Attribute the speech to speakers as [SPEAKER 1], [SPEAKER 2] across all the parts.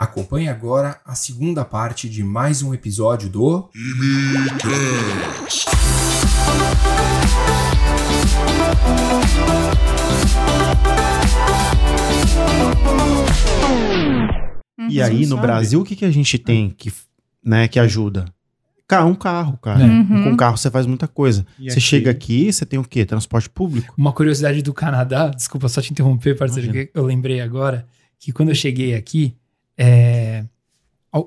[SPEAKER 1] Acompanhe agora a segunda parte de mais um episódio do Imicast.
[SPEAKER 2] E aí, no
[SPEAKER 3] sabe.
[SPEAKER 2] Brasil, o que, que a gente tem que, né, que ajuda? Um carro, cara.
[SPEAKER 3] Uhum.
[SPEAKER 2] Com carro você faz muita coisa.
[SPEAKER 4] E
[SPEAKER 2] você
[SPEAKER 4] aqui-
[SPEAKER 2] chega aqui, você tem o quê? Transporte público?
[SPEAKER 3] Uma curiosidade do Canadá, desculpa só te interromper, parceiro, eu lembrei agora, que quando eu cheguei aqui, é,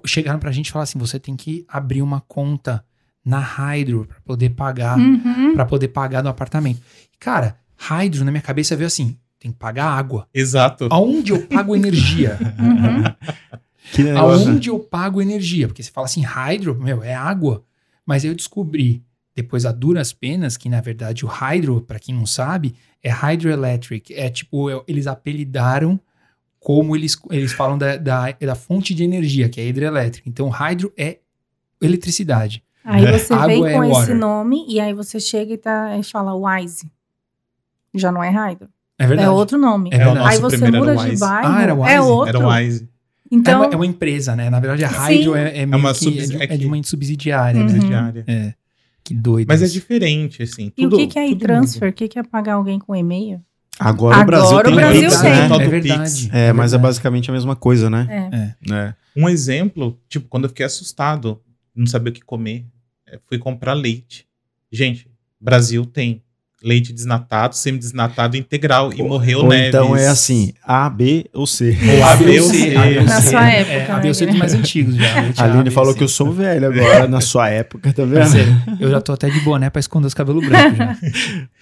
[SPEAKER 3] chegaram pra gente e falaram assim, você tem que abrir uma conta na Hydro pra poder pagar,
[SPEAKER 5] Uhum.
[SPEAKER 3] para poder pagar no apartamento. Cara, Hydro na minha cabeça veio assim, tem que pagar água.
[SPEAKER 4] Exato.
[SPEAKER 3] Aonde eu pago energia?
[SPEAKER 5] Uhum.
[SPEAKER 2] Que negócio.
[SPEAKER 3] Aonde eu pago energia? Porque você fala assim, hydro, meu, é água. Mas eu descobri, depois a duras penas, que na verdade o hydro, pra quem não sabe, é hydroelectric. É tipo, é- eles apelidaram como eles, eles falam da, da, da fonte de energia, que é hidrelétrica. Então, hydro é eletricidade.
[SPEAKER 5] Aí você
[SPEAKER 3] Água
[SPEAKER 5] vem
[SPEAKER 3] é
[SPEAKER 5] com esse
[SPEAKER 3] water.
[SPEAKER 5] nome e aí você chega e, tá, e fala Wise. Já não é Hydro.
[SPEAKER 3] É verdade.
[SPEAKER 5] É outro nome.
[SPEAKER 3] É verdade.
[SPEAKER 5] aí você muda de
[SPEAKER 4] Wise.
[SPEAKER 5] bairro.
[SPEAKER 3] Ah, era
[SPEAKER 5] É
[SPEAKER 3] Wise?
[SPEAKER 5] outro.
[SPEAKER 4] Era Wise.
[SPEAKER 3] É,
[SPEAKER 5] Então,
[SPEAKER 3] uma, é uma empresa, né? Na verdade, a hydro é, é,
[SPEAKER 4] uma
[SPEAKER 3] que-
[SPEAKER 4] subsidi-
[SPEAKER 3] é de,
[SPEAKER 4] é
[SPEAKER 3] é de
[SPEAKER 4] que-
[SPEAKER 3] uma subsidiária.
[SPEAKER 5] Uhum.
[SPEAKER 3] né?
[SPEAKER 4] Subsidiária.
[SPEAKER 3] É. Que doido.
[SPEAKER 4] Mas é
[SPEAKER 3] isso.
[SPEAKER 4] diferente, assim.
[SPEAKER 5] e o
[SPEAKER 4] tudo-
[SPEAKER 5] que, que é
[SPEAKER 4] tudo
[SPEAKER 5] e-transfer? O que, que é pagar alguém com e-mail?
[SPEAKER 2] Agora, o
[SPEAKER 5] Agora
[SPEAKER 2] Brasil
[SPEAKER 5] o
[SPEAKER 2] tem
[SPEAKER 5] Brasil
[SPEAKER 2] Pix,
[SPEAKER 5] tem.
[SPEAKER 2] né?
[SPEAKER 3] É
[SPEAKER 4] do
[SPEAKER 3] verdade.
[SPEAKER 4] Pix.
[SPEAKER 2] É, mas é
[SPEAKER 3] verdade.
[SPEAKER 2] basicamente a mesma coisa, né?
[SPEAKER 5] É.
[SPEAKER 2] É.
[SPEAKER 4] Um exemplo, tipo, quando eu fiquei assustado, não sabia o que comer, é, fui comprar leite. Gente, Brasil tem leite desnatado, semidesnatado integral e morreu
[SPEAKER 2] Ou
[SPEAKER 4] Neves.
[SPEAKER 2] então é assim, A, B ou C.
[SPEAKER 4] Ou A, B ou C.
[SPEAKER 3] A, ou
[SPEAKER 5] Na
[SPEAKER 3] C.
[SPEAKER 5] sua
[SPEAKER 3] É,
[SPEAKER 5] época,
[SPEAKER 3] A, B ou C
[SPEAKER 5] né?
[SPEAKER 3] dos mais antigos já. Leite
[SPEAKER 2] A Aline falou
[SPEAKER 3] C.
[SPEAKER 2] que eu sou velho agora, na sua época, tá vendo?
[SPEAKER 3] Parceiro, eu já tô até de boné pra esconder os cabelos brancos já.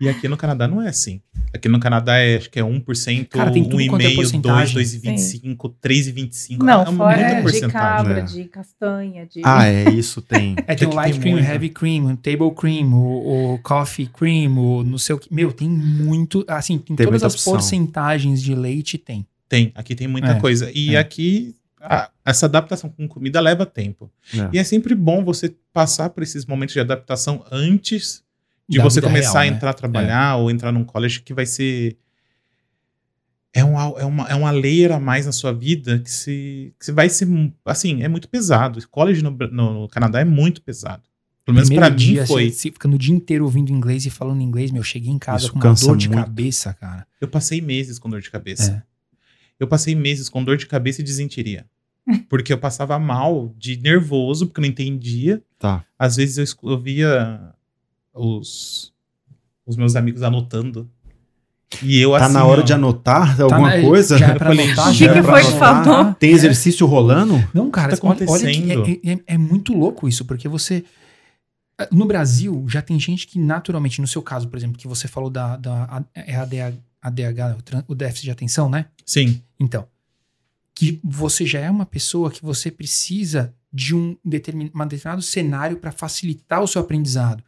[SPEAKER 4] E aqui no Canadá não é assim. Aqui no Canadá é, acho que é 1%,
[SPEAKER 3] Cara, tem tudo quanto é
[SPEAKER 4] 1,5%, 2,
[SPEAKER 3] porcentagem.
[SPEAKER 4] 2,25%, 3,25%.
[SPEAKER 5] Não,
[SPEAKER 4] é
[SPEAKER 5] fora
[SPEAKER 4] muita
[SPEAKER 5] de
[SPEAKER 4] porcentagem.
[SPEAKER 5] cabra,
[SPEAKER 2] né?
[SPEAKER 5] de castanha, de...
[SPEAKER 2] Ah, é, isso tem.
[SPEAKER 3] É, tem o light
[SPEAKER 4] tem
[SPEAKER 3] cream, o
[SPEAKER 4] muito.
[SPEAKER 3] heavy cream, o table cream, o, o coffee cream, o não sei o que. Meu, tem muito. Assim, tem,
[SPEAKER 2] Tem
[SPEAKER 3] todas as
[SPEAKER 2] opção.
[SPEAKER 3] porcentagens de leite tem.
[SPEAKER 4] Tem, aqui tem muita
[SPEAKER 3] É,
[SPEAKER 4] coisa. E
[SPEAKER 3] é.
[SPEAKER 4] aqui, a- essa adaptação com comida leva tempo.
[SPEAKER 2] É.
[SPEAKER 4] E é sempre bom você passar por esses momentos de adaptação antes de
[SPEAKER 3] Da
[SPEAKER 4] você começar
[SPEAKER 3] real,
[SPEAKER 4] a
[SPEAKER 3] né?
[SPEAKER 4] entrar a trabalhar ou entrar num college que vai ser. É uma, é, uma, é uma layer a mais na sua vida que se, que se vai ser. Assim, é muito pesado. College no- no Canadá é muito pesado. Pelo menos
[SPEAKER 3] Primeiro
[SPEAKER 4] pra mim
[SPEAKER 3] dia,
[SPEAKER 4] foi.
[SPEAKER 3] Você, você ficando o dia inteiro ouvindo inglês e falando inglês, meu, eu cheguei em casa
[SPEAKER 2] Isso
[SPEAKER 3] com uma
[SPEAKER 2] cansa
[SPEAKER 3] dor de
[SPEAKER 2] muito.
[SPEAKER 3] cabeça, cara.
[SPEAKER 4] Eu passei meses com dor de cabeça.
[SPEAKER 3] É.
[SPEAKER 4] Eu passei meses com dor de cabeça e desenteria. Porque eu passava mal de nervoso, porque eu não entendia.
[SPEAKER 2] Tá.
[SPEAKER 4] Às vezes eu, escu- eu via os, os meus amigos anotando. E eu
[SPEAKER 2] Tá
[SPEAKER 4] assim.
[SPEAKER 2] na hora
[SPEAKER 4] ó,
[SPEAKER 2] de anotar
[SPEAKER 3] Tá
[SPEAKER 2] alguma
[SPEAKER 3] na-
[SPEAKER 2] coisa?
[SPEAKER 3] Já é pra
[SPEAKER 4] falei,
[SPEAKER 3] anotar,
[SPEAKER 4] "O
[SPEAKER 3] já
[SPEAKER 4] que
[SPEAKER 3] é
[SPEAKER 4] que
[SPEAKER 5] foi que
[SPEAKER 3] anotar."
[SPEAKER 5] faltou?
[SPEAKER 2] Tem exercício rolando?
[SPEAKER 3] Não, cara,
[SPEAKER 4] tá
[SPEAKER 3] olha, olha que
[SPEAKER 4] acontecendo?
[SPEAKER 3] é, é- é muito louco isso, porque você. No Brasil, já tem gente que naturalmente, no seu caso, por exemplo, que você falou da, da é ADH, ADH, o déficit de atenção, né?
[SPEAKER 4] Sim.
[SPEAKER 3] Então, que você já é uma pessoa que você precisa de um, determin, um determinado cenário para facilitar o seu aprendizado.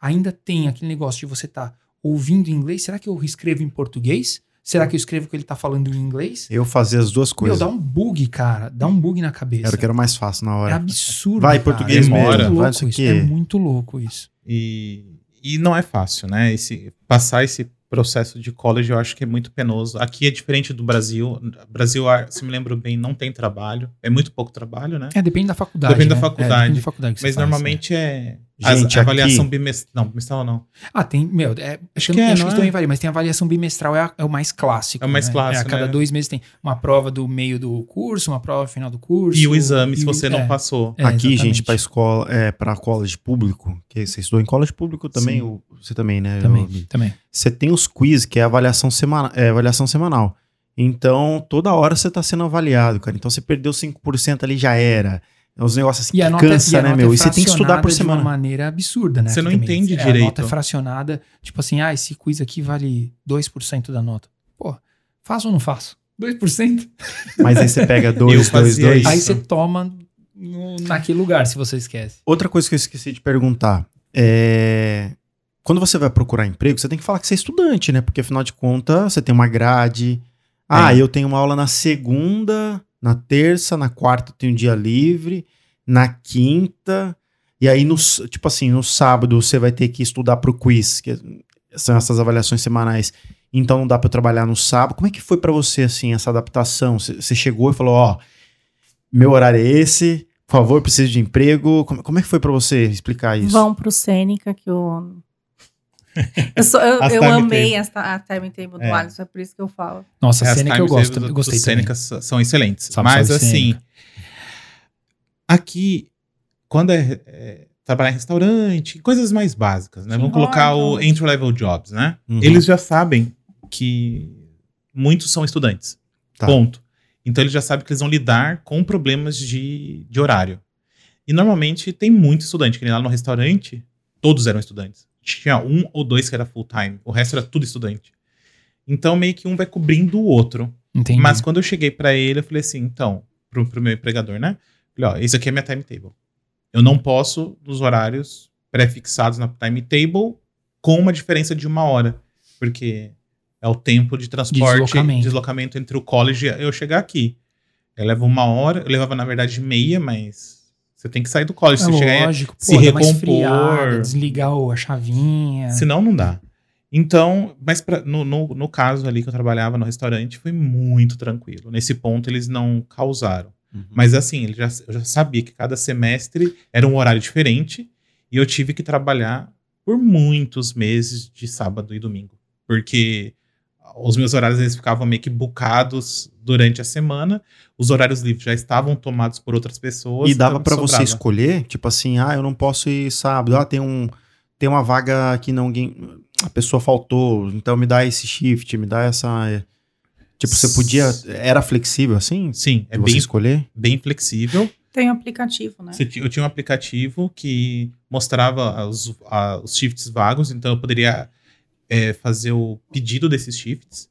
[SPEAKER 3] Ainda tem aquele negócio de você estar ouvindo em inglês. Será que eu escrevo em português? Será que eu escrevo o que ele tá falando em inglês?
[SPEAKER 2] Eu fazia as duas
[SPEAKER 3] Meu,
[SPEAKER 2] coisas.
[SPEAKER 3] dá um bug, cara. Dá um bug na cabeça.
[SPEAKER 2] Era o que era mais fácil na
[SPEAKER 3] É
[SPEAKER 2] hora.
[SPEAKER 3] absurdo.
[SPEAKER 2] Vai,
[SPEAKER 3] cara.
[SPEAKER 2] português
[SPEAKER 3] é
[SPEAKER 4] mesmo,
[SPEAKER 3] muito louco isso. É muito louco isso.
[SPEAKER 4] E, e não é fácil, né? Esse, passar esse processo de college eu acho que é muito penoso. Aqui é diferente do Brasil. Brasil, ah, se me lembro bem, não tem trabalho. É muito pouco trabalho, né?
[SPEAKER 3] É, depende da faculdade.
[SPEAKER 4] Depende da
[SPEAKER 3] né?
[SPEAKER 4] faculdade.
[SPEAKER 3] É, depende da faculdade que você
[SPEAKER 4] Mas
[SPEAKER 3] faz,
[SPEAKER 4] normalmente é.
[SPEAKER 2] Gente,
[SPEAKER 4] a avaliação
[SPEAKER 2] aqui-
[SPEAKER 4] bimestral. Não, bimestral não.
[SPEAKER 3] Ah, tem. Meu, é, acho que,
[SPEAKER 4] que
[SPEAKER 3] eu-
[SPEAKER 4] é,
[SPEAKER 3] acho
[SPEAKER 4] não
[SPEAKER 3] que também varia, mas tem a avaliação bimestral, é, a- é o mais clássico.
[SPEAKER 4] É o mais
[SPEAKER 3] né?
[SPEAKER 4] clássico,
[SPEAKER 3] É, a cada
[SPEAKER 4] né?
[SPEAKER 3] dois meses tem uma prova do meio do curso, uma prova final do curso.
[SPEAKER 4] E o exame, se
[SPEAKER 3] e o-
[SPEAKER 4] você não
[SPEAKER 3] é,
[SPEAKER 4] passou.
[SPEAKER 3] é,
[SPEAKER 2] Aqui,
[SPEAKER 3] exatamente.
[SPEAKER 2] gente, pra escola, é, pra college público, que você estudou em college público também, o- você também, né?
[SPEAKER 3] Também,
[SPEAKER 2] o-
[SPEAKER 3] também.
[SPEAKER 2] Você tem os quiz, que é avaliação, semana, é avaliação semanal. Então, toda hora você tá sendo avaliado, cara. Então, você perdeu 5% ali, já era. É uns negócios assim
[SPEAKER 3] E a
[SPEAKER 2] que
[SPEAKER 3] nota,
[SPEAKER 2] cansa,
[SPEAKER 3] e a
[SPEAKER 2] né,
[SPEAKER 3] nota
[SPEAKER 2] meu?
[SPEAKER 3] é
[SPEAKER 2] E você tem que estudar por
[SPEAKER 3] fracionada de uma
[SPEAKER 2] semana.
[SPEAKER 3] maneira absurda, né?
[SPEAKER 4] Você não
[SPEAKER 3] também.
[SPEAKER 4] entende
[SPEAKER 3] É, A
[SPEAKER 4] direito.
[SPEAKER 3] nota é fracionada, tipo assim, ah, esse quiz aqui vale 2% da nota. Pô, faço ou não faço? 2%?
[SPEAKER 2] Mas aí você pega 2, 2,
[SPEAKER 4] fazia
[SPEAKER 2] 2.
[SPEAKER 4] isso.
[SPEAKER 3] Aí você toma no- naquele lugar, se você esquece.
[SPEAKER 2] Outra coisa que eu esqueci de perguntar é. Quando você vai procurar emprego, você tem que falar que você é estudante, né? Porque afinal de contas, você tem uma grade. Ah,
[SPEAKER 4] É.
[SPEAKER 2] eu tenho uma aula na segunda, na terça, na quarta tenho um dia livre, na quinta. E aí, no, tipo assim, no sábado você vai ter que estudar pro quiz, que são essas avaliações semanais. Então não dá eu trabalhar no sábado. Como é que foi pra você, assim, essa adaptação? Você chegou e falou, ó, meu horário é esse, por favor, preciso de emprego. Como, como é que foi pra você explicar isso?
[SPEAKER 5] Vão pro Sêneca, que eu. Eu, sou- eu,
[SPEAKER 4] As
[SPEAKER 5] eu amei esta, a timetable do
[SPEAKER 4] É.
[SPEAKER 5] Alisson, é por isso que eu falo.
[SPEAKER 3] Nossa, a
[SPEAKER 4] As
[SPEAKER 3] cena que eu gosto,
[SPEAKER 4] do-
[SPEAKER 3] eu gostei
[SPEAKER 4] do
[SPEAKER 3] também.
[SPEAKER 4] São excelentes. Mas assim, aqui, quando é, é trabalhar em restaurante, coisas mais básicas, né?
[SPEAKER 5] Sim,
[SPEAKER 4] Vamos colocar o
[SPEAKER 5] órgãos.
[SPEAKER 4] entry level jobs, né?
[SPEAKER 2] Uhum.
[SPEAKER 4] Eles já sabem que muitos são estudantes.
[SPEAKER 2] Tá.
[SPEAKER 4] Ponto. Então eles já sabem que eles vão lidar com problemas de, de horário. E normalmente tem muito estudante, que nem lá no restaurante, todos eram estudantes. Tinha um ou dois que era full time, o resto era tudo estudante. Então meio que um vai cobrindo o outro.
[SPEAKER 3] Entendi.
[SPEAKER 4] Mas quando eu cheguei pra ele, eu falei assim, então, pro, pro meu empregador, né? Falei, ó, esse aqui é minha timetable. Eu não posso, nos horários pré-fixados na timetable, com uma diferença de uma hora. Porque é o tempo de transporte,
[SPEAKER 3] deslocamento.
[SPEAKER 4] deslocamento, entre o college e eu chegar aqui. Eu levo uma hora, eu levava, na verdade, meia, mas você tem que sair do college.
[SPEAKER 3] é
[SPEAKER 4] se chegar,
[SPEAKER 3] lógico,
[SPEAKER 4] se
[SPEAKER 3] pô, uma
[SPEAKER 4] recompor.
[SPEAKER 3] esfriada, desligar a chavinha.
[SPEAKER 4] Senão não dá. Então, mas pra- no, no, no caso ali que eu trabalhava no restaurante, foi muito tranquilo. Nesse ponto, eles não causaram.
[SPEAKER 2] Uhum.
[SPEAKER 4] Mas assim, ele já, eu já sabia que cada semestre era um horário diferente e eu tive que trabalhar por muitos meses de sábado e domingo. Porque os meus horários eles ficavam meio que bucados durante a semana, os horários livres já estavam tomados por outras pessoas.
[SPEAKER 2] E dava
[SPEAKER 4] então
[SPEAKER 2] pra você escolher, tipo assim, ah, eu não posso ir sábado, ah, tem um tem uma vaga que não a pessoa faltou, então me dá esse shift, me dá essa é, tipo você podia era flexível assim?
[SPEAKER 4] Sim, é bem,
[SPEAKER 2] escolher?
[SPEAKER 4] bem flexível.
[SPEAKER 5] Tem um aplicativo, né?
[SPEAKER 4] Eu tinha um aplicativo que mostrava os, a- os shifts vagos, então eu poderia é, fazer o pedido desses shifts.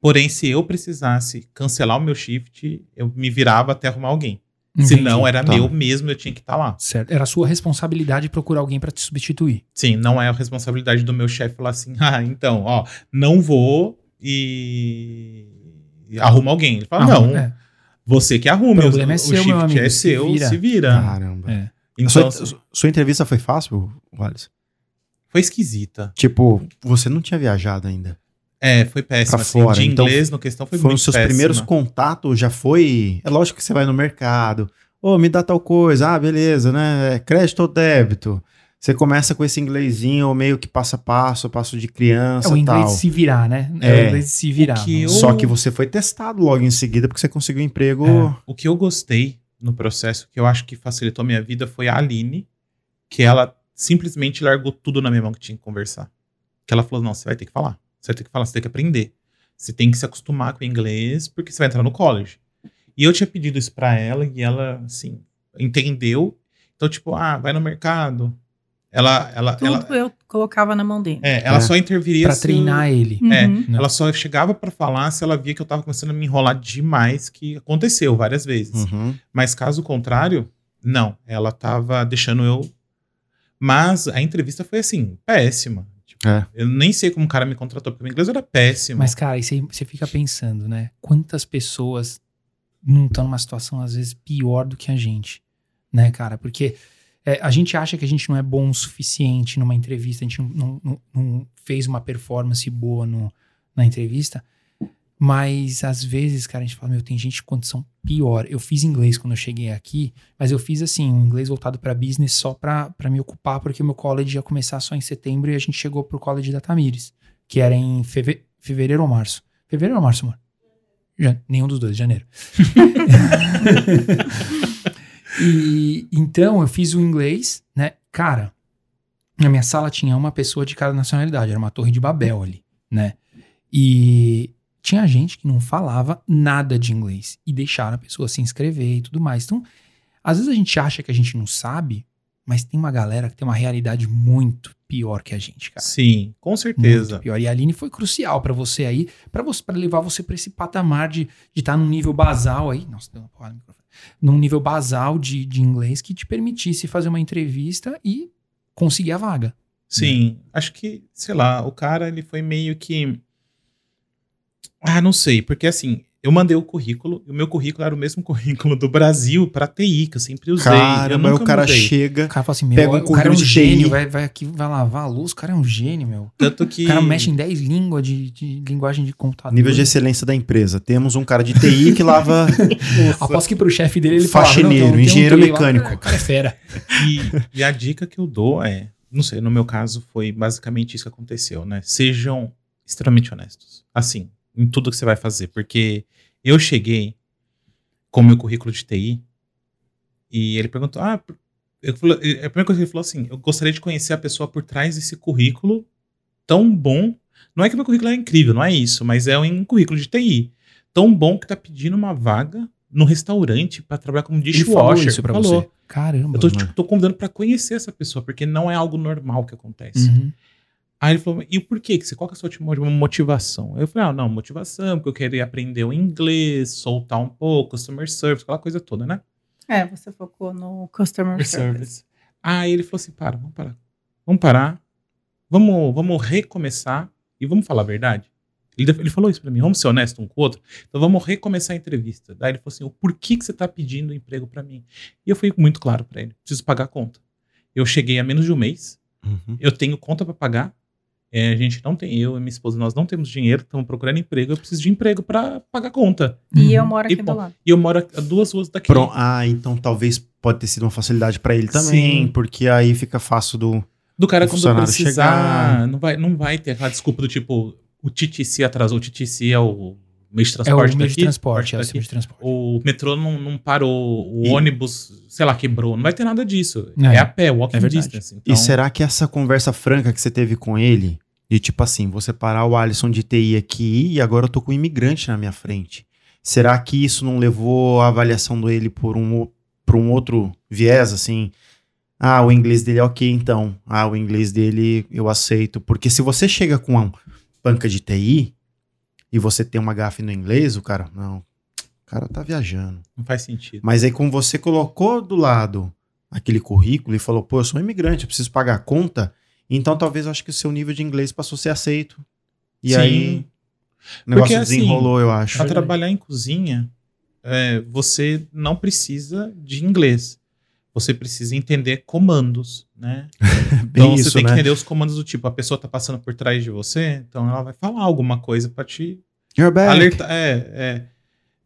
[SPEAKER 4] Porém, se eu precisasse cancelar o meu shift, eu me virava até arrumar alguém. Se
[SPEAKER 3] Entendi.
[SPEAKER 4] não, era
[SPEAKER 2] Tá.
[SPEAKER 4] meu mesmo, eu tinha que estar lá.
[SPEAKER 3] Certo. Era sua responsabilidade procurar alguém pra te substituir.
[SPEAKER 4] Sim, não é a responsabilidade do meu chefe falar assim, ah, então, ó, não vou e, e arruma alguém. Ele fala,
[SPEAKER 3] Arruma-
[SPEAKER 4] não,
[SPEAKER 3] é.
[SPEAKER 4] você que arruma.
[SPEAKER 3] O problema
[SPEAKER 4] o,
[SPEAKER 3] é
[SPEAKER 4] o
[SPEAKER 3] seu,
[SPEAKER 4] shift
[SPEAKER 3] meu amigo,
[SPEAKER 4] é
[SPEAKER 3] se
[SPEAKER 4] seu,
[SPEAKER 3] vira.
[SPEAKER 4] se vira.
[SPEAKER 2] Caramba.
[SPEAKER 3] É.
[SPEAKER 4] Então,
[SPEAKER 2] sua, sua entrevista foi fácil, Wallace?
[SPEAKER 4] Foi esquisita.
[SPEAKER 2] Tipo, você não tinha viajado ainda.
[SPEAKER 4] É, foi péssimo.
[SPEAKER 2] Pra
[SPEAKER 4] Assim,
[SPEAKER 2] fora,
[SPEAKER 4] de
[SPEAKER 2] então,
[SPEAKER 4] inglês, no questão, foi
[SPEAKER 2] Foram
[SPEAKER 4] muito
[SPEAKER 2] os seus
[SPEAKER 4] péssima.
[SPEAKER 2] primeiros contatos, já foi. É lógico que você vai no mercado. Ô, me dá tal coisa. Ah, beleza, né? É Crédito ou débito? Você começa com esse inglesinho meio que passo a passo, passo de
[SPEAKER 3] É
[SPEAKER 2] criança
[SPEAKER 3] o
[SPEAKER 2] e
[SPEAKER 3] inglês
[SPEAKER 2] tal.
[SPEAKER 3] de se virar, né? É,
[SPEAKER 2] É.
[SPEAKER 3] o inglês de se virar.
[SPEAKER 4] O que eu-
[SPEAKER 2] Só que você foi testado logo em seguida porque você conseguiu um emprego.
[SPEAKER 3] É.
[SPEAKER 4] O que eu gostei no processo, que eu acho que facilitou minha vida, foi a Aline, que ela simplesmente largou tudo na minha mão que tinha que conversar. Que ela falou: não, você vai ter que falar. Você vai ter que falar, você tem que aprender. Você tem que se acostumar com o inglês, porque você vai entrar no college. E eu tinha pedido isso pra ela e ela, assim, entendeu. Então, tipo, ah, vai no mercado. Ela, ela,
[SPEAKER 5] Tudo
[SPEAKER 4] ela,
[SPEAKER 5] eu colocava na mão dele.
[SPEAKER 4] é, ela
[SPEAKER 2] É.
[SPEAKER 4] só interviria
[SPEAKER 3] Pra
[SPEAKER 4] se
[SPEAKER 3] treinar ele.
[SPEAKER 5] Uhum.
[SPEAKER 4] É,
[SPEAKER 3] Né?
[SPEAKER 4] ela só chegava pra falar se ela via que eu tava começando a me enrolar demais, que aconteceu várias vezes.
[SPEAKER 2] Uhum.
[SPEAKER 4] Mas caso contrário, não. Ela tava deixando eu. Mas a entrevista foi assim, péssima. Tipo,
[SPEAKER 2] É.
[SPEAKER 4] Eu nem sei como o cara me contratou, porque o meu inglês era péssimo.
[SPEAKER 3] Mas, cara, aí você, você fica pensando, né? Quantas pessoas não estão numa situação, às vezes, pior do que a gente, né, cara? Porque é, a gente acha que a gente não é bom o suficiente numa entrevista, a gente não, não- não- não fez uma performance boa no- na entrevista, mas às vezes, cara, a gente fala, meu, tem gente com condição pior. Eu fiz inglês quando eu cheguei aqui, mas eu fiz assim, um inglês voltado para business só pra me ocupar, porque o meu college ia começar só em setembro e a gente chegou pro college da Tamires, que era em feve- fevereiro ou março. Fevereiro ou março, amor? Nenhum dos dois, janeiro. e então eu fiz o inglês, né? Cara, na minha sala tinha uma pessoa de cada nacionalidade, era uma torre de Babel ali, né? E tinha gente que não falava nada de inglês e deixaram a pessoa se inscrever e tudo mais. Então, às vezes a gente acha que a gente não sabe, mas tem uma galera que tem uma realidade muito pior que a gente, cara.
[SPEAKER 4] Sim, com certeza.
[SPEAKER 3] Muito pior. E a Aline foi crucial pra você aí, pra você para levar você pra esse patamar de estar num nível basal aí. Nossa, deu uma porrada no microfone. Num nível basal de, de inglês que te permitisse fazer uma entrevista e conseguir a vaga.
[SPEAKER 4] Sim, acho que, sei lá, o cara ele foi meio que. Ah, não sei, porque assim, eu mandei o currículo, e o meu currículo era o mesmo currículo do Brasil para TI, que eu sempre usei.
[SPEAKER 2] Cara,
[SPEAKER 4] eu
[SPEAKER 2] mas o cara
[SPEAKER 4] mudei.
[SPEAKER 2] chega.
[SPEAKER 3] O cara fala assim, meu,
[SPEAKER 2] Pega um
[SPEAKER 3] o cara é um
[SPEAKER 2] currículo de
[SPEAKER 3] gênio, vai, vai aqui, vai lavar a luz, o cara é um gênio, meu.
[SPEAKER 4] Tanto que.
[SPEAKER 3] O cara mexe em 10 línguas de, de linguagem de computador.
[SPEAKER 2] Nível de excelência da empresa. Temos um cara de TI que lava.
[SPEAKER 3] Aposto que pro chefe dele ele
[SPEAKER 2] Faxineiro,
[SPEAKER 3] falava, um- um
[SPEAKER 2] engenheiro
[SPEAKER 3] lá,
[SPEAKER 2] mecânico.
[SPEAKER 3] o cara é fera.
[SPEAKER 4] E, e a dica que eu dou é, não sei, no meu caso foi basicamente isso que aconteceu, né? Sejam extremamente honestos. Assim, em tudo que você vai fazer, porque eu cheguei com o meu currículo de TI e ele perguntou: "Ah, eu falei- a primeira coisa que ele falou assim: "Eu gostaria de conhecer a pessoa por trás desse currículo tão bom. Não é que meu currículo é incrível, não é isso, mas é um currículo de TI tão bom que tá pedindo uma vaga no restaurante para trabalhar como
[SPEAKER 3] Ele falou
[SPEAKER 4] dishwasher.
[SPEAKER 3] isso pra
[SPEAKER 4] falou.
[SPEAKER 3] você. Caramba.
[SPEAKER 4] Eu tô, tipo, tô convidando pra conhecer essa pessoa, porque não é algo normal que acontece.
[SPEAKER 3] Uhum.
[SPEAKER 4] Aí ele falou, e por que você- Qual que é a sua mo- motivação? Eu falei, ah, não, motivação, porque eu queria aprender o inglês, soltar um pouco, customer service, aquela coisa toda, né?
[SPEAKER 5] É, você focou no customer service.
[SPEAKER 4] Aí ele falou assim, para, vamos parar. Vamos parar, vamos, vamos recomeçar e vamos falar a verdade. Ele, ele falou isso pra mim, vamos ser honestos um com o outro. Então vamos recomeçar a entrevista. Daí ele falou assim, o porquê que você tá pedindo emprego pra mim? E eu fui muito claro pra ele, preciso pagar a conta. Eu cheguei a menos de um mês,
[SPEAKER 2] Uhum.
[SPEAKER 4] eu tenho conta pra pagar. É, a gente não tem, eu e minha esposa, nós não temos dinheiro, estamos procurando emprego, eu preciso de emprego pra pagar conta.
[SPEAKER 5] E eu
[SPEAKER 3] Uhum.
[SPEAKER 5] moro
[SPEAKER 4] E
[SPEAKER 5] aqui do
[SPEAKER 4] bom,
[SPEAKER 5] lado.
[SPEAKER 4] E eu moro a duas ruas daqui.
[SPEAKER 2] Pro- Ah, então talvez pode ter sido uma facilidade pra ele também,
[SPEAKER 4] Sim.
[SPEAKER 2] porque aí fica fácil do.
[SPEAKER 4] Do cara
[SPEAKER 2] o
[SPEAKER 4] quando precisar,
[SPEAKER 2] chegar.
[SPEAKER 4] não vai, não vai ter aquela desculpa do tipo, o TTC atrasou, o TTC é o meio de
[SPEAKER 3] É o
[SPEAKER 4] transporte
[SPEAKER 3] meio de
[SPEAKER 4] daqui,
[SPEAKER 3] transporte, é o meio de transporte.
[SPEAKER 4] o metrô não, não parou, o
[SPEAKER 2] E-
[SPEAKER 4] ônibus, sei lá, quebrou, não vai ter nada disso.
[SPEAKER 3] É,
[SPEAKER 4] É, a pé, walking
[SPEAKER 3] é verdade.
[SPEAKER 4] distance. Então,
[SPEAKER 2] E será que essa conversa franca que você teve com ele, de tipo assim, vou separar o Alisson de TI aqui e agora eu tô com um imigrante na minha frente. Será que isso não levou a avaliação dele por um, por um outro viés, assim? Ah, o inglês dele é ok, então. Ah, o inglês dele eu aceito. Porque se você chega com uma banca de TI e você tem uma gafe no inglês, o cara, não, o cara tá viajando.
[SPEAKER 4] não faz sentido.
[SPEAKER 2] Mas aí, como você colocou do lado aquele currículo e falou, pô, eu sou um imigrante, eu preciso pagar a conta, então talvez eu acho que o seu nível de inglês passou a ser aceito. E
[SPEAKER 4] Sim.
[SPEAKER 2] aí, o negócio
[SPEAKER 4] assim,
[SPEAKER 2] desenrolou, eu acho.
[SPEAKER 4] Para trabalhar em cozinha, é, você não precisa de inglês. Você precisa entender comandos, né? Então
[SPEAKER 2] isso,
[SPEAKER 4] você tem que
[SPEAKER 2] né?
[SPEAKER 4] entender os comandos do tipo, a pessoa tá passando por trás de você, então ela vai falar alguma coisa para te
[SPEAKER 2] You're back.
[SPEAKER 4] alertar. É, é.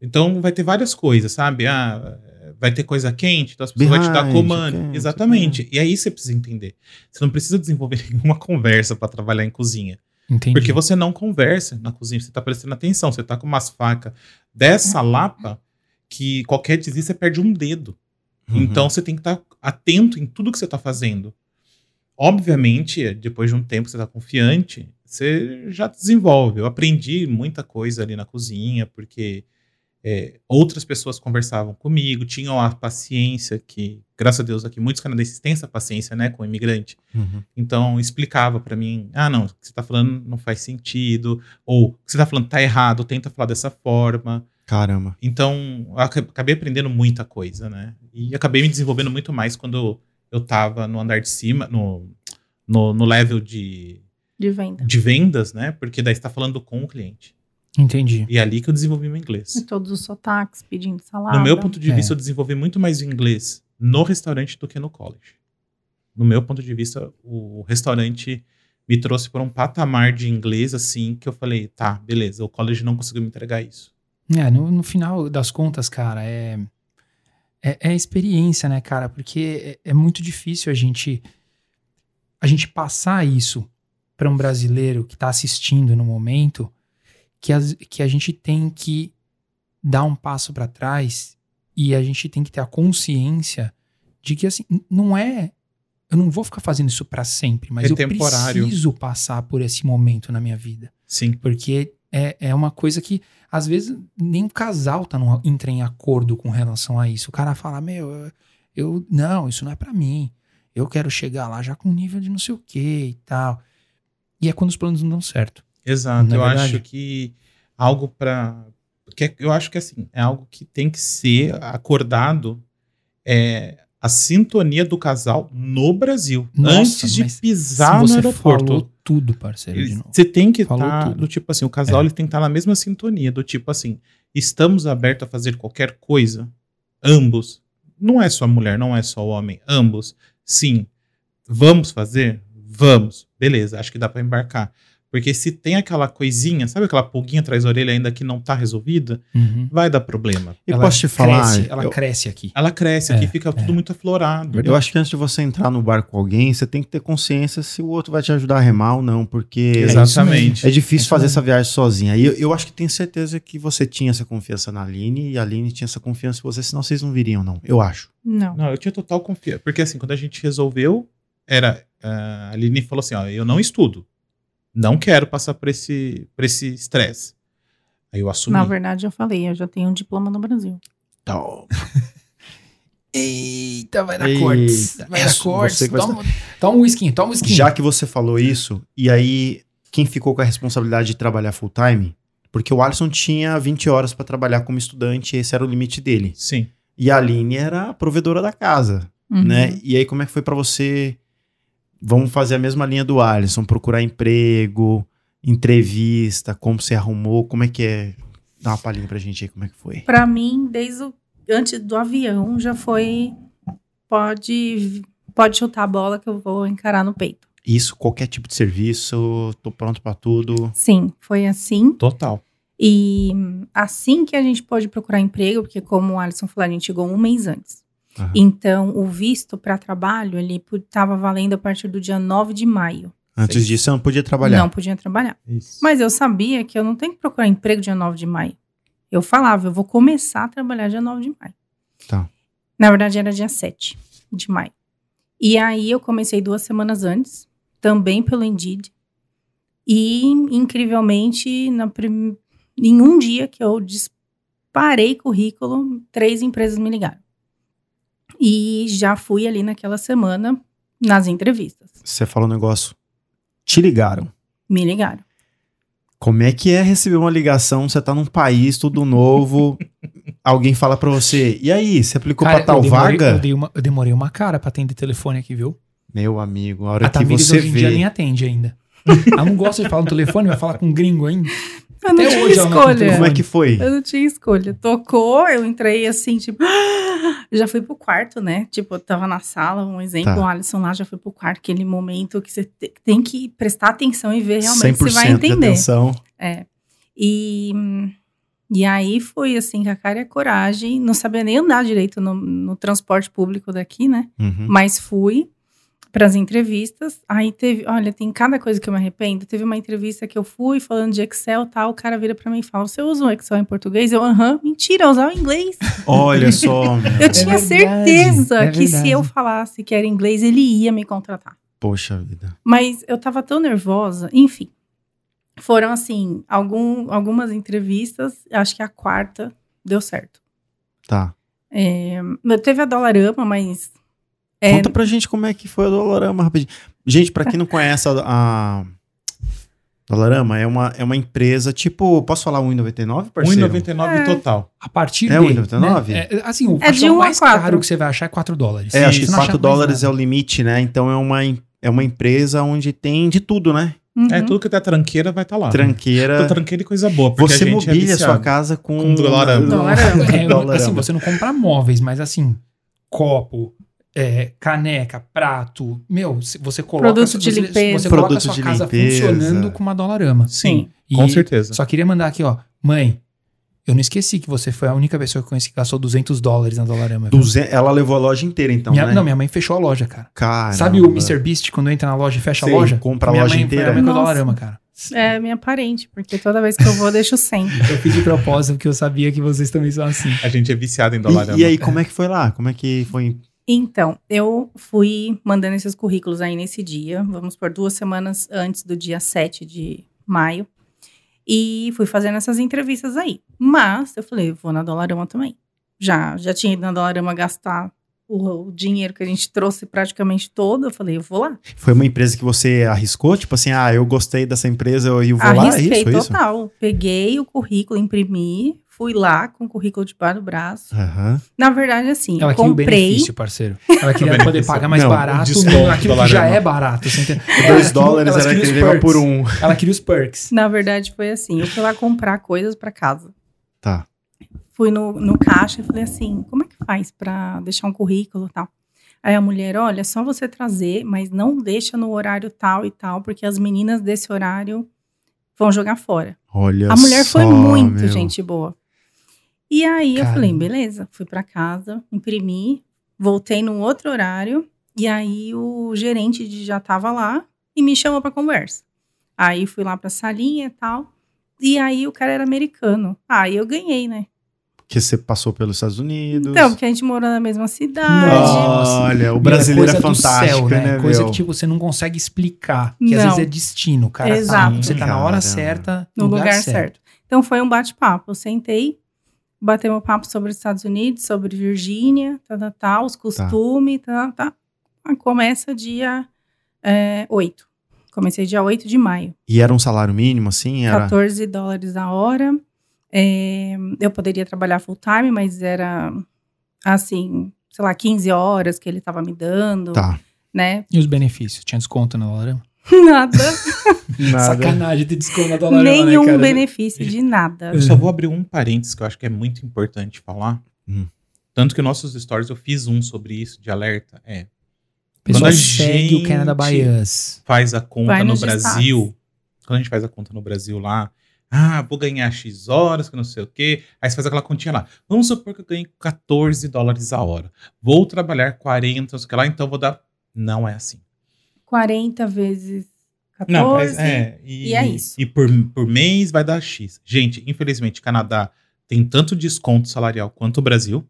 [SPEAKER 4] Então vai ter várias coisas, sabe? Ah, vai ter coisa quente, então as pessoas vão te dar comando.
[SPEAKER 2] ok,
[SPEAKER 4] Exatamente. E aí você precisa entender. Você não precisa desenvolver nenhuma conversa para trabalhar em cozinha.
[SPEAKER 3] Entendi.
[SPEAKER 4] Porque você não conversa na cozinha, você tá prestando atenção, você tá com umas facas dessa lapa que qualquer deslize você perde um dedo.
[SPEAKER 2] Uhum.
[SPEAKER 4] Então você tem que estar atento em tudo que você tá fazendo. Obviamente, depois de um tempo que você tá confiante, você já desenvolve. Eu aprendi muita coisa ali na cozinha, porque é, outras pessoas conversavam comigo, tinham a paciência que, graças a Deus, aqui muitos canadenses têm essa paciência, né, com o imigrante.
[SPEAKER 2] Uhum.
[SPEAKER 4] Então explicava pra mim, ah, não, o que você tá falando não faz sentido, ou o que você tá falando tá errado, tenta falar dessa forma.
[SPEAKER 2] Caramba.
[SPEAKER 4] Então, acabei aprendendo muita coisa, né? E acabei me desenvolvendo muito mais quando eu tava no andar de cima, no, no, no level de,
[SPEAKER 5] De venda.
[SPEAKER 4] de vendas, né? Porque daí você tá falando com o cliente.
[SPEAKER 3] Entendi.
[SPEAKER 4] E é ali que eu desenvolvi meu inglês.
[SPEAKER 5] E todos os sotaques, pedindo salada.
[SPEAKER 4] No meu ponto de
[SPEAKER 3] É.
[SPEAKER 4] vista, eu desenvolvi muito mais o inglês no restaurante do que no college. No meu ponto de vista, o restaurante me trouxe para um patamar de inglês assim que eu falei, tá, beleza, o college não conseguiu me entregar isso.
[SPEAKER 3] É, no, no final das contas, cara, é, é, é experiência, né, cara? Porque é, é muito difícil a gente a gente passar isso para um brasileiro que tá assistindo no momento, que, as- que a gente tem que dar um passo para trás e a gente tem que ter a consciência de que assim, não é eu não vou ficar fazendo isso para sempre, mas
[SPEAKER 4] É
[SPEAKER 3] eu
[SPEAKER 4] temporário.
[SPEAKER 3] preciso passar por esse momento na minha vida.
[SPEAKER 4] Sim.
[SPEAKER 3] Porque é, é uma coisa que, às vezes, nem o casal tá num, entra em acordo com relação a isso. O cara fala, meu, eu, não, isso não é pra mim. Eu quero chegar lá já com nível de não sei o que e tal. E é quando os planos não dão certo.
[SPEAKER 4] Exato.
[SPEAKER 3] É
[SPEAKER 4] eu
[SPEAKER 3] verdade?
[SPEAKER 4] acho que algo para que eu acho que assim, é algo que tem que ser acordado é a sintonia do casal no Brasil
[SPEAKER 3] Nossa,
[SPEAKER 4] antes de pisar no aeroporto.
[SPEAKER 3] falou tudo, parceiro, de
[SPEAKER 4] Ele-
[SPEAKER 3] novo.
[SPEAKER 4] Você tem que estar,
[SPEAKER 3] tudo.
[SPEAKER 4] do tipo assim, o casal
[SPEAKER 3] É.
[SPEAKER 4] ele tem que estar na mesma sintonia, do tipo assim, Estamos abertos a fazer qualquer coisa? Ambos. Não é só mulher, não é só homem. Ambos. Sim. Vamos fazer? Vamos. Beleza, acho que dá pra embarcar. Porque se tem aquela coisinha, sabe aquela pulguinha atrás da orelha ainda que não tá resolvida,
[SPEAKER 3] Uhum.
[SPEAKER 4] vai dar problema.
[SPEAKER 2] E
[SPEAKER 3] Ela
[SPEAKER 2] posso te falar,
[SPEAKER 3] Cresce, ela
[SPEAKER 2] eu,
[SPEAKER 3] cresce aqui.
[SPEAKER 4] Ela cresce
[SPEAKER 3] É,
[SPEAKER 4] aqui, fica tudo
[SPEAKER 3] é.
[SPEAKER 4] muito aflorado.
[SPEAKER 2] eu acho que antes de você entrar no bar com alguém, você tem que ter consciência se o outro vai te ajudar a remar ou não, porque
[SPEAKER 4] Exatamente.
[SPEAKER 2] é difícil
[SPEAKER 3] isso
[SPEAKER 2] fazer essa viagem sozinha. E eu, eu acho que tenho certeza que você tinha essa confiança na Aline e a Aline tinha essa confiança em você, senão vocês não viriam, não. Eu acho.
[SPEAKER 5] Não.
[SPEAKER 4] Não, eu tinha total confiança. Porque assim, quando a gente resolveu, era. ah, a Aline falou assim: ó, eu não estudo. Não quero passar por esse por esse estresse. Aí eu assumi.
[SPEAKER 5] Na verdade, eu falei, eu já tenho um diploma no Brasil.
[SPEAKER 3] Eita, vai dar
[SPEAKER 2] Eita,
[SPEAKER 3] cortes. Vai dar
[SPEAKER 2] isso,
[SPEAKER 3] cortes.
[SPEAKER 2] vai
[SPEAKER 3] Toma, toma um whisky, toma um whisky.
[SPEAKER 2] Já que você falou isso, e aí quem ficou com a responsabilidade de trabalhar full time? Porque o Alisson tinha 20 horas para trabalhar como estudante, esse era o limite dele.
[SPEAKER 4] Sim.
[SPEAKER 2] E a Aline era a provedora da casa,
[SPEAKER 5] Uhum.
[SPEAKER 2] né? E aí como é que foi para você? Vamos fazer a mesma linha do Alisson, procurar emprego, entrevista, como você arrumou, como é que é? Dá uma palhinha pra gente aí, como é que foi?
[SPEAKER 5] Pra mim, desde o, antes do avião, já foi. Pode, pode chutar a bola que eu vou encarar no peito.
[SPEAKER 2] Isso, qualquer tipo de serviço, tô pronto pra tudo.
[SPEAKER 5] Sim, foi assim.
[SPEAKER 4] Total.
[SPEAKER 5] E hum, assim que a gente pode procurar emprego, porque como o Alisson falou, a gente chegou um mês antes.
[SPEAKER 2] Aham.
[SPEAKER 5] Então, o visto para trabalho, ele estava valendo a partir do dia 9 de maio.
[SPEAKER 2] Antes disso, você não podia trabalhar.
[SPEAKER 5] Não podia trabalhar.
[SPEAKER 4] Isso.
[SPEAKER 5] Mas eu sabia que eu não tenho que procurar emprego dia 9 de maio. Eu falava, eu vou começar a trabalhar dia 9 de maio.
[SPEAKER 2] Tá.
[SPEAKER 5] Na verdade, era dia 7 de maio. E aí eu comecei duas semanas antes, também pelo Indeed. E, incrivelmente, na prim... em um dia que eu disparei currículo, três empresas me ligaram. E já fui ali naquela semana nas entrevistas.
[SPEAKER 2] Você falou um negócio. Te ligaram.
[SPEAKER 5] Me ligaram.
[SPEAKER 2] Como é que é receber uma ligação? Você tá num país tudo novo, alguém fala pra você, e aí, você aplicou
[SPEAKER 3] Cara,
[SPEAKER 2] pra tal
[SPEAKER 3] eu demorei,
[SPEAKER 2] vaga?
[SPEAKER 3] Eu, dei uma- eu demorei uma cara pra atender telefone aqui, viu?
[SPEAKER 2] Meu amigo, a hora
[SPEAKER 3] A
[SPEAKER 2] que
[SPEAKER 3] Tamires
[SPEAKER 2] você
[SPEAKER 3] hoje em dia nem
[SPEAKER 2] vê.
[SPEAKER 3] atende ainda. Ela não gosta de falar no telefone, vai falar com um gringo ainda.
[SPEAKER 5] Eu não
[SPEAKER 3] Até
[SPEAKER 5] tinha
[SPEAKER 3] hoje ela não
[SPEAKER 5] escolha.
[SPEAKER 2] Como é que foi?
[SPEAKER 5] Eu não tinha escolha. Tocou, eu entrei assim, tipo. Já fui pro quarto, né? Tipo, eu tava na sala, um exemplo,
[SPEAKER 2] Tá.
[SPEAKER 5] o Alisson lá já foi pro quarto, aquele momento que você te- tem que prestar atenção e ver realmente
[SPEAKER 2] 100%
[SPEAKER 5] se vai
[SPEAKER 2] de
[SPEAKER 5] entender.
[SPEAKER 2] atenção.
[SPEAKER 5] É. E, e aí foi assim, com a cara e a coragem. Não sabia nem andar direito no, no transporte público daqui, né?
[SPEAKER 2] Uhum.
[SPEAKER 5] Mas fui para as entrevistas. Aí teve, olha, tem cada coisa que eu me arrependo. Teve uma entrevista que eu fui falando de Excel e tal. O cara vira para mim e fala: Você usa o Excel em português? Eu, aham, mentira, eu usava inglês.
[SPEAKER 2] Olha só.
[SPEAKER 5] Eu tinha
[SPEAKER 3] verdade,
[SPEAKER 5] certeza
[SPEAKER 3] é
[SPEAKER 5] que se eu falasse que era inglês, ele ia me contratar.
[SPEAKER 2] Poxa vida.
[SPEAKER 5] Mas eu tava tão nervosa, enfim. Foram assim, algum, algumas entrevistas, acho que a quarta deu certo.
[SPEAKER 2] Tá.
[SPEAKER 5] É, teve a Dolarama, mas. É,
[SPEAKER 2] Conta pra gente como é que foi o Dolorama rapidinho. Gente, pra quem não conhece a, a Dolorama, é uma, é uma empresa tipo. Posso falar 1,99, parceiro?
[SPEAKER 4] 1,99
[SPEAKER 5] É.
[SPEAKER 4] total.
[SPEAKER 3] A partir
[SPEAKER 2] É
[SPEAKER 3] de...
[SPEAKER 2] 1,99?
[SPEAKER 3] Né, é, assim, o
[SPEAKER 5] É de
[SPEAKER 3] acho que o
[SPEAKER 5] um a
[SPEAKER 3] mais
[SPEAKER 5] quatro.
[SPEAKER 3] caro que você vai achar é 4 dólares.
[SPEAKER 2] É, acho que
[SPEAKER 3] Você não
[SPEAKER 2] 4
[SPEAKER 3] acha mais
[SPEAKER 2] dólares é o limite, né? Então é uma, é uma empresa onde tem de tudo, né?
[SPEAKER 5] uhum.
[SPEAKER 4] É, tudo que tá tranqueira vai estar tá lá.
[SPEAKER 2] Tranqueira.
[SPEAKER 4] Tô tranqueira e coisa boa. Porque
[SPEAKER 2] Você
[SPEAKER 4] a gente é
[SPEAKER 2] sua casa com.
[SPEAKER 4] Com Dolorama.
[SPEAKER 5] Dolorama.
[SPEAKER 3] É,
[SPEAKER 2] Dolorama.
[SPEAKER 3] assim, você não compra móveis, mas assim, copo, é, caneca, prato, meu, você coloca,
[SPEAKER 5] Produto de
[SPEAKER 3] você,
[SPEAKER 5] limpeza.
[SPEAKER 3] você coloca a
[SPEAKER 2] Produto
[SPEAKER 3] sua
[SPEAKER 2] de
[SPEAKER 3] casa
[SPEAKER 2] limpeza.
[SPEAKER 3] funcionando com uma dolarama.
[SPEAKER 4] Sim,
[SPEAKER 3] E
[SPEAKER 4] com certeza.
[SPEAKER 3] Só queria mandar aqui, ó, mãe, eu não esqueci que você foi a única pessoa que eu conheci que gastou 200 dólares na dolarama.
[SPEAKER 2] Duze- Ela levou a loja inteira, então,
[SPEAKER 3] minha,
[SPEAKER 2] né?
[SPEAKER 3] Não, minha mãe fechou a loja, cara.
[SPEAKER 2] Caramba.
[SPEAKER 3] Sabe o Mr. Beast quando entra na loja e fecha
[SPEAKER 2] Sei,
[SPEAKER 3] a loja?
[SPEAKER 2] compra a
[SPEAKER 3] minha
[SPEAKER 2] loja
[SPEAKER 3] mãe
[SPEAKER 2] inteira.
[SPEAKER 3] Foi a mãe com a
[SPEAKER 5] Nossa.
[SPEAKER 3] dolarama, cara.
[SPEAKER 5] É minha parente, porque toda vez que eu vou, eu deixo 100.
[SPEAKER 3] Eu fiz de propósito porque eu sabia que vocês também são assim.
[SPEAKER 4] A gente é viciado em dólar.
[SPEAKER 2] E, e aí, como é que foi lá? Como é que foi?
[SPEAKER 5] Então, eu fui mandando esses currículos aí nesse dia, vamos por duas semanas antes do dia 7 de maio. E fui fazendo essas entrevistas aí. Mas eu falei, vou na Dolarama também. Já, já tinha ido na Dolarama gastar o, o dinheiro que a gente trouxe praticamente todo. Eu falei, eu vou lá.
[SPEAKER 2] Foi uma empresa que você arriscou? Tipo assim, ah, eu gostei dessa empresa, eu, eu vou lá, é
[SPEAKER 5] Arrisquei
[SPEAKER 2] isso, é isso?
[SPEAKER 5] total. Peguei o currículo, imprimi, fui lá com o currículo debaixo do braço.
[SPEAKER 2] Aham.
[SPEAKER 5] Na verdade, assim,
[SPEAKER 3] Ela
[SPEAKER 5] comprei.
[SPEAKER 3] benefício, parceiro. Ela queria poder pagar mais
[SPEAKER 2] Não,
[SPEAKER 3] barato
[SPEAKER 4] desconto
[SPEAKER 3] no- naquilo que já é barato. Você entende? Ela
[SPEAKER 2] 2
[SPEAKER 3] queria-
[SPEAKER 2] dólares
[SPEAKER 3] ela
[SPEAKER 2] era
[SPEAKER 3] queria
[SPEAKER 2] por um.
[SPEAKER 3] Ela queria os perks.
[SPEAKER 5] Na verdade, foi assim. Eu fui lá comprar coisas pra casa.
[SPEAKER 2] Tá.
[SPEAKER 5] fui no, no caixa e falei assim, como é que faz pra deixar um currículo e tal? Aí a mulher, olha, é só você trazer, mas não deixa no horário tal e tal, porque as meninas desse horário vão jogar fora.
[SPEAKER 2] Olha
[SPEAKER 5] A mulher foi
[SPEAKER 2] só,
[SPEAKER 5] muito
[SPEAKER 2] meu.
[SPEAKER 5] gente boa. E aí eu falei, beleza, fui pra casa, imprimi, voltei num outro horário, e aí o gerente de- já tava lá e me chamou pra conversa. Aí fui lá pra salinha e tal. E aí o cara era americano. Aí eu ganhei, né?
[SPEAKER 2] Porque você passou pelos Estados Unidos.
[SPEAKER 5] Então, porque a gente morou na mesma cidade.
[SPEAKER 3] Nossa.
[SPEAKER 2] Olha, o brasileiro é
[SPEAKER 3] do
[SPEAKER 2] fantástico,
[SPEAKER 3] céu,
[SPEAKER 2] né,
[SPEAKER 3] Coisa
[SPEAKER 2] meu?
[SPEAKER 3] que tipo, você não consegue explicar. Que às
[SPEAKER 5] Não.
[SPEAKER 3] vezes é destino, cara.
[SPEAKER 5] Exato.
[SPEAKER 3] Você tá na hora certa,
[SPEAKER 5] no lugar, certo. Então foi um bate-papo. Eu sentei, batemos papo sobre os Estados Unidos, sobre Virgínia, tá, tá, tá, os costumes, tá, tá. Ah, Começa dia é, 8. Comecei dia 8 de maio.
[SPEAKER 2] E era um salário mínimo, assim? Era...
[SPEAKER 5] 14 dólares a hora. É, eu poderia trabalhar full time, mas era assim, sei lá, 15 horas que ele tava me dando,
[SPEAKER 2] Tá.
[SPEAKER 5] né?
[SPEAKER 3] E os benefícios? Tinha desconto na Dollarama?
[SPEAKER 5] Nada,
[SPEAKER 2] Nada.
[SPEAKER 3] Sacanagem ter desconto na Dollarama,
[SPEAKER 5] nenhum
[SPEAKER 3] né,
[SPEAKER 5] benefício de nada.
[SPEAKER 4] Eu só vou abrir um parênteses que eu acho que é muito importante falar.
[SPEAKER 2] Hum.
[SPEAKER 4] Tanto que nossos stories eu fiz um sobre isso de alerta. É.
[SPEAKER 3] Pessoal,
[SPEAKER 4] Quando a
[SPEAKER 3] segue o
[SPEAKER 4] gente-
[SPEAKER 3] Canada Bias.
[SPEAKER 4] Faz a conta no Brasil. Quando a gente faz a conta no Brasil lá, ah, vou ganhar X horas, que não sei o quê. Aí você faz aquela continha lá. Vamos supor que eu ganhei 14 dólares a hora. Vou trabalhar 40, não sei o que lá, então vou dar. Não é assim.
[SPEAKER 5] 40 vezes 14.
[SPEAKER 4] Não, mas é. E,
[SPEAKER 5] e é isso.
[SPEAKER 4] E por, por mês vai dar X. Gente, infelizmente, Canadá tem tanto desconto salarial quanto o Brasil.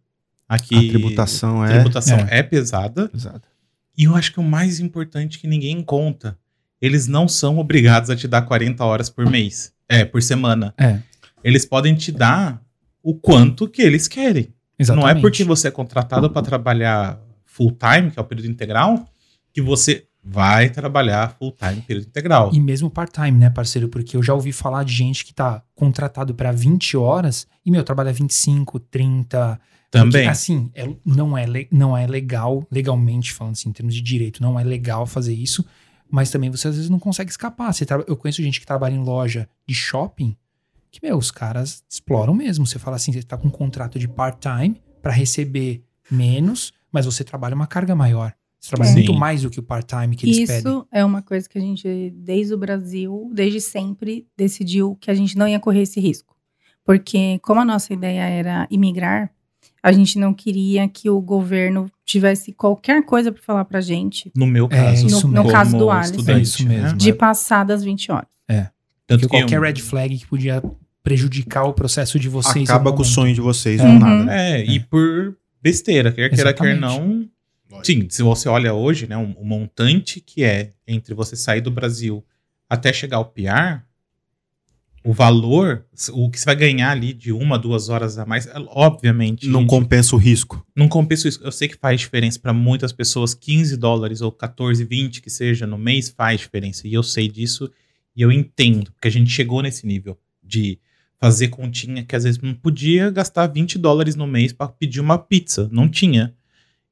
[SPEAKER 4] Aqui.
[SPEAKER 2] A tributação
[SPEAKER 4] a
[SPEAKER 2] é...
[SPEAKER 4] tributação é. pesada.
[SPEAKER 2] Exato.
[SPEAKER 4] E eu acho que o mais importante que ninguém conta, eles não são obrigados a te dar 40 horas por mês. É, por semana.
[SPEAKER 3] É,
[SPEAKER 4] Eles podem te dar o quanto que eles querem.
[SPEAKER 3] exatamente.
[SPEAKER 4] Não é porque você é contratado para trabalhar full time, que é o período integral, que você vai trabalhar full time, período integral.
[SPEAKER 3] E mesmo part-time, né, parceiro? Porque eu já ouvi falar de gente que tá contratado pra 20 horas e, meu, trabalha 25, 30.
[SPEAKER 4] Também.
[SPEAKER 3] Porque, assim, é- não, é, não é legal, legalmente falando assim, em termos de direito, não é legal fazer isso. Mas também você às vezes não consegue escapar. Você traba- eu conheço gente que trabalha em loja de shopping que, meu, os caras exploram mesmo. Você fala assim, você tá com um contrato de part-time pra receber menos, mas você trabalha uma carga maior. Você trabalha
[SPEAKER 5] É.
[SPEAKER 3] muito
[SPEAKER 4] Sim.
[SPEAKER 3] mais do que o part-time que eles
[SPEAKER 5] Isso
[SPEAKER 3] pedem.
[SPEAKER 5] é uma coisa que a gente, desde o Brasil, desde sempre, decidiu que a gente não ia correr esse risco. Porque, como a nossa ideia era imigrar, a gente não queria que o governo tivesse qualquer coisa para falar pra gente
[SPEAKER 4] No meu
[SPEAKER 3] É,
[SPEAKER 4] caso.
[SPEAKER 3] isso
[SPEAKER 5] No- no
[SPEAKER 4] como
[SPEAKER 5] caso do Alisson.
[SPEAKER 3] É isso
[SPEAKER 4] né?
[SPEAKER 3] mesmo.
[SPEAKER 5] de passar das 20 horas.
[SPEAKER 4] Tanto
[SPEAKER 3] Porque qualquer
[SPEAKER 4] eu-
[SPEAKER 3] red flag que podia prejudicar o processo de vocês.
[SPEAKER 2] Acaba
[SPEAKER 3] em algum
[SPEAKER 2] com o sonho de vocês
[SPEAKER 5] Uhum.
[SPEAKER 2] do nada, né?
[SPEAKER 4] É, e por besteira, quer queira, quer não. Sim, se você olha hoje, né, o um, montante que é entre você sair do Brasil até chegar ao PR, o valor, o que você vai ganhar ali de uma, duas horas a mais, é, obviamente,
[SPEAKER 2] Não
[SPEAKER 4] gente,
[SPEAKER 2] compensa o risco.
[SPEAKER 4] não compensa isso. Eu sei que faz diferença para muitas pessoas, 15 dólares ou 14, 20 que seja no mês faz diferença. E eu sei disso e eu entendo, porque a gente chegou nesse nível de fazer continha que às vezes não podia gastar 20 dólares no mês para pedir uma pizza, não tinha.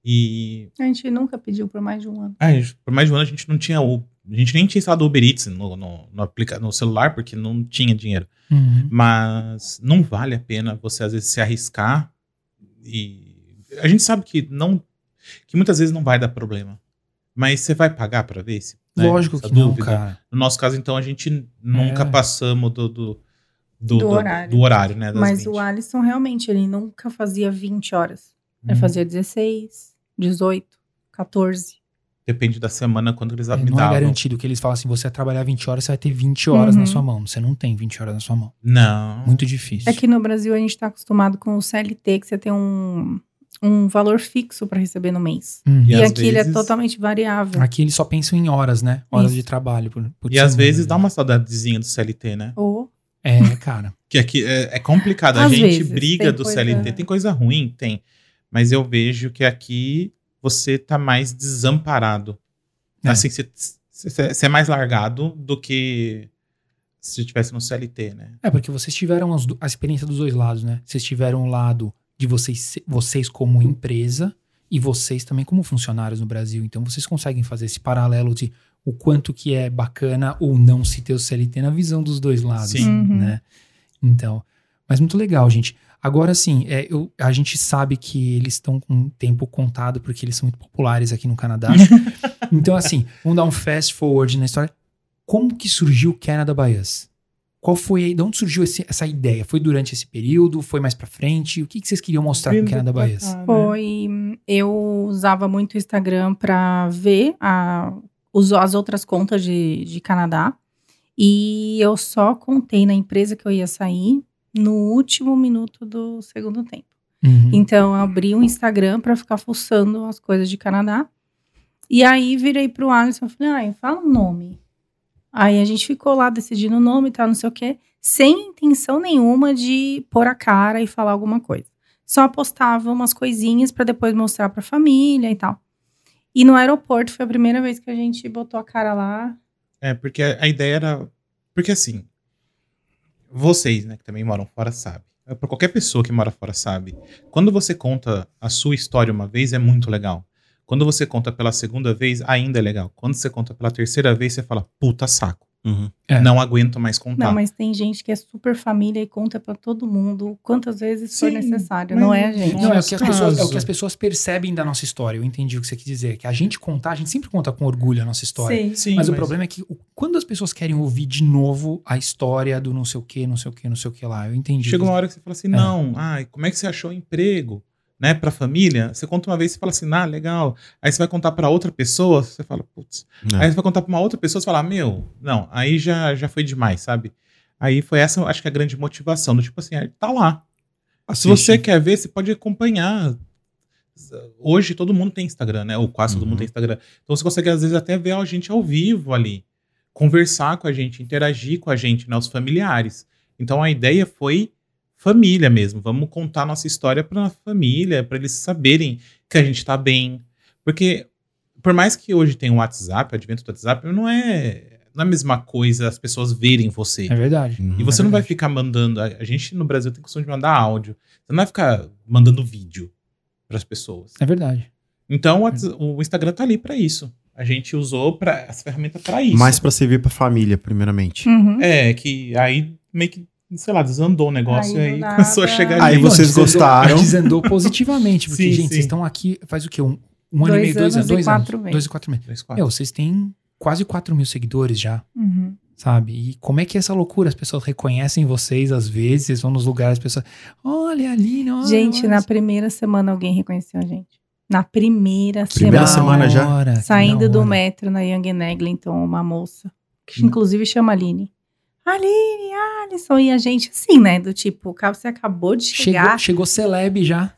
[SPEAKER 4] E
[SPEAKER 5] A gente nunca pediu por mais de um ano.
[SPEAKER 4] ah, gente, por mais de um ano a gente não tinha o a gente nem tinha instalado o Uber Eats no, no, no, aplica, no celular porque não tinha dinheiro.
[SPEAKER 3] Uhum.
[SPEAKER 4] Mas não vale a pena você às vezes se arriscar e a gente sabe que não que muitas vezes não vai dar problema. Mas você vai pagar para ver se né,
[SPEAKER 3] Lógico
[SPEAKER 4] essa
[SPEAKER 3] que não,
[SPEAKER 4] dúvida?
[SPEAKER 3] cara.
[SPEAKER 4] No nosso caso então a gente nunca
[SPEAKER 3] É.
[SPEAKER 4] passamos do do, do,
[SPEAKER 5] Do horário.
[SPEAKER 4] do horário, né, das
[SPEAKER 5] Mas
[SPEAKER 4] 20.
[SPEAKER 5] o Alisson, realmente, ele nunca fazia 20 horas. Ele fazia 16, 18, 14.
[SPEAKER 4] Depende da semana quando eles
[SPEAKER 3] É,
[SPEAKER 4] me
[SPEAKER 3] não é garantido que eles falam assim: você vai trabalhar 20 horas, você vai ter 20 horas na
[SPEAKER 5] Uhum.
[SPEAKER 3] sua mão. Você não tem 20 horas na sua mão.
[SPEAKER 4] Não.
[SPEAKER 3] Muito difícil.
[SPEAKER 5] É que no Brasil a gente tá acostumado com o CLT, que você tem um, um valor fixo para receber no mês.
[SPEAKER 3] Uhum.
[SPEAKER 4] E
[SPEAKER 5] E, aqui ele é
[SPEAKER 4] vezes-
[SPEAKER 5] totalmente variável.
[SPEAKER 3] Aqui eles só pensam em horas, né? Horas
[SPEAKER 5] Isso.
[SPEAKER 3] de trabalho. Por, por
[SPEAKER 4] E às vezes
[SPEAKER 3] né?
[SPEAKER 4] dá uma saudadezinha do CLT, né?
[SPEAKER 5] Ou
[SPEAKER 3] É, cara.
[SPEAKER 4] Que aqui é, é complicado. A
[SPEAKER 5] Às
[SPEAKER 4] gente
[SPEAKER 5] vezes,
[SPEAKER 4] briga do
[SPEAKER 5] coisa-
[SPEAKER 4] CLT. Tem coisa ruim? Tem. Mas eu vejo que aqui você tá mais desamparado.
[SPEAKER 3] É.
[SPEAKER 4] Assim, você, é mais largado do que se estivesse no CLT, né?
[SPEAKER 3] É, porque vocês tiveram as a experiência dos dois lados, né? Vocês tiveram o lado de vocês, vocês como empresa e vocês também como funcionários no Brasil. Então vocês conseguem fazer esse paralelo de o quanto que é bacana ou não se ter o CLT na visão dos dois lados,
[SPEAKER 4] Sim.
[SPEAKER 5] Uhum.
[SPEAKER 3] né? Então, mas muito legal, gente. Agora sim, é, eu- a gente sabe que eles estão com tempo contado porque eles são muito populares aqui no Canadá. então, assim, vamos dar um fast forward na história. Como que surgiu o Canada by Us? Qual foi, de onde surgiu esse- essa ideia? Foi durante esse período? Foi mais pra frente? O que, que vocês queriam mostrar com o Canada
[SPEAKER 4] pra cá, né?
[SPEAKER 5] Foi. Eu usava muito o Instagram para ver a, as outras contas de, de Canadá. E eu só contei na empresa que eu ia sair no último minuto do segundo tempo.
[SPEAKER 3] Uhum.
[SPEAKER 5] Então, eu abri um Instagram para ficar fuçando as coisas de Canadá. E aí, virei pro Alisson e falei, ai, fala um nome. Aí, a gente ficou lá decidindo o nome e tal, não sei o quê, sem intenção nenhuma de pôr a cara e falar alguma coisa. Só postava umas coisinhas para depois mostrar pra família e tal. E no aeroporto foi a primeira vez que a gente botou a cara lá.
[SPEAKER 4] É, porque a, a ideia era. Porque assim, vocês, né, que também moram fora, sabem. É, Pra qualquer pessoa que mora fora sabe. Quando você conta a sua história uma vez, é muito legal. Quando você conta pela segunda vez, ainda é legal. Quando você conta pela terceira vez, você fala, puta saco.
[SPEAKER 2] Uhum.
[SPEAKER 3] É.
[SPEAKER 4] Não aguento mais contar.
[SPEAKER 5] Não, mas tem gente que é super família e conta pra todo mundo quantas vezes for
[SPEAKER 4] Sim,
[SPEAKER 5] necessário.
[SPEAKER 4] mas
[SPEAKER 5] Não é a gente.
[SPEAKER 3] Não, é o, que as pessoas, é o que as pessoas percebem da nossa história. Eu entendi o que você quis dizer. Que a gente contar, a gente sempre conta com orgulho a nossa história.
[SPEAKER 5] Sim.
[SPEAKER 4] Sim,
[SPEAKER 3] mas, o problema é que o- quando as pessoas querem ouvir de novo a história do não sei o que, não sei o que, não sei o que lá, eu entendi.
[SPEAKER 4] Chega uma hora que você fala assim,
[SPEAKER 3] É.
[SPEAKER 4] não, ai, como é que você achou o emprego? Né, pra família, você conta uma vez e fala assim, ah, legal. Aí você vai contar pra outra pessoa, você fala, putz.
[SPEAKER 2] É.
[SPEAKER 4] Aí você vai contar pra uma outra pessoa, você fala, ah, meu, não, aí já, já foi demais, sabe? Aí foi essa, acho que a grande motivação, do tipo assim, ah, tá lá. Se você quer ver, você pode acompanhar. Hoje todo mundo tem Instagram, né? Ou quase todo
[SPEAKER 2] Uhum.
[SPEAKER 4] mundo tem Instagram. Então você consegue, às vezes, até ver a gente ao vivo ali. Conversar com a gente, interagir com a gente, né? Os familiares. Então a ideia foi família mesmo. Vamos contar nossa história pra família, pra eles saberem que a gente tá bem. Porque, por mais que hoje tenha o WhatsApp, o advento do WhatsApp, não é, não é a mesma coisa as pessoas verem você.
[SPEAKER 3] É verdade.
[SPEAKER 2] Uhum.
[SPEAKER 4] E você
[SPEAKER 3] É
[SPEAKER 4] não vai
[SPEAKER 3] verdade.
[SPEAKER 4] ficar mandando. A a gente no Brasil tem costume de mandar áudio. Você não vai ficar mandando vídeo para as pessoas.
[SPEAKER 3] É verdade.
[SPEAKER 4] Então o Whats- o Instagram tá ali para isso. A gente usou para essa ferramenta para isso.
[SPEAKER 2] Mais pra servir pra família, primeiramente.
[SPEAKER 5] Uhum.
[SPEAKER 4] É, que aí meio que, sei lá, desandou o negócio
[SPEAKER 5] Aí
[SPEAKER 4] e aí começou a chegar
[SPEAKER 2] Aí
[SPEAKER 4] gente.
[SPEAKER 2] vocês
[SPEAKER 3] desandou-
[SPEAKER 2] gostaram.
[SPEAKER 3] Desandou positivamente, porque,
[SPEAKER 4] Sim,
[SPEAKER 3] gente,
[SPEAKER 4] sim.
[SPEAKER 3] vocês estão aqui faz o quê? Um, um ano e
[SPEAKER 5] Dois
[SPEAKER 3] meio, dois
[SPEAKER 5] anos
[SPEAKER 3] anos,
[SPEAKER 5] e
[SPEAKER 3] dois
[SPEAKER 5] quatro
[SPEAKER 3] anos.
[SPEAKER 5] meses.
[SPEAKER 3] Dois e quatro meses.
[SPEAKER 4] Quatro.
[SPEAKER 3] Meu, vocês têm quase 4 mil seguidores já,
[SPEAKER 5] Uhum.
[SPEAKER 3] sabe? E como é que é essa loucura? As pessoas reconhecem vocês às vezes, vocês vão nos lugares, as pessoas. Olha a Aline, olha.
[SPEAKER 5] Gente,
[SPEAKER 3] olha
[SPEAKER 5] na primeira semana alguém reconheceu a gente. Na primeira,
[SPEAKER 2] Primeira
[SPEAKER 5] semana.
[SPEAKER 2] semana já?
[SPEAKER 5] Saindo do metro na Young and Eglinton, uma moça, que
[SPEAKER 4] Hum.
[SPEAKER 5] inclusive chama Aline. Aline, Alisson. E a gente assim, né? Do tipo, cara, você acabou de
[SPEAKER 3] Chegou,
[SPEAKER 5] chegar.
[SPEAKER 3] chegou celeb já.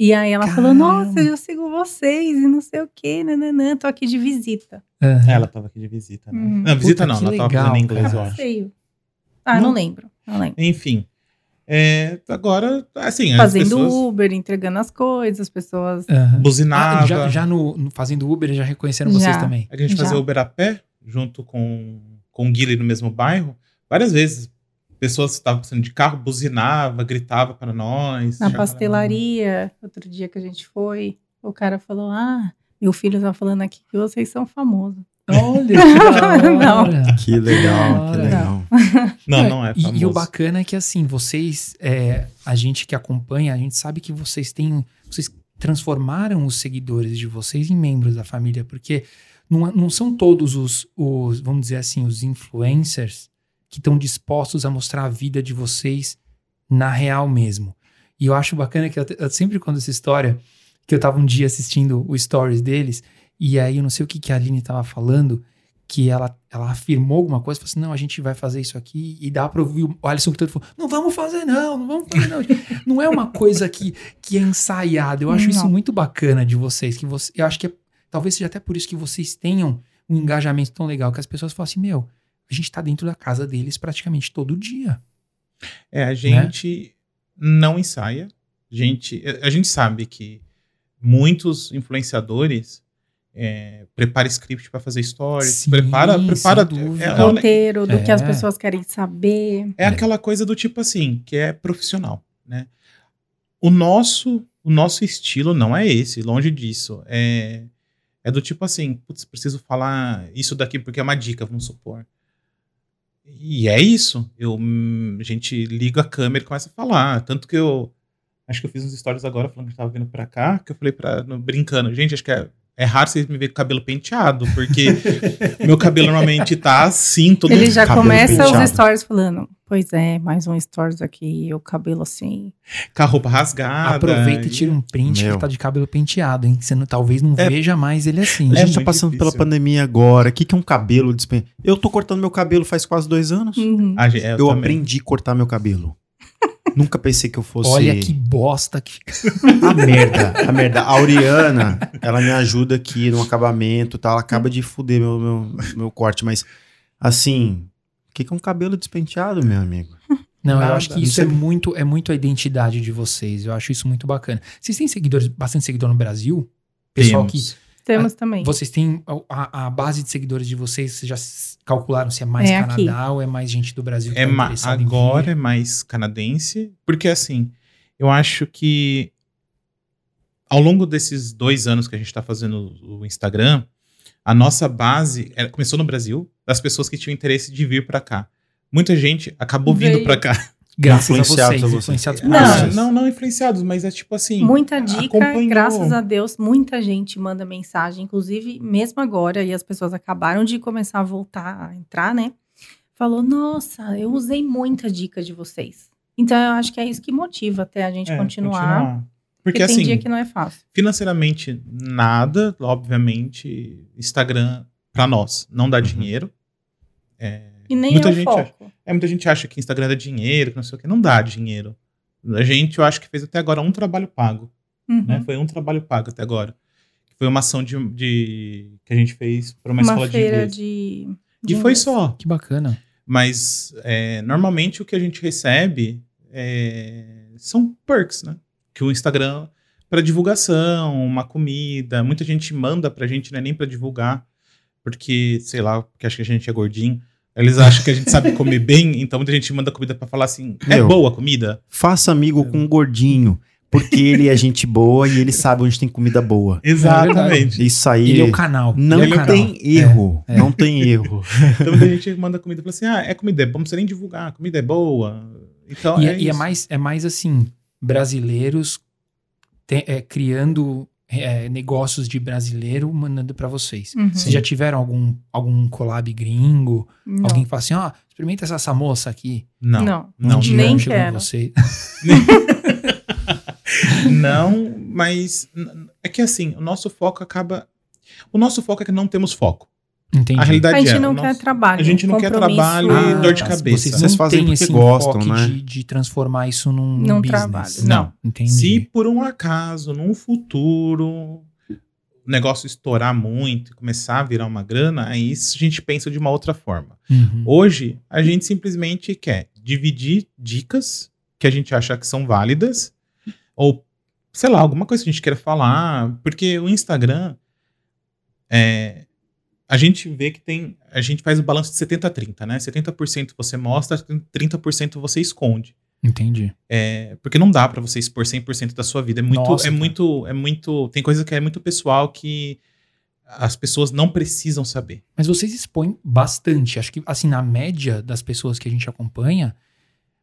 [SPEAKER 5] E aí ela falou,
[SPEAKER 3] Caramba.
[SPEAKER 5] nossa, eu sigo vocês e não sei o quê, nananã, tô aqui de visita.
[SPEAKER 4] Ela tava aqui de visita, né?
[SPEAKER 5] Uhum.
[SPEAKER 4] Não, visita
[SPEAKER 3] Puta,
[SPEAKER 4] não, ela tava
[SPEAKER 3] legal,
[SPEAKER 4] falando em inglês,
[SPEAKER 3] cara.
[SPEAKER 4] eu acho.
[SPEAKER 5] Ah, não,
[SPEAKER 4] Não.
[SPEAKER 5] lembro, não lembro.
[SPEAKER 4] Enfim. É, agora, assim, as
[SPEAKER 5] Fazendo
[SPEAKER 4] pessoas
[SPEAKER 5] Uber, entregando as coisas, as pessoas...
[SPEAKER 3] Aham.
[SPEAKER 4] buzinavam.
[SPEAKER 3] Ah, já já no, no- fazendo Uber já reconheceram vocês
[SPEAKER 5] Já.
[SPEAKER 3] também.
[SPEAKER 4] A gente
[SPEAKER 5] Já.
[SPEAKER 4] fazia Uber a pé, junto com, com o Guilherme no mesmo bairro. Várias vezes, pessoas que estavam passando de carro, buzinava, gritava para nós.
[SPEAKER 5] Na pastelaria, outro dia que a gente foi, o cara falou: Ah, meu filho tá falando aqui que vocês são famosos.
[SPEAKER 3] Olha, que
[SPEAKER 5] Não.
[SPEAKER 2] Que legal, que legal.
[SPEAKER 4] Não, não é
[SPEAKER 3] E-
[SPEAKER 4] famoso.
[SPEAKER 3] E, o bacana é que, assim, vocês, é, a gente que acompanha, a gente sabe que vocês têm. Vocês transformaram os seguidores de vocês em membros da família, porque não, não são todos os, os, vamos dizer assim, os influencers que estão dispostos a mostrar a vida de vocês na real mesmo. E eu acho bacana que eu, eu sempre conto essa história, que eu tava um dia assistindo o stories deles, e aí eu não sei o que, que a Aline tava falando, que ela, ela afirmou alguma coisa, falou assim, não, a gente vai fazer isso aqui, e dá pra ouvir o Alisson gritando, falou, não vamos fazer não, não vamos fazer não. não é uma coisa que, que é ensaiada, eu acho isso
[SPEAKER 5] Não.
[SPEAKER 3] muito bacana de vocês, que você, eu acho que é- talvez seja até por isso que vocês tenham um engajamento tão legal, que as pessoas falam assim, meu, a gente tá dentro da casa deles praticamente todo dia.
[SPEAKER 4] É, a gente não ensaia. A gente, a gente sabe que muitos influenciadores é, prepara script para fazer stories,
[SPEAKER 3] Sim,
[SPEAKER 4] prepara, prepara.
[SPEAKER 3] dúvida.
[SPEAKER 4] É, é,
[SPEAKER 5] Roteiro do que as
[SPEAKER 3] É.
[SPEAKER 5] pessoas querem saber.
[SPEAKER 4] é aquela coisa do tipo assim, que é profissional, né? O nosso, o nosso estilo não é esse, longe disso. É, é do tipo assim, putz, preciso falar isso daqui porque é uma dica, vamos supor. E é isso. Eu, hum, a gente liga a câmera e começa a falar. Tanto que eu. Acho que eu fiz uns stories agora falando que eu tava vindo pra cá, que eu falei pra. no- brincando, gente, acho que é, é raro vocês me verem com o cabelo penteado, porque meu cabelo normalmente tá assim, todo
[SPEAKER 5] Ele já começa
[SPEAKER 2] penteado.
[SPEAKER 5] os stories falando, pois é, mais um stories aqui, o cabelo assim.
[SPEAKER 4] com a roupa rasgada.
[SPEAKER 3] Aproveita e tira um print
[SPEAKER 2] Meu.
[SPEAKER 3] que tá de cabelo penteado, hein? Que você não- talvez não
[SPEAKER 2] É-
[SPEAKER 3] veja mais ele assim.
[SPEAKER 2] A
[SPEAKER 4] É
[SPEAKER 2] gente tá
[SPEAKER 4] muito
[SPEAKER 2] passando pela
[SPEAKER 4] difícil.
[SPEAKER 2] pandemia agora. O que, que é um cabelo despen... Eu tô cortando meu cabelo faz quase dois anos.
[SPEAKER 5] Uhum.
[SPEAKER 4] A gente- é, eu
[SPEAKER 2] eu aprendi a cortar meu cabelo. Nunca pensei que eu fosse.
[SPEAKER 3] Olha que bosta que.
[SPEAKER 2] A merda, a merda. A Auriana, ela me ajuda aqui no acabamento, tá? Ela acaba de fuder meu, meu, meu corte, mas assim, o que, que é um cabelo despenteado, meu amigo?
[SPEAKER 3] Não, eu
[SPEAKER 4] Nada.
[SPEAKER 3] acho que isso é muito, é muito a identidade de vocês. Eu acho isso muito bacana. Vocês têm seguidores, bastante seguidor no Brasil? Pessoal
[SPEAKER 4] Temos.
[SPEAKER 5] Temos também.
[SPEAKER 3] Vocês têm a, a base de seguidores de vocês, vocês já calcularam se é mais
[SPEAKER 5] É aqui.
[SPEAKER 3] Canadá ou é mais gente do Brasil que
[SPEAKER 4] É
[SPEAKER 3] tá
[SPEAKER 4] ma-
[SPEAKER 3] interessada em
[SPEAKER 4] agora é mais canadense, porque assim, eu acho que ao longo desses dois anos que a gente está fazendo o Instagram, a nossa base era- começou no Brasil, das pessoas que tinham interesse de vir para cá. Muita gente acabou vindo para cá.
[SPEAKER 3] Graças a
[SPEAKER 2] Influenciados
[SPEAKER 3] vocês,
[SPEAKER 2] a vocês.
[SPEAKER 3] influenciados por
[SPEAKER 5] Não.
[SPEAKER 3] vocês.
[SPEAKER 4] não, não influenciados, mas é tipo assim.
[SPEAKER 5] Muita dica,
[SPEAKER 4] acompanhou.
[SPEAKER 5] graças a Deus, muita gente manda mensagem, inclusive mesmo agora, e as pessoas acabaram de começar a voltar a entrar, né? Falou, nossa, eu usei muita dica de vocês. Então eu acho que é isso que motiva até a gente
[SPEAKER 4] é,
[SPEAKER 5] continuar.
[SPEAKER 4] Porque,
[SPEAKER 5] Porque tem
[SPEAKER 4] assim,
[SPEAKER 5] dia que não é fácil.
[SPEAKER 4] financeiramente nada, obviamente, Instagram para nós não dá
[SPEAKER 2] Uhum.
[SPEAKER 4] dinheiro. É,
[SPEAKER 5] E nem
[SPEAKER 4] Muita
[SPEAKER 5] é o
[SPEAKER 4] gente
[SPEAKER 5] foco.
[SPEAKER 4] É, muita gente acha que Instagram dá dinheiro, que não sei o que. Não dá dinheiro. A gente, eu acho que fez até agora um trabalho pago.
[SPEAKER 5] Uhum.
[SPEAKER 4] Né? Foi um trabalho pago até agora. Foi uma ação de, de- que a gente fez para uma,
[SPEAKER 5] Uma
[SPEAKER 4] escola de
[SPEAKER 5] feira de,
[SPEAKER 4] E
[SPEAKER 5] de
[SPEAKER 4] foi
[SPEAKER 5] inglês.
[SPEAKER 4] só.
[SPEAKER 3] Que bacana.
[SPEAKER 4] Mas é, normalmente o que a gente recebe é, são perks, né? Que o Instagram para divulgação, uma comida, muita gente manda pra gente, não é nem para divulgar, porque sei lá, porque acha que a gente é gordinho. Eles acham que a gente sabe comer bem, então muita gente manda comida pra falar assim: é
[SPEAKER 2] Meu.
[SPEAKER 4] boa a comida?
[SPEAKER 2] Faça amigo com um gordinho, porque ele é gente boa e ele sabe onde tem comida boa.
[SPEAKER 4] Exatamente.
[SPEAKER 2] Isso aí
[SPEAKER 3] Ele é o canal.
[SPEAKER 2] não
[SPEAKER 3] é o canal.
[SPEAKER 2] tem erro. Não tem erro.
[SPEAKER 4] Então muita gente manda comida e fala assim: ah, é comida, é bom, não precisa nem divulgar, a comida é boa. Então
[SPEAKER 3] E,
[SPEAKER 4] é,
[SPEAKER 3] é, e é mais, é mais assim, brasileiros te- é, criando é, negócios de brasileiro mandando pra vocês.
[SPEAKER 5] Uhum.
[SPEAKER 3] Vocês já tiveram algum, algum collab gringo?
[SPEAKER 5] Não.
[SPEAKER 3] Alguém que fala assim, ó, experimenta essa, essa moça aqui.
[SPEAKER 4] Não.
[SPEAKER 5] Não.
[SPEAKER 4] Não,
[SPEAKER 3] Tiveram,
[SPEAKER 5] nem quero.
[SPEAKER 3] Você.
[SPEAKER 4] Não, mas é que assim, o nosso foco acaba. O nosso foco é que não temos foco.
[SPEAKER 3] Entendi.
[SPEAKER 4] A realidade
[SPEAKER 5] A gente
[SPEAKER 4] é.
[SPEAKER 5] não
[SPEAKER 4] o
[SPEAKER 5] quer trabalho.
[SPEAKER 4] a gente não quer trabalho e dor de cabeça.
[SPEAKER 3] Vocês
[SPEAKER 2] Vocês
[SPEAKER 3] não
[SPEAKER 2] fazem porque
[SPEAKER 3] esse
[SPEAKER 2] gostam, né?
[SPEAKER 3] de, de transformar isso num, Num business.
[SPEAKER 5] trabalho.
[SPEAKER 4] Não.
[SPEAKER 3] Entendi.
[SPEAKER 4] Se por um acaso, num futuro, o negócio estourar muito e começar a virar uma grana, aí a gente pensa de uma outra forma.
[SPEAKER 3] Uhum.
[SPEAKER 4] Hoje, a gente simplesmente quer dividir dicas que a gente acha que são válidas, ou, sei lá, alguma coisa que a gente queira falar, porque o Instagram, é, a gente vê que tem, a gente faz o balanço de 70-30, né? 70% você mostra, 30% você esconde.
[SPEAKER 3] Entendi.
[SPEAKER 4] É, porque não dá pra você expor 100% da sua vida. É muito,
[SPEAKER 3] Nossa,
[SPEAKER 4] é
[SPEAKER 3] cara.
[SPEAKER 4] muito, é muito, tem coisa que é muito pessoal que as pessoas não precisam saber.
[SPEAKER 3] Mas vocês expõem bastante. Acho que, assim, na média das pessoas que a gente acompanha,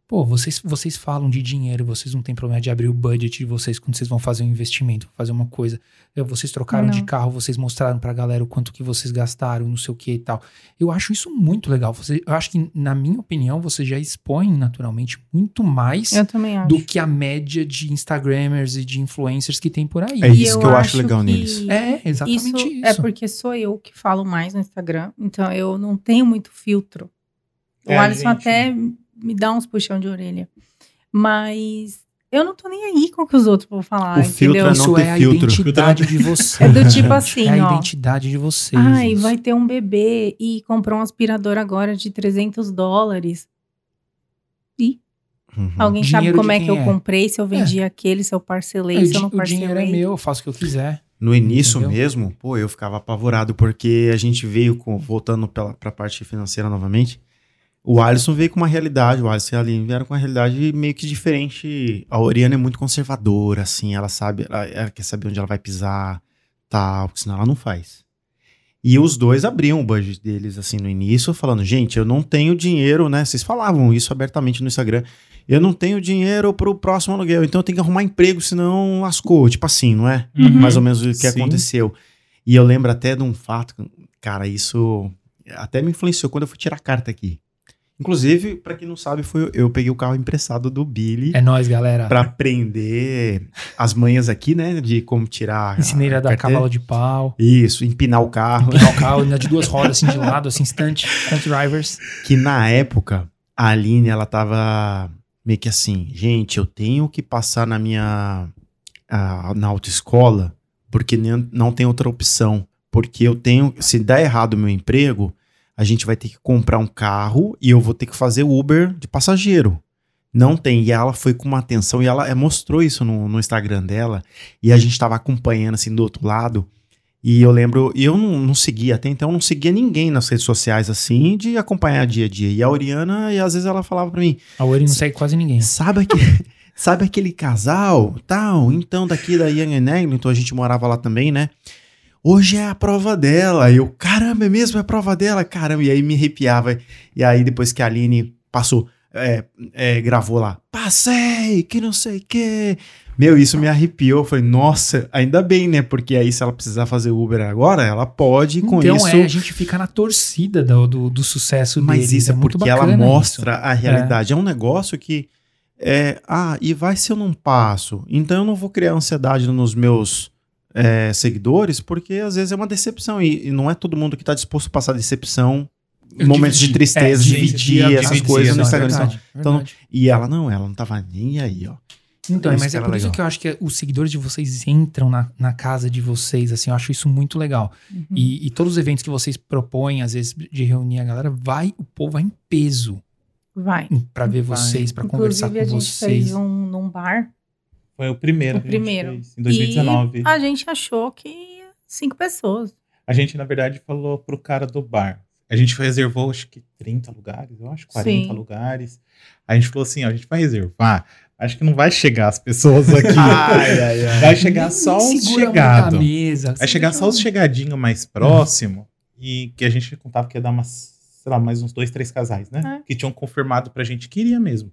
[SPEAKER 3] pô, vocês, vocês falam de dinheiro, vocês não têm problema de abrir o budget de vocês quando vocês vão fazer um investimento, fazer uma coisa. Vocês trocaram
[SPEAKER 5] Não.
[SPEAKER 3] de carro, vocês mostraram pra galera o quanto que vocês gastaram, não sei o que e tal. Eu acho isso muito legal. Você, eu acho que, na minha opinião, vocês já expõem naturalmente muito mais
[SPEAKER 5] Eu também acho.
[SPEAKER 3] do que a média de Instagramers e de influencers que tem por aí.
[SPEAKER 2] É isso que eu acho legal neles.
[SPEAKER 3] É, exatamente isso.
[SPEAKER 5] É porque sou eu que falo mais no Instagram, então eu não tenho muito filtro. O
[SPEAKER 4] É,
[SPEAKER 5] Alisson
[SPEAKER 4] gente-
[SPEAKER 5] até me dá uns puxão de orelha. Mas eu não tô nem aí com o que os outros vão falar,
[SPEAKER 2] O filtro
[SPEAKER 5] entendeu?
[SPEAKER 2] é
[SPEAKER 3] Isso é a
[SPEAKER 2] filtro.
[SPEAKER 3] identidade de vocês.
[SPEAKER 5] É do tipo assim,
[SPEAKER 3] É a
[SPEAKER 5] ó.
[SPEAKER 3] identidade de vocês.
[SPEAKER 5] Ai,
[SPEAKER 3] isso.
[SPEAKER 5] vai ter um bebê e comprou um aspirador agora de 300 dólares.
[SPEAKER 2] Uhum.
[SPEAKER 5] Alguém sabe como é que eu
[SPEAKER 3] é?
[SPEAKER 5] comprei, se eu vendi aquele, se eu parcelei,
[SPEAKER 3] É, o,
[SPEAKER 5] se eu não
[SPEAKER 3] di- o dinheiro é
[SPEAKER 5] parcelei.
[SPEAKER 3] meu, eu faço o que eu quiser.
[SPEAKER 2] No início
[SPEAKER 3] Entendeu?
[SPEAKER 2] mesmo, pô, eu ficava apavorado, porque a gente veio com, voltando pela, pra parte financeira novamente, o Alisson veio com uma realidade, o Alisson e a Aline vieram com uma realidade meio que diferente. A Oriana é muito conservadora, assim, ela sabe, ela, ela quer saber onde ela vai pisar, tal, porque senão ela não faz. E os dois abriam o budget deles assim no início, falando: gente, eu não tenho dinheiro, né? Vocês falavam isso abertamente no Instagram. Eu não tenho dinheiro pro próximo aluguel, então eu tenho que arrumar emprego, senão lascou. Tipo assim, não é?
[SPEAKER 5] Uhum.
[SPEAKER 2] Mais ou menos o que
[SPEAKER 4] Sim.
[SPEAKER 2] aconteceu. E eu lembro até de um fato, cara, isso até me influenciou quando eu fui tirar a carta aqui. Inclusive, pra quem não sabe, foi eu peguei o carro emprestado do Billy
[SPEAKER 3] É nóis, galera.
[SPEAKER 2] pra aprender as manhas aqui, né, de como tirar
[SPEAKER 3] Ensinei ele a dar
[SPEAKER 2] carteira.
[SPEAKER 3] cavalo de pau.
[SPEAKER 2] Isso, empinar o carro.
[SPEAKER 3] Empinar o carro, ainda de duas rodas, assim, de lado, assim, instante, front drivers.
[SPEAKER 2] que na época a Aline ela tava meio que assim, gente, eu tenho que passar na minha ah, na autoescola porque nem- não tem outra opção, porque eu tenho, se der errado o meu emprego, a gente vai ter que comprar um carro e eu vou ter que fazer Uber de passageiro. Não tem. E ela foi com uma atenção e ela eh, mostrou isso no, no Instagram dela. E a gente tava acompanhando assim do outro lado. E eu lembro, e eu não, não seguia, até então eu não seguia ninguém nas redes sociais assim, de acompanhar dia a dia. E a Oriana, e às vezes ela falava pra mim,
[SPEAKER 3] A Ori não segue quase ninguém.
[SPEAKER 2] sabe, aquele, sabe aquele casal, tal, então daqui da Young and Eglinton, a gente morava lá também, né? Hoje é a prova dela. E eu, caramba, é mesmo? É a prova dela? Caramba, e aí me arrepiava. E aí depois que a Aline passou, é, é, gravou lá, passei, que não sei o quê. Meu, isso me arrepiou. Eu falei, nossa, ainda bem, né? Porque aí, se ela precisar fazer Uber agora, ela pode com
[SPEAKER 3] então
[SPEAKER 2] isso.
[SPEAKER 3] é, a gente fica na torcida do, do, do sucesso
[SPEAKER 2] Mas
[SPEAKER 3] deles.
[SPEAKER 2] isso é
[SPEAKER 3] muito
[SPEAKER 2] porque ela mostra
[SPEAKER 3] isso.
[SPEAKER 2] a realidade. É. um negócio que é, ah, e vai se eu não passo? Então eu não vou criar ansiedade nos meus é, seguidores, porque às vezes é uma decepção e, e não é todo mundo que está disposto a passar decepção,
[SPEAKER 3] Eu
[SPEAKER 2] momentos de
[SPEAKER 3] dividi-
[SPEAKER 2] tristeza,
[SPEAKER 3] é,
[SPEAKER 2] dividir essas
[SPEAKER 4] dividir,
[SPEAKER 2] coisas no
[SPEAKER 3] Não, é
[SPEAKER 2] Instagram.
[SPEAKER 3] verdade,
[SPEAKER 2] Então,
[SPEAKER 3] verdade.
[SPEAKER 2] E ela não, ela não tava nem aí, ó.
[SPEAKER 3] Então,
[SPEAKER 2] Isso
[SPEAKER 3] mas é por isso
[SPEAKER 2] legal.
[SPEAKER 3] que eu acho que os seguidores de vocês entram na, na casa de vocês, assim, eu acho isso muito legal.
[SPEAKER 5] Uhum.
[SPEAKER 3] E, e todos os eventos que vocês propõem, às vezes, de reunir a galera, vai, o povo vai em peso
[SPEAKER 5] Vai.
[SPEAKER 3] pra ver
[SPEAKER 4] Vai.
[SPEAKER 3] vocês, pra conversar
[SPEAKER 5] Inclusive,
[SPEAKER 3] com
[SPEAKER 5] a gente
[SPEAKER 3] vocês.
[SPEAKER 5] fez um num bar.
[SPEAKER 4] Foi o primeiro
[SPEAKER 5] O
[SPEAKER 4] que a gente
[SPEAKER 5] primeiro.
[SPEAKER 4] fez, em 2019.
[SPEAKER 5] E a gente achou que ia cinco pessoas.
[SPEAKER 4] A gente, na verdade, falou pro cara do bar. A gente reservou, acho que 30 lugares, eu acho, 40
[SPEAKER 5] Sim.
[SPEAKER 4] lugares. A gente falou assim, ó, a gente vai reservar. Acho que não vai chegar as pessoas aqui.
[SPEAKER 2] Ai, ai, ai.
[SPEAKER 4] vai chegar só os chegados. Vai chegar só os chegadinhos mais próximo e que a gente contava que ia dar umas, sei lá, mais uns dois, três casais, né?
[SPEAKER 5] É.
[SPEAKER 4] Que tinham confirmado pra gente que iria mesmo.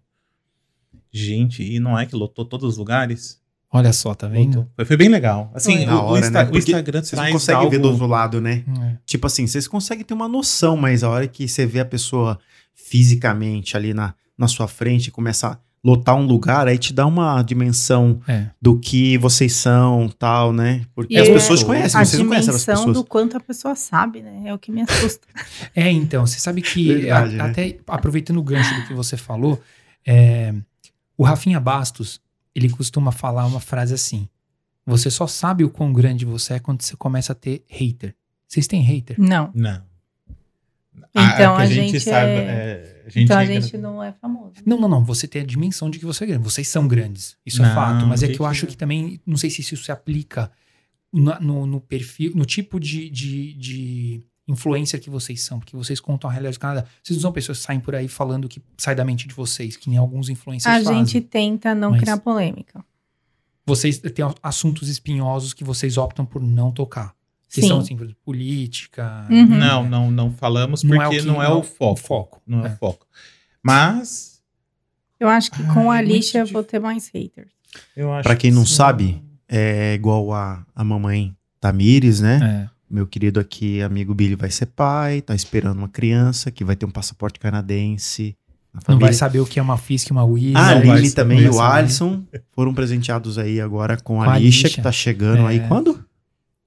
[SPEAKER 4] Gente, e não é que lotou todos os lugares?
[SPEAKER 3] Olha só, tá vendo?
[SPEAKER 4] Foi, foi bem legal. Assim, o,
[SPEAKER 2] Da
[SPEAKER 4] o
[SPEAKER 2] hora,
[SPEAKER 4] Insta-
[SPEAKER 2] né?
[SPEAKER 4] o Instagram
[SPEAKER 2] Vocês não conseguem ver do
[SPEAKER 4] algo-
[SPEAKER 2] outro lado, né?
[SPEAKER 3] É.
[SPEAKER 2] Tipo assim, vocês conseguem ter uma noção, mas a hora que você vê a pessoa fisicamente ali na, na sua frente e começa a lotar um lugar, aí te dá uma dimensão
[SPEAKER 3] É.
[SPEAKER 2] do que vocês são, tal, né? Porque
[SPEAKER 5] E
[SPEAKER 2] as
[SPEAKER 5] é-
[SPEAKER 2] pessoas conhecem,
[SPEAKER 5] a
[SPEAKER 2] vocês não conhecem as
[SPEAKER 5] dimensão
[SPEAKER 2] pessoas.
[SPEAKER 5] do quanto a pessoa sabe, né? É o que me assusta.
[SPEAKER 3] É, então, você sabe que,
[SPEAKER 2] Verdade,
[SPEAKER 3] a-
[SPEAKER 2] né?
[SPEAKER 3] até aproveitando o gancho do que você falou, é, o Rafinha Bastos, ele costuma falar uma frase assim: Você só sabe o quão grande você é quando você começa a ter hater. Vocês têm hater?
[SPEAKER 5] Não.
[SPEAKER 4] Não.
[SPEAKER 5] Então
[SPEAKER 4] que
[SPEAKER 5] a gente é-
[SPEAKER 4] é, a gente
[SPEAKER 5] então a
[SPEAKER 4] ainda-
[SPEAKER 5] gente não é famoso.
[SPEAKER 3] Não, não, não. Você tem a dimensão de que você é grande. Vocês são grandes. Isso é
[SPEAKER 4] Não,
[SPEAKER 3] fato. Mas é que
[SPEAKER 4] gente,
[SPEAKER 3] eu acho que também, não sei se isso se aplica na- no, no perfil, no tipo de, de, de influencer que vocês são, porque vocês contam a realidade do Canadá. Vocês não são pessoas que saem por aí falando que sai da mente de vocês, que nem alguns influencers
[SPEAKER 5] A
[SPEAKER 3] fazem.
[SPEAKER 5] gente tenta não
[SPEAKER 3] Mas-
[SPEAKER 5] criar polêmica.
[SPEAKER 3] Vocês têm assuntos espinhosos que vocês optam por não tocar. Que
[SPEAKER 5] Sim.
[SPEAKER 3] são, assim, política.
[SPEAKER 5] Uhum.
[SPEAKER 4] Não, não, não falamos
[SPEAKER 3] Não
[SPEAKER 4] porque
[SPEAKER 3] é o que-
[SPEAKER 4] não é
[SPEAKER 3] não-
[SPEAKER 4] o foco.
[SPEAKER 3] foco.
[SPEAKER 4] Não é
[SPEAKER 3] É.
[SPEAKER 4] o foco. Mas
[SPEAKER 5] Eu acho que com
[SPEAKER 4] Ai,
[SPEAKER 5] a
[SPEAKER 4] é muito
[SPEAKER 5] lixa eu vou ter mais haters.
[SPEAKER 4] eu acho
[SPEAKER 2] Pra quem
[SPEAKER 4] que
[SPEAKER 2] não
[SPEAKER 4] sim.
[SPEAKER 2] sabe, é igual a, a mamãe Tamires, né?
[SPEAKER 3] É.
[SPEAKER 2] Meu querido aqui, amigo Billy, vai ser pai, tá esperando uma criança que vai ter um passaporte canadense. na
[SPEAKER 3] Não
[SPEAKER 2] família.
[SPEAKER 3] vai saber o que é uma FISC uma WIS.
[SPEAKER 2] Ah, a
[SPEAKER 4] saber,
[SPEAKER 2] também e o
[SPEAKER 3] saber.
[SPEAKER 2] Alisson foram presenteados aí agora com a,
[SPEAKER 3] Com a
[SPEAKER 2] lixa,
[SPEAKER 3] lixa.
[SPEAKER 2] que tá chegando aí
[SPEAKER 3] É.
[SPEAKER 2] quando?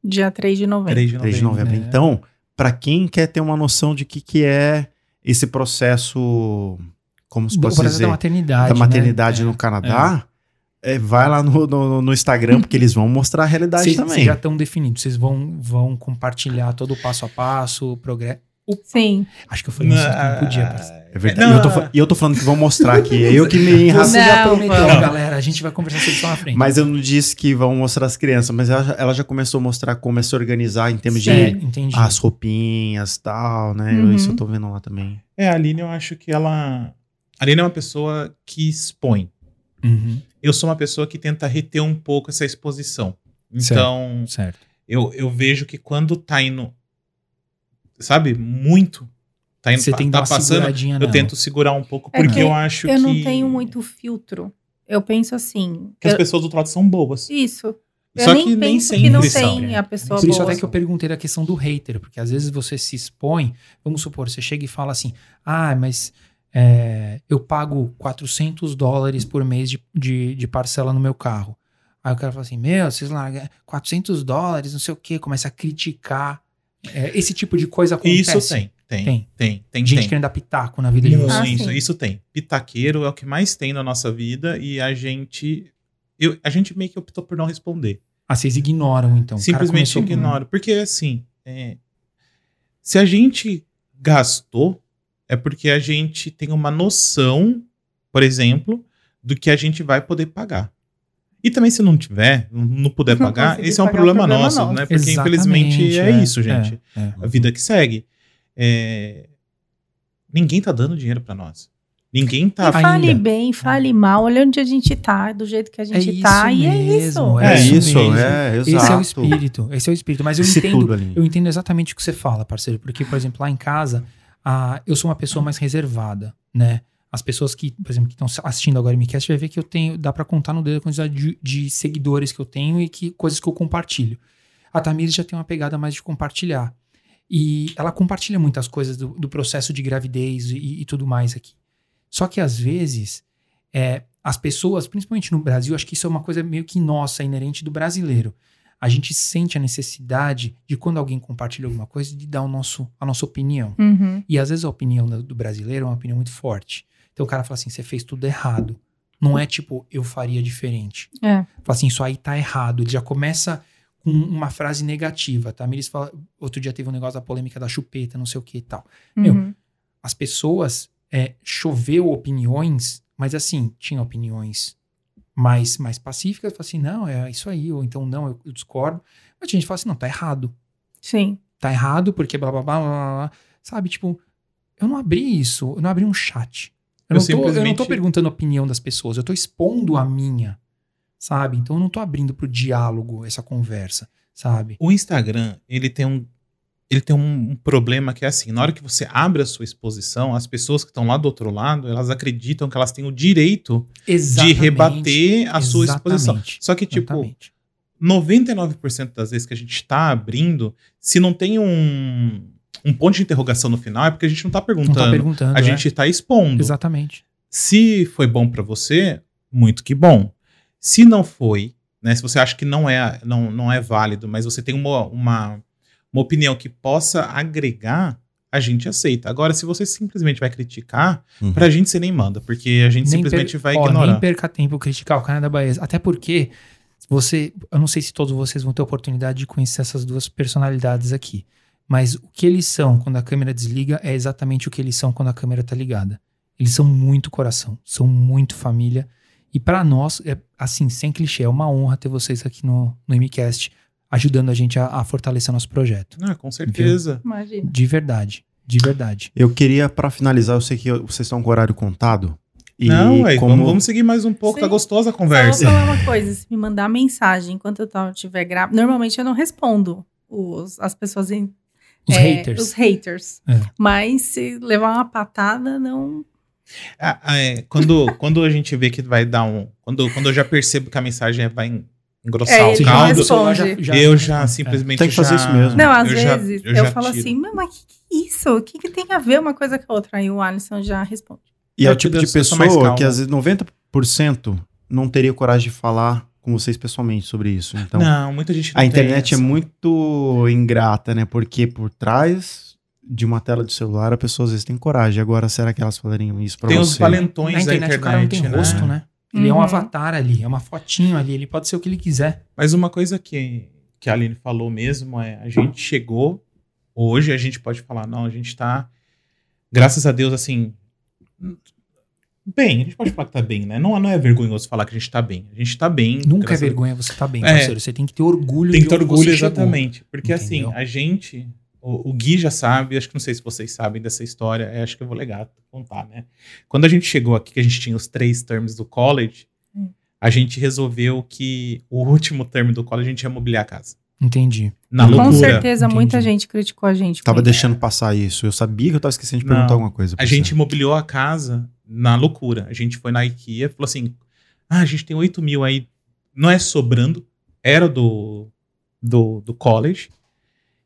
[SPEAKER 5] Dia 3 de novembro.
[SPEAKER 4] 3 de
[SPEAKER 2] 3 de novembro.
[SPEAKER 3] É.
[SPEAKER 2] Então, pra quem quer ter uma noção de que, que é esse processo, como se
[SPEAKER 3] O
[SPEAKER 2] pode
[SPEAKER 3] processo
[SPEAKER 2] dizer,
[SPEAKER 3] da maternidade.
[SPEAKER 2] da maternidade
[SPEAKER 3] né?
[SPEAKER 2] no Canadá, é, vai lá no, no, no Instagram, porque eles vão mostrar a realidade
[SPEAKER 3] Vocês
[SPEAKER 2] também.
[SPEAKER 3] vocês já estão definidos. Vocês vão, vão compartilhar todo o passo a passo, o progresso.
[SPEAKER 5] Sim.
[SPEAKER 3] Acho que eu falei isso que não podia, parceiro.
[SPEAKER 2] É verdade.
[SPEAKER 4] Não,
[SPEAKER 2] E eu, tô, eu tô falando que vão mostrar aqui. É eu que me enrasco.
[SPEAKER 3] Você já
[SPEAKER 5] Não,
[SPEAKER 3] prometeu,
[SPEAKER 5] vamos.
[SPEAKER 3] galera. A gente vai conversar sobre isso lá na frente.
[SPEAKER 2] Mas eu não disse que vão mostrar as crianças, mas ela, já- ela já começou a mostrar como é se organizar em termos
[SPEAKER 3] é,
[SPEAKER 2] de
[SPEAKER 3] entendi.
[SPEAKER 2] as roupinhas e tal, né?
[SPEAKER 5] Uhum.
[SPEAKER 2] Isso eu tô vendo lá também.
[SPEAKER 4] É, a Aline, eu acho que ela. A Aline é uma pessoa que expõe.
[SPEAKER 3] Uhum,
[SPEAKER 4] Eu sou uma pessoa que tenta reter um pouco essa exposição. Então,
[SPEAKER 3] certo.
[SPEAKER 4] eu, eu vejo que quando tá indo sabe, muito. Tá, indo,
[SPEAKER 3] Você tem
[SPEAKER 4] tá passando. Eu
[SPEAKER 3] nela.
[SPEAKER 4] tento segurar um pouco,
[SPEAKER 5] É
[SPEAKER 4] porque
[SPEAKER 5] que
[SPEAKER 4] eu acho
[SPEAKER 5] Eu
[SPEAKER 4] que.
[SPEAKER 5] não tenho muito filtro. Eu penso assim.
[SPEAKER 4] Que as
[SPEAKER 5] eu-
[SPEAKER 4] pessoas do outro lado são boas.
[SPEAKER 5] Isso.
[SPEAKER 4] Só
[SPEAKER 5] eu nem
[SPEAKER 4] que nem
[SPEAKER 5] penso
[SPEAKER 4] sempre
[SPEAKER 5] que não
[SPEAKER 4] são.
[SPEAKER 5] tem a pessoa
[SPEAKER 3] Por isso
[SPEAKER 5] boa.
[SPEAKER 3] até que eu perguntei da questão do hater, porque às vezes você se expõe, vamos supor, você chega e fala assim, ah, mas é, eu pago 400 dólares por mês de, de, de parcela no meu carro. Aí o cara fala assim, meu, vocês largam 400 dólares, não sei o quê, começa a criticar. É, esse tipo de coisa acontece.
[SPEAKER 4] Isso tem. Tem.
[SPEAKER 3] Tem.
[SPEAKER 4] Tem. Tem.
[SPEAKER 3] Gente
[SPEAKER 4] tem.
[SPEAKER 3] querendo dar pitaco na vida de
[SPEAKER 4] Muito,
[SPEAKER 5] Ah,
[SPEAKER 3] vocês.
[SPEAKER 4] isso, isso tem. Pitaqueiro é o que mais tem na nossa vida e a gente. Eu, a gente meio que optou por não responder.
[SPEAKER 3] Ah, vocês ignoram, então.
[SPEAKER 4] Simplesmente
[SPEAKER 3] começou com-.
[SPEAKER 4] Porque, assim, é, se a gente gastou, é porque a gente tem uma noção, por exemplo, do que a gente vai poder pagar. E também, se não tiver, não- puder
[SPEAKER 5] Não
[SPEAKER 4] pagar, esse é um
[SPEAKER 5] pagar,
[SPEAKER 4] problema,
[SPEAKER 5] problema
[SPEAKER 4] nosso,
[SPEAKER 5] nosso.
[SPEAKER 4] né? Porque, infelizmente, é, isso, gente.
[SPEAKER 3] é, é.
[SPEAKER 4] A vida que segue. É, Ninguém tá dando dinheiro pra nós. Ninguém tá.
[SPEAKER 5] E fale
[SPEAKER 3] ainda.
[SPEAKER 5] bem, fale mal, olha onde a gente tá, do jeito que a gente
[SPEAKER 3] isso
[SPEAKER 5] tá, e é
[SPEAKER 3] mesmo,
[SPEAKER 5] isso.
[SPEAKER 2] É,
[SPEAKER 3] É
[SPEAKER 2] isso,
[SPEAKER 3] isso mesmo.
[SPEAKER 2] é, exato.
[SPEAKER 3] Esse é o espírito, esse é o espírito. Mas eu
[SPEAKER 2] Esse
[SPEAKER 3] entendo, eu entendo exatamente o que você fala, parceiro. Porque, por exemplo, lá em casa, ah, eu sou uma pessoa mais reservada, né? As pessoas que, por exemplo, que estão assistindo agora o MCast vai ver que eu tenho, dá pra contar no dedo a quantidade de, de seguidores que eu tenho e que coisas que eu compartilho. A Tamires já tem uma pegada mais de compartilhar. E ela compartilha muitas coisas do, do processo de gravidez e, e tudo mais aqui. Só que às vezes, é, as pessoas, principalmente no Brasil, acho que isso é uma coisa meio que nossa, inerente do brasileiro. A gente sente a necessidade de quando alguém compartilha alguma coisa, de dar o nosso, a nossa opinião.
[SPEAKER 5] Uhum.
[SPEAKER 3] E às vezes a opinião do, brasileiro é uma opinião muito forte. Então o cara fala assim: você fez tudo errado. Não é tipo, eu faria diferente.
[SPEAKER 5] É.
[SPEAKER 3] Fala assim, isso aí tá errado. Ele já começa com uma frase negativa, tá? Miris fala, outro dia teve um negócio da polêmica da chupeta, não sei o que e tal. Meu,
[SPEAKER 5] Uhum.
[SPEAKER 3] As pessoas, é, choveu opiniões, mas assim, tinha opiniões mais, mais pacíficas. Fala assim, não, é isso aí, ou então não, eu, eu discordo. Mas tinha gente fala assim, não, tá errado
[SPEAKER 5] Sim.
[SPEAKER 3] tá errado porque blá blá blá blá blá, blá. Sabe, tipo, eu não abri isso, eu não abri um chat. Eu,
[SPEAKER 4] Eu
[SPEAKER 3] não, tô, eu não tô
[SPEAKER 4] simplesmente-
[SPEAKER 3] perguntando a opinião das pessoas, eu tô expondo a minha, sabe? Então eu não tô abrindo pro diálogo essa conversa, sabe?
[SPEAKER 4] O Instagram, ele tem um. Ele tem um, problema que é assim, na hora que você abre a sua exposição, as pessoas que estão lá do outro lado, elas acreditam que elas têm o direito de
[SPEAKER 3] Exatamente.
[SPEAKER 4] rebater a sua exposição.
[SPEAKER 3] Exatamente.
[SPEAKER 4] Só que, tipo,
[SPEAKER 3] Exatamente.
[SPEAKER 4] 99% das vezes que a gente está abrindo, se não tem um, um ponto de interrogação no final, é porque a gente não está
[SPEAKER 3] Não
[SPEAKER 4] perguntando.
[SPEAKER 3] tá perguntando.
[SPEAKER 4] a
[SPEAKER 3] é.
[SPEAKER 4] gente está expondo.
[SPEAKER 3] Exatamente.
[SPEAKER 4] Se foi bom pra você, muito que bom. Se não foi, né? Se você acha que não é, não, não é válido, mas você tem uma, uma, uma opinião que possa agregar, a gente aceita. Agora, se você simplesmente vai criticar,
[SPEAKER 2] Uhum.
[SPEAKER 4] pra gente você nem manda, porque a gente
[SPEAKER 3] Nem
[SPEAKER 4] simplesmente
[SPEAKER 3] per-
[SPEAKER 4] vai
[SPEAKER 3] ó,
[SPEAKER 4] ignorar.
[SPEAKER 3] Nem perca tempo criticar o cara da Bahia. Até porque você. Eu não sei se todos vocês vão ter oportunidade de conhecer essas duas personalidades aqui. Mas o que eles são quando a câmera desliga é exatamente o que eles são quando a câmera tá ligada. Eles são muito coração, são muito família. E pra nós, é assim, sem clichê, é uma honra ter vocês aqui no, no MCast ajudando a gente a, a fortalecer nosso projeto.
[SPEAKER 4] Ah, com certeza.
[SPEAKER 5] Imagina.
[SPEAKER 3] De verdade. De verdade.
[SPEAKER 2] Eu queria, pra finalizar, eu sei que vocês estão com o horário contado. E
[SPEAKER 4] não, ué,
[SPEAKER 2] como...
[SPEAKER 4] vamos, vamos seguir mais um pouco, tá
[SPEAKER 5] Sim.
[SPEAKER 4] gostosa a
[SPEAKER 5] Só
[SPEAKER 4] conversa.
[SPEAKER 5] vou falar uma coisa, se me mandar mensagem enquanto eu estiver grávida, normalmente eu não respondo os, as pessoas em,
[SPEAKER 3] Os
[SPEAKER 5] é,
[SPEAKER 3] haters.
[SPEAKER 5] Os haters.
[SPEAKER 3] É.
[SPEAKER 5] Mas se levar uma patada, não.
[SPEAKER 4] Ah, ah, é, quando, quando a gente vê que vai dar um. Quando, quando eu já percebo que a mensagem vai en- engrossar
[SPEAKER 5] É,
[SPEAKER 4] o
[SPEAKER 3] já-
[SPEAKER 4] caldo,
[SPEAKER 5] responde.
[SPEAKER 4] eu já
[SPEAKER 3] É.
[SPEAKER 4] simplesmente.
[SPEAKER 2] Tem que fazer
[SPEAKER 4] já-
[SPEAKER 2] isso mesmo.
[SPEAKER 5] Não, às
[SPEAKER 4] eu já-
[SPEAKER 5] vezes
[SPEAKER 4] eu
[SPEAKER 5] eu,
[SPEAKER 4] já
[SPEAKER 5] falo
[SPEAKER 4] tiro.
[SPEAKER 5] assim, mas, que, que é isso? O que, que tem a ver uma coisa com a outra? Aí o Alisson já responde.
[SPEAKER 2] E é o tipo de pessoa que às vezes 90% não teria coragem de falar com vocês pessoalmente sobre isso. Então,
[SPEAKER 4] não, muita gente não
[SPEAKER 2] a
[SPEAKER 4] tem
[SPEAKER 2] internet é muito ingrata, né? Porque por trás de uma tela de celular a pessoa às vezes tem coragem. Agora, será que elas falariam isso pra
[SPEAKER 4] Tem os
[SPEAKER 2] você?
[SPEAKER 4] valentões
[SPEAKER 3] Na
[SPEAKER 4] da
[SPEAKER 3] internet,
[SPEAKER 4] internet,
[SPEAKER 3] o cara não tem
[SPEAKER 4] né?
[SPEAKER 3] rosto, né? Ele é um
[SPEAKER 5] Uhum.
[SPEAKER 3] avatar ali, é uma fotinho ali, ele pode ser o que ele quiser.
[SPEAKER 4] Mas uma coisa que, que a Aline falou mesmo é: a gente chegou, hoje a gente pode falar, não, a gente tá, graças a Deus, assim. Bem, a gente pode falar que tá bem, né? Não, não é vergonhoso falar que a gente tá bem. A gente tá bem.
[SPEAKER 3] Nunca é
[SPEAKER 4] a-
[SPEAKER 3] vergonha você tá bem,
[SPEAKER 4] É.
[SPEAKER 3] parceiro. Você tem que ter orgulho
[SPEAKER 4] Tem que
[SPEAKER 3] de
[SPEAKER 4] ter
[SPEAKER 3] onde
[SPEAKER 4] orgulho,
[SPEAKER 3] você chegou.
[SPEAKER 4] exatamente. Porque
[SPEAKER 3] Entendeu?
[SPEAKER 4] assim, a gente. O, o Gui já sabe, acho que não sei se vocês sabem dessa história, é, acho que eu vou legar contar, né? Quando a gente chegou aqui, que a gente tinha os três termos do college,
[SPEAKER 5] Hum.
[SPEAKER 4] a gente resolveu que o último termo do college a gente ia mobiliar a casa.
[SPEAKER 3] Entendi.
[SPEAKER 4] Na
[SPEAKER 5] Com
[SPEAKER 4] loucura.
[SPEAKER 5] certeza,
[SPEAKER 3] Entendi.
[SPEAKER 5] muita gente criticou a gente.
[SPEAKER 2] Tava deixando passar isso. Eu sabia que eu tava esquecendo de
[SPEAKER 4] Não.
[SPEAKER 2] perguntar alguma coisa. pra
[SPEAKER 4] A
[SPEAKER 2] você.
[SPEAKER 4] gente mobiliou a casa na loucura. A gente foi na IKEA, falou assim: ah, a gente tem 8 mil aí, não é sobrando, era do, do, do college.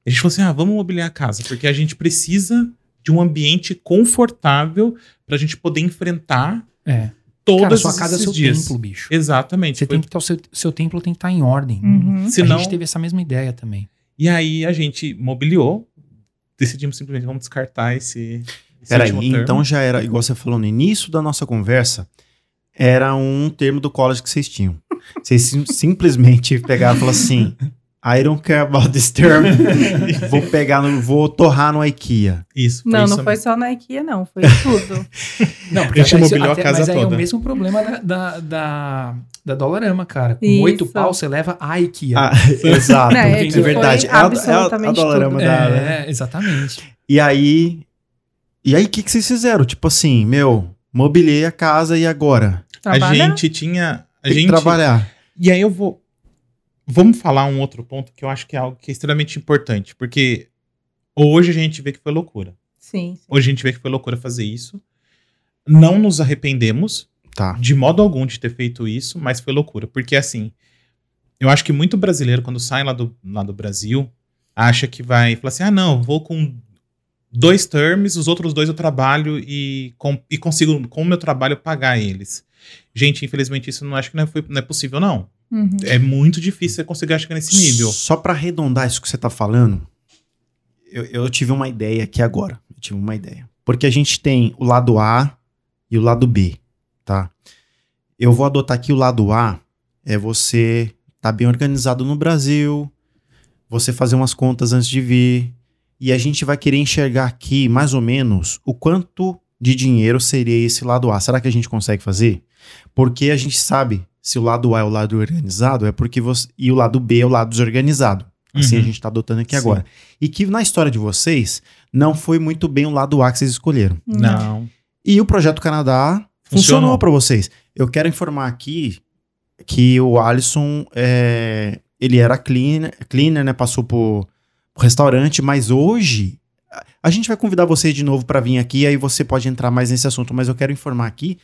[SPEAKER 4] A gente falou assim: ah, vamos mobiliar a casa, porque a gente precisa de um ambiente confortável pra gente poder enfrentar
[SPEAKER 3] É. Cara, sua casa é seu
[SPEAKER 4] dias.
[SPEAKER 3] templo, bicho.
[SPEAKER 4] Exatamente.
[SPEAKER 3] Você
[SPEAKER 4] Foi-
[SPEAKER 3] tem que estar, o seu, seu templo tem que estar em ordem.
[SPEAKER 5] Uhum.
[SPEAKER 4] Senão-
[SPEAKER 3] A gente teve essa mesma ideia também.
[SPEAKER 4] E aí a gente mobiliou, decidimos simplesmente vamos descartar esse. esse
[SPEAKER 2] Peraí, então já era, igual você falou no início da nossa conversa, era um termo do college que vocês tinham. Vocês sim- simplesmente pegaram e falaram assim: I don't care about this term. vou pegar, no, vou torrar no IKEA.
[SPEAKER 4] Isso. Foi
[SPEAKER 5] Não,
[SPEAKER 4] isso
[SPEAKER 5] não foi
[SPEAKER 4] mesmo.
[SPEAKER 5] só na IKEA, não. Foi tudo.
[SPEAKER 3] Não,
[SPEAKER 4] A gente
[SPEAKER 3] até-
[SPEAKER 4] mobiliou a casa
[SPEAKER 3] mas aí é
[SPEAKER 4] toda.
[SPEAKER 3] o mesmo problema da, da, da, da Dollarama, cara. Com oito pau, você leva a IKEA.
[SPEAKER 2] Ah, exato,
[SPEAKER 5] Não, é
[SPEAKER 2] é, verdade. É a, é a, a Dollarama
[SPEAKER 5] tudo.
[SPEAKER 2] da. né?
[SPEAKER 3] é, exatamente.
[SPEAKER 2] E aí. E aí, o que, que vocês fizeram? Tipo assim, meu, mobilei a casa e agora?
[SPEAKER 4] A
[SPEAKER 5] Trabalha?
[SPEAKER 4] gente tinha. A
[SPEAKER 2] Tem
[SPEAKER 4] gente,
[SPEAKER 2] que trabalhar.
[SPEAKER 4] E aí eu vou. Vamos falar um outro ponto que eu acho que é algo que é extremamente importante, porque hoje a gente vê que foi loucura.
[SPEAKER 5] Sim. sim.
[SPEAKER 4] Hoje a gente vê que foi loucura fazer isso. Não nos arrependemos
[SPEAKER 2] Tá.
[SPEAKER 4] de modo algum de ter feito isso, mas foi loucura. Porque assim, eu acho que muito brasileiro, quando sai lá do, lá do Brasil, acha que vai falar assim: ah, não, vou com dois terms, os outros dois eu trabalho e, com, e consigo, com o meu trabalho, pagar eles. Gente, infelizmente, isso não acho que não é, foi- não é possível, não.
[SPEAKER 5] Uhum.
[SPEAKER 4] É muito difícil você conseguir chegar nesse nível.
[SPEAKER 2] Só pra arredondar isso que você tá falando, eu, eu tive uma ideia aqui agora. Eu tive uma ideia. Porque a gente tem o lado A e o lado B, tá? Eu vou adotar aqui o lado A, é você tá bem organizado no Brasil, você fazer umas contas antes de vir, e a gente vai querer enxergar aqui mais ou menos o quanto de dinheiro seria esse lado A. Será que a gente consegue fazer? Porque a gente sabe se o lado A é o lado organizado, é porque você. E o lado B é o lado desorganizado. Assim
[SPEAKER 4] Uhum.
[SPEAKER 2] a gente tá adotando aqui
[SPEAKER 4] Sim.
[SPEAKER 2] agora. E que na história de vocês, não foi muito bem o lado A que vocês escolheram.
[SPEAKER 4] Não.
[SPEAKER 2] E o Projeto Canadá funcionou
[SPEAKER 4] Funcionou.
[SPEAKER 2] para vocês. Eu quero informar aqui que o Alisson, é, ele era cleaner, cleaner, né? Passou por, por restaurante, mas hoje a- gente vai convidar você de novo para vir aqui, aí você pode entrar mais nesse assunto, mas eu quero informar aqui,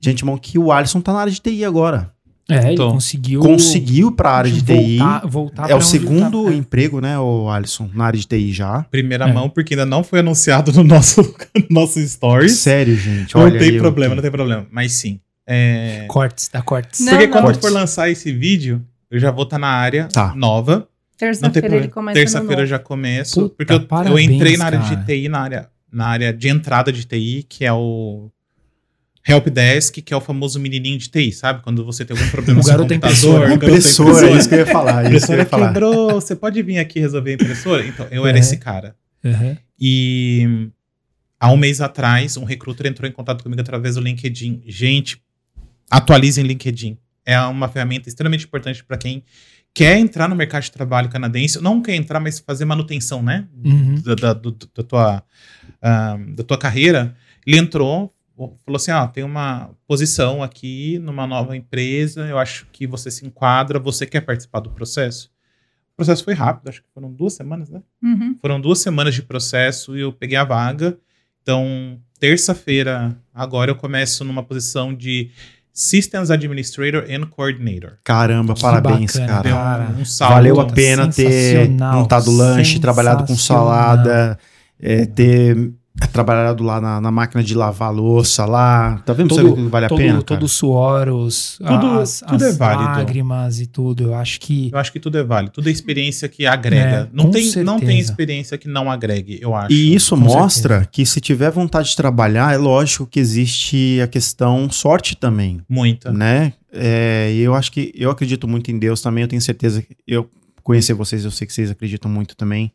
[SPEAKER 2] de antemão, que o Alisson tá na área de TI agora.
[SPEAKER 3] É, ele
[SPEAKER 4] Tô.
[SPEAKER 3] conseguiu.
[SPEAKER 2] Conseguiu para a área de TI.
[SPEAKER 3] voltar, voltar
[SPEAKER 2] É o segundo
[SPEAKER 3] ele tá.
[SPEAKER 2] emprego, né, o Alisson, na área de TI já.
[SPEAKER 4] Primeira
[SPEAKER 3] É.
[SPEAKER 4] mão, porque ainda não foi anunciado no nosso, nosso stories.
[SPEAKER 2] Sério, gente.
[SPEAKER 4] Não
[SPEAKER 2] Olha
[SPEAKER 4] tem
[SPEAKER 2] aí
[SPEAKER 4] problema,
[SPEAKER 2] que-
[SPEAKER 4] não tem problema. Mas sim. É...
[SPEAKER 3] Cortes, dá cortes.
[SPEAKER 5] Não,
[SPEAKER 4] Porque
[SPEAKER 5] não.
[SPEAKER 4] quando
[SPEAKER 2] Cortes.
[SPEAKER 4] for lançar esse vídeo, eu já vou estar na área
[SPEAKER 2] Tá.
[SPEAKER 4] nova.
[SPEAKER 5] Terça-feira ele começa no
[SPEAKER 4] Terça-feira eu já começo.
[SPEAKER 3] Puta,
[SPEAKER 4] porque eu, eu
[SPEAKER 3] parabéns,
[SPEAKER 4] entrei na área
[SPEAKER 3] cara.
[SPEAKER 4] de TI, na área, na área de entrada de TI, que é o Help Desk, que é o famoso menininho de TI, sabe? Quando você tem algum problema
[SPEAKER 3] O
[SPEAKER 4] no seu
[SPEAKER 3] garoto da
[SPEAKER 4] computador.
[SPEAKER 3] impressora.
[SPEAKER 2] Impressora,
[SPEAKER 4] impressora.
[SPEAKER 2] isso que eu ia falar.
[SPEAKER 4] A
[SPEAKER 2] eu
[SPEAKER 4] impressora
[SPEAKER 2] ia falar.
[SPEAKER 4] quebrou, você pode vir aqui resolver a impressora? Então, eu era
[SPEAKER 3] É.
[SPEAKER 4] esse cara.
[SPEAKER 3] Uhum.
[SPEAKER 4] E há um mês atrás, um recruiter entrou em contato comigo através do LinkedIn. Gente, atualizem LinkedIn. É uma ferramenta extremamente importante para quem quer entrar no mercado de trabalho canadense. Não quer entrar, mas fazer manutenção, né?
[SPEAKER 3] Uhum.
[SPEAKER 4] Da, da, do- da tua, ah, da tua carreira. Ele entrou, falou assim: ó, tem uma posição aqui numa nova empresa, eu acho que você se enquadra, você quer participar do processo? O processo foi rápido, acho que foram duas semanas, né?
[SPEAKER 5] Uhum.
[SPEAKER 4] Foram duas semanas de processo e eu peguei a vaga. Então, terça-feira, agora eu começo numa posição de Systems Administrator and Coordinator.
[SPEAKER 2] Caramba,
[SPEAKER 3] Que
[SPEAKER 2] parabéns,
[SPEAKER 3] bacana,
[SPEAKER 2] cara.
[SPEAKER 3] cara.
[SPEAKER 4] Um salto.
[SPEAKER 2] Valeu a pena ter montado lanche, trabalhado com salada, é, ter trabalhado lá na, na máquina de lavar louça lá. Tá vendo?
[SPEAKER 3] Todo-
[SPEAKER 2] que vale a
[SPEAKER 3] todo,
[SPEAKER 2] pena?
[SPEAKER 3] todo o suor, os,
[SPEAKER 4] Tudo-
[SPEAKER 3] as,
[SPEAKER 4] tudo
[SPEAKER 3] as
[SPEAKER 4] é válido.
[SPEAKER 3] lágrimas e tudo. Eu acho que
[SPEAKER 4] Eu acho que tudo é válido. Tudo é experiência que agrega.
[SPEAKER 3] É,
[SPEAKER 4] não,
[SPEAKER 3] com
[SPEAKER 4] tem, não tem
[SPEAKER 3] certeza.
[SPEAKER 4] experiência que não agregue, eu acho.
[SPEAKER 2] E isso
[SPEAKER 3] Com
[SPEAKER 2] mostra que se tiver vontade de trabalhar, é lógico que existe a questão sorte também,
[SPEAKER 4] Muita.
[SPEAKER 2] né? É, e eu acho que eu acredito muito em Deus também. Eu tenho certeza que eu conhecer vocês, eu sei que vocês acreditam muito também.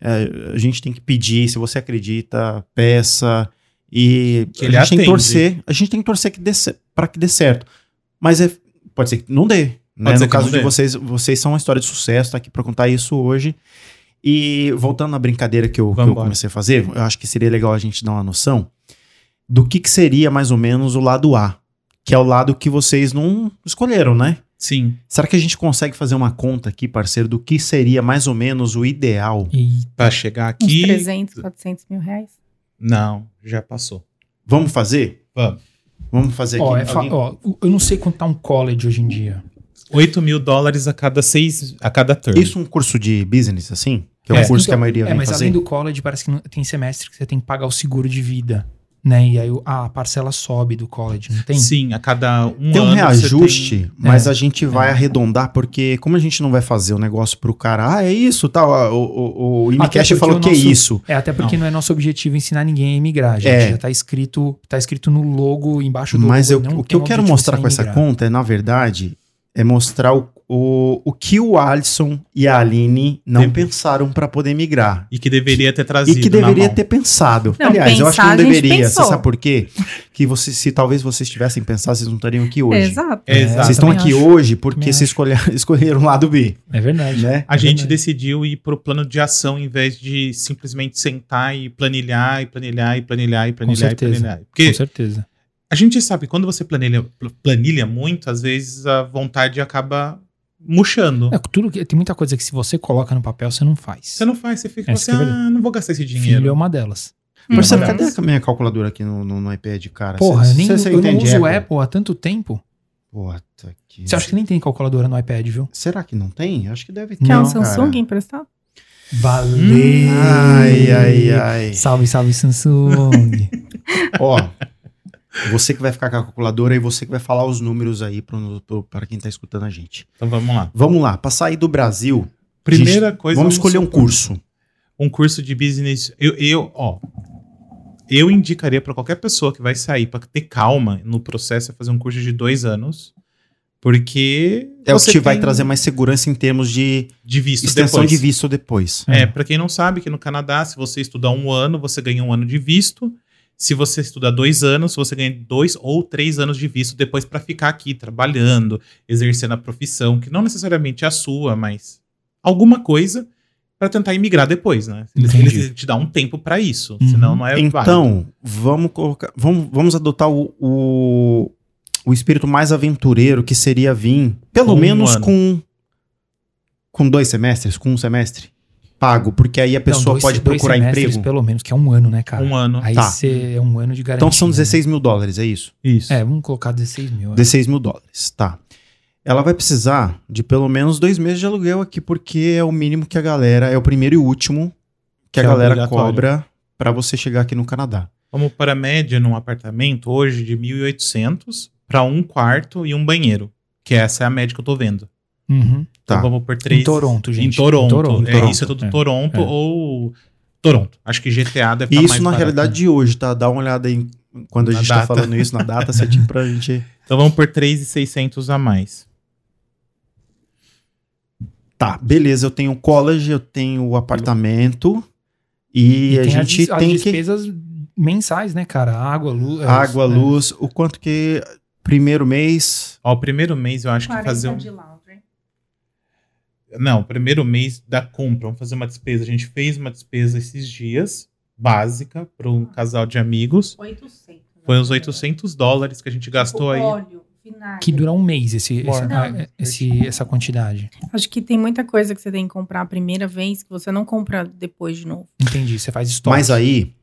[SPEAKER 2] É, a gente tem que pedir, se você acredita, peça e
[SPEAKER 4] Que
[SPEAKER 2] a gente tem que
[SPEAKER 4] atende.
[SPEAKER 2] torcer. A gente tem que torcer que para que dê certo. Mas é, pode ser que não dê. Né? No caso de
[SPEAKER 4] dê.
[SPEAKER 2] vocês, vocês são uma história de sucesso, tá aqui para contar isso hoje. E voltando à brincadeira que eu, que eu comecei a fazer, eu acho que seria legal a gente dar uma noção do que, que seria mais ou menos o lado A, que é o lado que vocês não escolheram, né?
[SPEAKER 4] Sim.
[SPEAKER 2] Será que a gente consegue fazer uma conta aqui, parceiro, do que seria mais ou menos o ideal?
[SPEAKER 3] E
[SPEAKER 4] Pra chegar
[SPEAKER 5] Uns
[SPEAKER 4] aqui.
[SPEAKER 5] 300, 400 mil reais.
[SPEAKER 4] Não, já passou.
[SPEAKER 2] Vamos fazer?
[SPEAKER 4] Vamos.
[SPEAKER 2] Vamos fazer
[SPEAKER 3] ó,
[SPEAKER 2] aqui.
[SPEAKER 3] é
[SPEAKER 2] Alguém-
[SPEAKER 3] ó, eu não sei quanto tá um college hoje em dia.
[SPEAKER 4] 8 mil dólares a cada seis. a cada turn.
[SPEAKER 2] Isso é um curso de business, assim? Que é, um
[SPEAKER 4] É.
[SPEAKER 2] curso que a
[SPEAKER 3] Então,
[SPEAKER 2] maioria
[SPEAKER 3] É,
[SPEAKER 2] vem
[SPEAKER 3] mas
[SPEAKER 2] fazer?
[SPEAKER 3] além do college, parece que não- tem semestre que você tem que pagar o seguro de vida. Né? E aí a parcela sobe do college, não tem?
[SPEAKER 4] Sim, a cada um
[SPEAKER 2] Tem um
[SPEAKER 4] ano.
[SPEAKER 2] reajuste,
[SPEAKER 4] tem-
[SPEAKER 2] mas
[SPEAKER 3] É.
[SPEAKER 2] a gente vai arredondar, porque como a gente não vai fazer o negócio pro cara, ah, é isso, tal, ah, o, o, o falou
[SPEAKER 3] o
[SPEAKER 2] que é
[SPEAKER 3] nosso-
[SPEAKER 2] isso.
[SPEAKER 3] É, até porque não. é nosso objetivo ensinar ninguém a emigrar, gente.
[SPEAKER 2] É.
[SPEAKER 3] Já tá escrito, tá escrito no logo, embaixo do
[SPEAKER 2] Mas
[SPEAKER 3] logo.
[SPEAKER 2] eu-
[SPEAKER 3] não
[SPEAKER 2] o que eu quero mostrar com essa conta é, na verdade, é mostrar o, o, o que o Alisson e a Aline não
[SPEAKER 4] Tem-
[SPEAKER 2] pensaram para poder migrar.
[SPEAKER 4] E que deveria ter
[SPEAKER 2] E
[SPEAKER 4] trazido.
[SPEAKER 2] que
[SPEAKER 4] na
[SPEAKER 2] deveria
[SPEAKER 4] mão.
[SPEAKER 2] ter pensado.
[SPEAKER 5] Não,
[SPEAKER 2] Aliás, eu acho que
[SPEAKER 5] pensar,
[SPEAKER 2] não deveria. Você sabe por quê? Que você, se talvez vocês tivessem pensado, vocês não estariam aqui hoje.
[SPEAKER 5] Exato.
[SPEAKER 4] É, exato.
[SPEAKER 2] Vocês estão aqui
[SPEAKER 3] acho.
[SPEAKER 2] hoje porque vocês escolheram, escolheram o lado B,
[SPEAKER 3] É verdade.
[SPEAKER 2] né?
[SPEAKER 4] A gente
[SPEAKER 3] verdade.
[SPEAKER 4] decidiu ir pro plano de ação em vez de simplesmente sentar e planilhar e planilhar e planilhar e planilhar e
[SPEAKER 3] certeza.
[SPEAKER 4] planilhar. Porque
[SPEAKER 3] Com certeza.
[SPEAKER 4] a gente sabe que quando você planilha, pl- planilha muito, às vezes a vontade acaba murchando.
[SPEAKER 3] É, tudo que, tem muita coisa que se você coloca no papel, você não faz.
[SPEAKER 4] Você não faz, você fica
[SPEAKER 3] Essa
[SPEAKER 4] assim,
[SPEAKER 3] é verdade.
[SPEAKER 4] ah, não vou gastar esse
[SPEAKER 3] Filho
[SPEAKER 4] dinheiro.
[SPEAKER 3] é uma delas.
[SPEAKER 2] Marcelo,
[SPEAKER 4] Uhum.
[SPEAKER 2] cadê a minha calculadora aqui no, no, no iPad, cara?
[SPEAKER 3] Porra,
[SPEAKER 2] Cê-
[SPEAKER 3] nem,
[SPEAKER 2] cê- cê
[SPEAKER 3] eu não uso
[SPEAKER 2] Apple?
[SPEAKER 3] Apple há tanto tempo.
[SPEAKER 2] Puta que...
[SPEAKER 3] Você acha que nem tem calculadora no iPad, viu?
[SPEAKER 2] Será que não tem? Acho que deve ter.
[SPEAKER 5] Quer um Samsung
[SPEAKER 2] cara.
[SPEAKER 5] emprestado?
[SPEAKER 3] Valeu!
[SPEAKER 2] Ai, ai, ai.
[SPEAKER 3] Salve, salve, Samsung.
[SPEAKER 2] Ó, você que vai ficar com a calculadora e você que vai falar os números aí para quem tá escutando a gente.
[SPEAKER 4] Então vamos lá.
[SPEAKER 2] Vamos lá, pra sair do Brasil,
[SPEAKER 4] Primeira coisa.
[SPEAKER 2] vamos escolher um curso.
[SPEAKER 4] Um curso de business. Eu, eu ó. Eu indicaria para qualquer pessoa que vai sair para ter calma no processo é fazer um curso de dois anos. Porque.
[SPEAKER 2] É o que te vai
[SPEAKER 4] tem
[SPEAKER 2] trazer mais segurança em termos de
[SPEAKER 4] de visto
[SPEAKER 2] extensão
[SPEAKER 4] depois.
[SPEAKER 2] de visto depois.
[SPEAKER 4] É, pra quem não sabe, que no Canadá, se você estudar um ano, você ganha um ano de visto. Se você estudar dois anos, você ganha dois ou três anos de visto depois pra ficar aqui trabalhando, exercendo a profissão, que não necessariamente é a sua, mas alguma coisa pra tentar imigrar depois, né? Eles, te dão um tempo pra isso,
[SPEAKER 3] Uhum.
[SPEAKER 4] senão não é válido.
[SPEAKER 2] Então, vamos colocar. Vamos, vamos adotar o, o, o espírito mais aventureiro, que seria vir, pelo
[SPEAKER 4] Com um
[SPEAKER 2] menos
[SPEAKER 4] ano.
[SPEAKER 2] com. Com dois semestres, com um semestre pago, porque aí a pessoa
[SPEAKER 3] Não, dois-
[SPEAKER 2] pode procurar emprego.
[SPEAKER 3] Pelo menos, que é um ano, né, cara?
[SPEAKER 4] um ano.
[SPEAKER 3] Aí
[SPEAKER 2] Tá.
[SPEAKER 3] você é um ano de garantia.
[SPEAKER 2] Então são
[SPEAKER 3] né?
[SPEAKER 2] 16 mil dólares, é isso?
[SPEAKER 4] Isso.
[SPEAKER 3] É, vamos colocar 16 mil. é.
[SPEAKER 2] 16 mil dólares, tá. Ela vai precisar de pelo menos dois meses de aluguel aqui, porque é o mínimo que a galera, é o primeiro e último que,
[SPEAKER 4] Que
[SPEAKER 2] a
[SPEAKER 4] é
[SPEAKER 2] galera
[SPEAKER 4] obrigatório.
[SPEAKER 2] cobra pra você chegar aqui no Canadá.
[SPEAKER 4] Vamos para a média num apartamento hoje de 1.800 para um quarto e um banheiro, que essa é a média que eu tô vendo.
[SPEAKER 3] Uhum.
[SPEAKER 2] Tá.
[SPEAKER 4] Então vamos por três.
[SPEAKER 3] Em Toronto, gente.
[SPEAKER 4] Em Toronto.
[SPEAKER 3] Em Toronto.
[SPEAKER 4] É,
[SPEAKER 2] Toronto.
[SPEAKER 4] Isso é tudo
[SPEAKER 3] É.
[SPEAKER 4] Toronto
[SPEAKER 3] É.
[SPEAKER 4] ou Toronto. Acho que GTA deve
[SPEAKER 2] E
[SPEAKER 4] estar
[SPEAKER 2] isso
[SPEAKER 4] mais
[SPEAKER 2] na
[SPEAKER 4] barato.
[SPEAKER 2] realidade de hoje, tá? Dá uma olhada aí quando a
[SPEAKER 4] Na
[SPEAKER 2] gente
[SPEAKER 4] data.
[SPEAKER 2] tá falando isso na data certinho pra gente.
[SPEAKER 4] Então vamos por 3,600 a mais.
[SPEAKER 2] Tá, beleza, eu tenho o college, eu tenho o apartamento e, a
[SPEAKER 3] tem as
[SPEAKER 2] gente
[SPEAKER 3] as
[SPEAKER 2] tem que
[SPEAKER 3] despesas mensais, né, cara? Água, luz.
[SPEAKER 2] água,
[SPEAKER 3] é.
[SPEAKER 2] luz, o quanto que primeiro mês
[SPEAKER 4] Ó, o primeiro mês eu acho que fazer um... Não, o primeiro mês da compra, vamos fazer uma despesa. A gente fez uma despesa esses dias, básica, para um casal de amigos.
[SPEAKER 5] 800.
[SPEAKER 4] Foi uns 800 dólares que a gente gastou aí.
[SPEAKER 5] Óleo, vinagre.
[SPEAKER 3] Que dura um mês esse, esse- ah, esse- essa quantidade.
[SPEAKER 5] Acho que tem muita coisa que você tem que comprar a primeira vez que você não compra depois de novo.
[SPEAKER 3] Entendi. Você faz estoque.
[SPEAKER 2] Mas aí,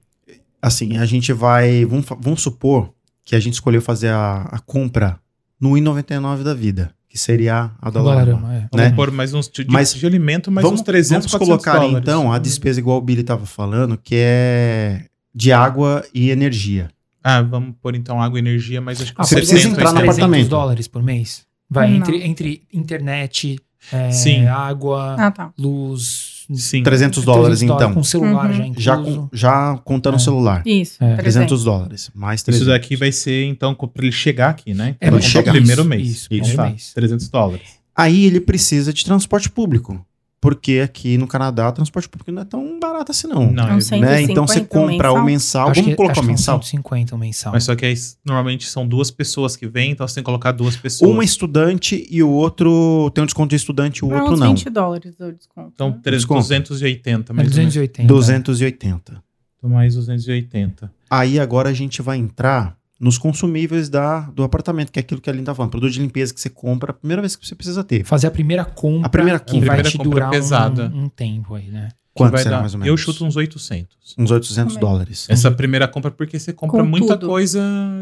[SPEAKER 2] assim, a gente vai. Vamos, vamos supor que a gente escolheu fazer a, a compra no 1,99 da vida, que seria a. Dollarama,
[SPEAKER 3] é.
[SPEAKER 4] Vamos
[SPEAKER 2] né?
[SPEAKER 4] pôr mais uns de,
[SPEAKER 2] Mas
[SPEAKER 4] de alimento, mais
[SPEAKER 2] vamos,
[SPEAKER 4] uns 300,
[SPEAKER 2] vamos
[SPEAKER 4] 400
[SPEAKER 2] colocar
[SPEAKER 4] dólares.
[SPEAKER 2] então a despesa igual o Billy estava falando, que é de água e energia.
[SPEAKER 4] Ah, vamos pôr então água e energia, mas acho que
[SPEAKER 3] Ah,
[SPEAKER 2] Você precisa entrar no
[SPEAKER 3] 300
[SPEAKER 2] apartamento.
[SPEAKER 3] dólares por mês. Vai,
[SPEAKER 5] Não.
[SPEAKER 3] entre, entre internet, é,
[SPEAKER 4] Sim.
[SPEAKER 3] água,
[SPEAKER 5] Ah, tá.
[SPEAKER 3] luz...
[SPEAKER 4] Sim.
[SPEAKER 2] 300 dólares, então.
[SPEAKER 3] Com celular
[SPEAKER 5] Uhum.
[SPEAKER 3] já incluso.
[SPEAKER 2] Já, com- já contando o
[SPEAKER 3] É.
[SPEAKER 2] celular.
[SPEAKER 5] Isso.
[SPEAKER 3] É.
[SPEAKER 2] 300 dólares. Mais 300.
[SPEAKER 4] Isso daqui vai ser, então, para ele chegar aqui, né?
[SPEAKER 3] É,
[SPEAKER 4] Pra
[SPEAKER 2] mas
[SPEAKER 4] comprar
[SPEAKER 2] chegar.
[SPEAKER 4] o primeiro
[SPEAKER 3] Isso,
[SPEAKER 4] mês.
[SPEAKER 3] isso,
[SPEAKER 4] Então
[SPEAKER 3] primeiro
[SPEAKER 4] tá,
[SPEAKER 3] mês.
[SPEAKER 4] 300 dólares.
[SPEAKER 2] Aí ele precisa de transporte público. Porque aqui no Canadá o transporte público não é tão barato assim, não.
[SPEAKER 4] Não,
[SPEAKER 5] É um
[SPEAKER 4] é-
[SPEAKER 2] né?
[SPEAKER 5] 150
[SPEAKER 2] Então você compra
[SPEAKER 5] mensal?
[SPEAKER 2] o mensal.
[SPEAKER 3] Acho
[SPEAKER 2] Vamos
[SPEAKER 3] que,
[SPEAKER 2] colocar
[SPEAKER 3] acho
[SPEAKER 2] o mensal?
[SPEAKER 3] são 150 o mensal.
[SPEAKER 4] Mas só que aí, normalmente são duas pessoas que vêm, então você tem que colocar duas pessoas.
[SPEAKER 2] Um é estudante e o outro tem um desconto de estudante e o
[SPEAKER 5] Ah,
[SPEAKER 2] outro
[SPEAKER 5] uns
[SPEAKER 2] não.
[SPEAKER 5] 20 dólares o desconto.
[SPEAKER 4] Então,
[SPEAKER 5] né?
[SPEAKER 4] três-
[SPEAKER 2] Desconto.
[SPEAKER 4] 280,
[SPEAKER 3] É
[SPEAKER 4] mais ou menos.
[SPEAKER 3] 280.
[SPEAKER 2] 280.
[SPEAKER 4] Então, mais 280.
[SPEAKER 2] Aí agora a gente vai entrar nos consumíveis da, do apartamento, que é aquilo que a Aline tá falando. Produto de limpeza que você compra a primeira vez que você precisa ter.
[SPEAKER 3] Fazer a primeira compra
[SPEAKER 2] A primeira
[SPEAKER 3] que
[SPEAKER 2] compra.
[SPEAKER 3] vai
[SPEAKER 4] Primeira
[SPEAKER 3] te
[SPEAKER 4] compra
[SPEAKER 3] durar
[SPEAKER 4] pesada.
[SPEAKER 3] um, um tempo aí, né?
[SPEAKER 2] Quanto
[SPEAKER 4] vai
[SPEAKER 2] será
[SPEAKER 4] dar-
[SPEAKER 2] mais ou menos?
[SPEAKER 4] Eu chuto uns 800.
[SPEAKER 2] Uns 800
[SPEAKER 5] Também.
[SPEAKER 2] dólares.
[SPEAKER 4] Essa primeira compra porque você compra
[SPEAKER 5] Com
[SPEAKER 4] muita
[SPEAKER 5] tudo.
[SPEAKER 4] coisa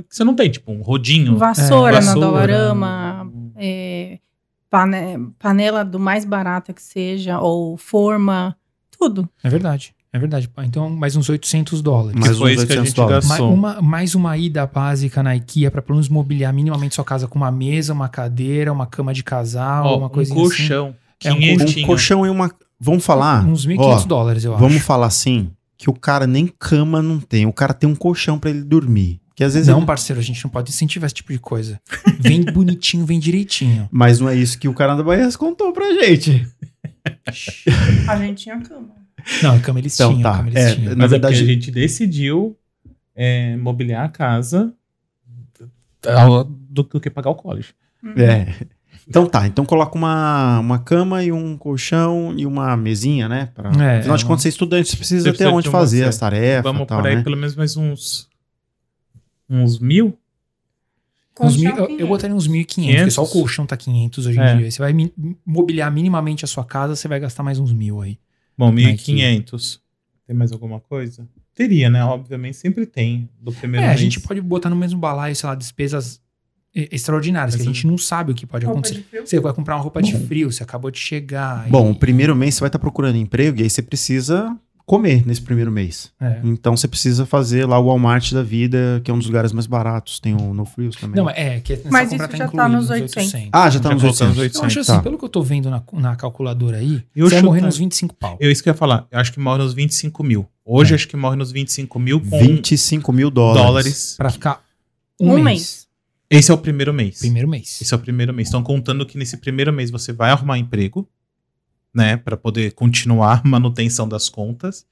[SPEAKER 4] que você não tem, tipo um rodinho.
[SPEAKER 5] Vassoura, na
[SPEAKER 4] vassoura.
[SPEAKER 5] Dollarama, é, pane- panela do mais barata que seja, ou forma, tudo.
[SPEAKER 3] É verdade. É verdade. Então, mais uns 800 dólares.
[SPEAKER 2] Mais uns
[SPEAKER 4] isso que a
[SPEAKER 2] 800
[SPEAKER 4] gente
[SPEAKER 2] dólares.
[SPEAKER 3] Ma-
[SPEAKER 4] gastou.
[SPEAKER 3] uma- mais uma ida básica na IKEA para pelo menos mobiliar minimamente sua casa com uma mesa, uma cadeira, uma cama de casal,
[SPEAKER 4] Ó,
[SPEAKER 3] uma
[SPEAKER 4] um
[SPEAKER 3] coisa
[SPEAKER 4] colchão.
[SPEAKER 3] É, um
[SPEAKER 2] Um colchão e uma. Vamos falar?
[SPEAKER 3] assim. Uns 1.500
[SPEAKER 2] ó,
[SPEAKER 3] dólares, eu
[SPEAKER 2] Vamos
[SPEAKER 3] acho.
[SPEAKER 2] falar assim: que o cara nem cama não tem. O cara tem um colchão pra ele dormir. Que às vezes
[SPEAKER 3] Não,
[SPEAKER 2] ele-
[SPEAKER 3] parceiro, a gente não pode incentivar esse tipo de coisa. Vem bonitinho, vem direitinho.
[SPEAKER 2] Mas não é isso que o cara da Bahia contou pra gente.
[SPEAKER 5] A gente tinha cama.
[SPEAKER 3] Não, a cama eles
[SPEAKER 2] Então
[SPEAKER 3] tinham,
[SPEAKER 2] tá,
[SPEAKER 3] a cama eles
[SPEAKER 2] é,
[SPEAKER 3] tinham.
[SPEAKER 2] na
[SPEAKER 4] Mas
[SPEAKER 2] verdade-
[SPEAKER 4] é porque a gente decidiu é, mobiliar a casa ao- do, do que pagar o college.
[SPEAKER 2] É. Então tá, então coloca uma, uma cama e um colchão e uma mesinha, né? Pra,
[SPEAKER 3] É,
[SPEAKER 2] afinal de
[SPEAKER 3] é
[SPEAKER 2] contas, você é estudante, você precisa ter onde fazer
[SPEAKER 4] é,
[SPEAKER 2] as tarefas
[SPEAKER 4] Vamos
[SPEAKER 2] tal,
[SPEAKER 4] por aí
[SPEAKER 2] né?
[SPEAKER 4] pelo menos mais uns. Uns mil?
[SPEAKER 3] Uns mil- eu, eu botaria uns 1.500, porque só o
[SPEAKER 4] 500.
[SPEAKER 3] colchão tá 500 hoje em
[SPEAKER 4] É.
[SPEAKER 3] dia. Você vai mobiliar minimamente a sua casa, você vai gastar mais uns mil aí.
[SPEAKER 4] Bom,
[SPEAKER 3] Aqui.
[SPEAKER 4] 1.500. Tem mais alguma coisa? Teria, né? Obviamente, sempre tem. Do primeiro
[SPEAKER 3] é,
[SPEAKER 4] mês.
[SPEAKER 3] a gente pode botar no mesmo balaio, sei lá, despesas extraordinárias, que a gente não sabe o que pode
[SPEAKER 5] Roupa
[SPEAKER 3] acontecer. Você vai comprar uma roupa de frio, você acabou de chegar.
[SPEAKER 2] Bom,
[SPEAKER 3] e-
[SPEAKER 2] o primeiro mês você vai estar procurando emprego e aí você precisa comer nesse primeiro mês.
[SPEAKER 3] É.
[SPEAKER 2] Então você precisa fazer lá o Walmart da vida, que é um dos lugares mais baratos. Tem o No Frills também.
[SPEAKER 3] Não, é, que essa
[SPEAKER 5] Mas
[SPEAKER 3] compra
[SPEAKER 5] isso já tá nos 800.
[SPEAKER 2] Ah, já tá
[SPEAKER 4] Já
[SPEAKER 2] nos
[SPEAKER 4] colocou nos
[SPEAKER 2] 800.
[SPEAKER 3] Eu acho assim,
[SPEAKER 2] Tá.
[SPEAKER 3] pelo que eu tô vendo na, na calculadora aí,
[SPEAKER 4] Eu
[SPEAKER 3] você vai morrer nos 25 pau.
[SPEAKER 4] Eu, isso que eu ia falar. Eu acho que morre nos 25 mil. Hoje,
[SPEAKER 3] É.
[SPEAKER 4] acho que morre nos 25 mil com
[SPEAKER 2] 25 mil dólares.
[SPEAKER 4] dólares.
[SPEAKER 3] Pra ficar um,
[SPEAKER 5] Um
[SPEAKER 3] mês.
[SPEAKER 5] mês.
[SPEAKER 4] Esse é o primeiro mês.
[SPEAKER 3] Primeiro mês.
[SPEAKER 4] Esse é o primeiro mês. Estão contando que nesse primeiro mês você vai arrumar emprego, né? Pra poder continuar a manutenção das contas.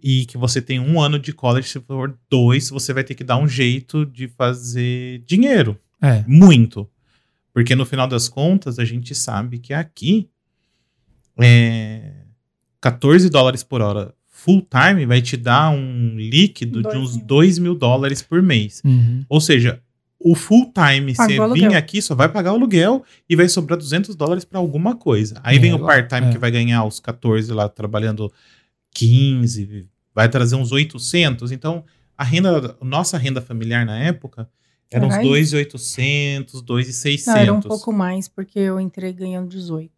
[SPEAKER 4] E que você tem um ano de college, se for dois, você vai ter que dar um jeito de fazer dinheiro.
[SPEAKER 3] É.
[SPEAKER 4] Muito. Porque no final das contas, a gente sabe que aqui é 14 dólares por hora full time vai te dar um líquido de
[SPEAKER 5] Dois
[SPEAKER 4] uns
[SPEAKER 5] mil.
[SPEAKER 4] 2 mil dólares por mês.
[SPEAKER 3] Uhum.
[SPEAKER 4] Ou seja, o full time,
[SPEAKER 5] Paga
[SPEAKER 4] você vir
[SPEAKER 5] aluguel.
[SPEAKER 4] aqui, só vai pagar o aluguel e vai sobrar 200 dólares pra alguma coisa. Aí vem
[SPEAKER 3] É,
[SPEAKER 4] o part-time
[SPEAKER 3] é.
[SPEAKER 4] que vai ganhar os 14 lá, trabalhando 15, vai trazer uns 800. Então, a renda, nossa renda familiar na época era uns
[SPEAKER 5] Era
[SPEAKER 4] 2,800, 2,600.
[SPEAKER 5] Não, era um pouco mais, porque eu entrei ganhando 18.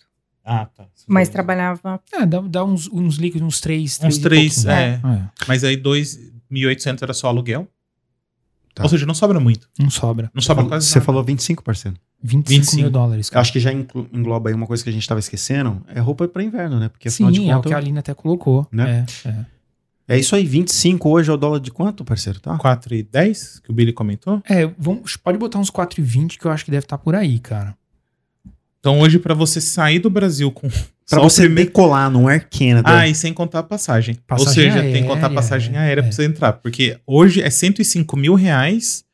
[SPEAKER 4] Ah, tá.
[SPEAKER 5] Mas trabalhava.
[SPEAKER 3] É, dá, dá uns, uns líquidos, uns 3,
[SPEAKER 4] Uns 3, é.
[SPEAKER 3] é.
[SPEAKER 4] Mas aí 2.800 era só aluguel.
[SPEAKER 2] Tá.
[SPEAKER 4] Ou seja, não sobra muito.
[SPEAKER 3] Não sobra.
[SPEAKER 4] Não sobra quase
[SPEAKER 2] Você
[SPEAKER 4] nada.
[SPEAKER 2] falou 25, parceiro.
[SPEAKER 3] 25,
[SPEAKER 4] 25.
[SPEAKER 3] mil dólares. Cara.
[SPEAKER 2] acho que já engloba aí uma coisa que a gente tava esquecendo. É roupa pra inverno, né? Porque
[SPEAKER 3] Sim,
[SPEAKER 2] de
[SPEAKER 3] é o que a
[SPEAKER 2] contas.
[SPEAKER 3] Aline até colocou.
[SPEAKER 2] Né?
[SPEAKER 3] É, é.
[SPEAKER 2] É isso aí, 25 hoje é o dólar de quanto, parceiro? Tá?
[SPEAKER 4] 4,10 que o Billy comentou.
[SPEAKER 3] É, vamos, pode botar uns 4,20 que eu acho que deve estar por aí, cara.
[SPEAKER 4] Então hoje, pra você sair do Brasil com.
[SPEAKER 2] Pra você
[SPEAKER 4] primeiro-
[SPEAKER 2] decolar no Air Canada.
[SPEAKER 4] Ah, e sem contar a passagem.
[SPEAKER 3] Passagem
[SPEAKER 4] Ou seja, tem que contar a
[SPEAKER 3] aérea,
[SPEAKER 4] passagem
[SPEAKER 3] é,
[SPEAKER 4] aérea
[SPEAKER 3] é.
[SPEAKER 4] pra você entrar. Porque hoje é 105 mil reais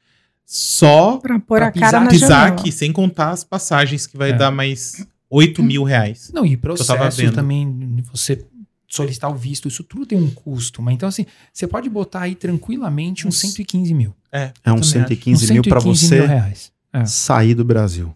[SPEAKER 4] só
[SPEAKER 5] Pra pôr
[SPEAKER 3] Pra
[SPEAKER 5] a cara na
[SPEAKER 4] pisar aqui, sem contar as passagens, que vai
[SPEAKER 3] É.
[SPEAKER 4] dar mais 8 mil reais.
[SPEAKER 3] Não, e
[SPEAKER 4] eu tava
[SPEAKER 3] processo
[SPEAKER 4] vendo.
[SPEAKER 3] também, você solicitar o visto, isso tudo tem um custo. Mas então, assim, você pode botar aí tranquilamente uns
[SPEAKER 4] Uns-
[SPEAKER 3] 115 mil.
[SPEAKER 4] É,
[SPEAKER 2] É uns
[SPEAKER 4] também acho.
[SPEAKER 2] 115
[SPEAKER 3] Uns
[SPEAKER 2] mil pra
[SPEAKER 3] 115
[SPEAKER 2] você
[SPEAKER 3] mil reais. É.
[SPEAKER 2] sair do Brasil.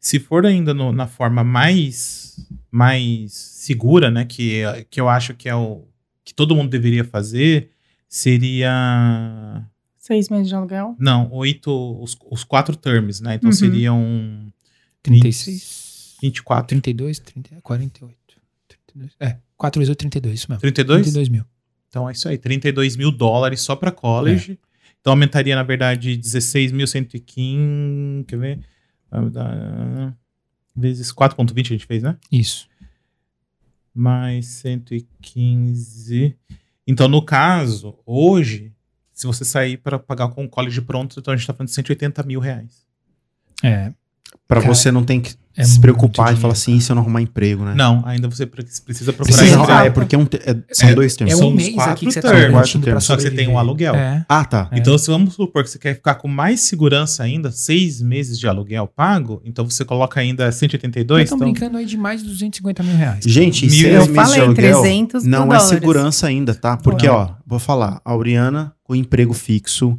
[SPEAKER 4] Se for ainda no- na forma mais, mais segura, né? Que, que eu acho que é o que todo mundo deveria fazer, seria.
[SPEAKER 5] Seis meses de aluguel.
[SPEAKER 4] Não, oito. Os, os quatro terms, né? Então
[SPEAKER 5] Uhum.
[SPEAKER 4] seriam
[SPEAKER 3] 36,
[SPEAKER 4] 24.
[SPEAKER 3] 32, 30, 48. 32, é, 4 vezes 32, isso mesmo.
[SPEAKER 4] 32?
[SPEAKER 3] 32 mil.
[SPEAKER 4] Então é isso aí, 32 mil dólares só para college. Então aumentaria, na verdade, 16.115. Quer ver? Vai dar- Vezes 4,20 a gente fez, né?
[SPEAKER 3] Isso.
[SPEAKER 4] Mais 115. Então, no caso, hoje, se você sair para pagar com o college pronto, então a gente tá falando de 180 mil reais.
[SPEAKER 3] É.
[SPEAKER 2] Pra
[SPEAKER 3] Cara,
[SPEAKER 2] você não tem que
[SPEAKER 3] é
[SPEAKER 2] se preocupar e falar assim, e se eu não arrumar emprego, né?
[SPEAKER 4] Não, ainda você pre- precisa procurar
[SPEAKER 2] Precisa,
[SPEAKER 4] emprego.
[SPEAKER 2] ah, é porque é um te- é- são
[SPEAKER 4] É-
[SPEAKER 2] dois termos.
[SPEAKER 3] É
[SPEAKER 4] São
[SPEAKER 3] um
[SPEAKER 4] uns
[SPEAKER 3] mês
[SPEAKER 4] quatro
[SPEAKER 3] aqui que você
[SPEAKER 4] termos.
[SPEAKER 3] tá pra
[SPEAKER 4] Só que você tem um aluguel.
[SPEAKER 3] É.
[SPEAKER 2] Ah, tá.
[SPEAKER 3] É.
[SPEAKER 4] Então, se vamos supor que você quer ficar com mais segurança ainda, seis meses de aluguel pago, então você coloca ainda 182.
[SPEAKER 3] Estão
[SPEAKER 4] Então,
[SPEAKER 3] brincando aí de mais de 250 mil reais.
[SPEAKER 2] Gente,
[SPEAKER 4] Mil-
[SPEAKER 2] seis
[SPEAKER 4] eu
[SPEAKER 2] meses de
[SPEAKER 5] falei,
[SPEAKER 2] aluguel
[SPEAKER 5] 300
[SPEAKER 2] não
[SPEAKER 5] por
[SPEAKER 2] é
[SPEAKER 5] dólares.
[SPEAKER 2] segurança ainda, tá? Porque,
[SPEAKER 3] Não.
[SPEAKER 2] ó, vou falar, a Auriana com emprego fixo,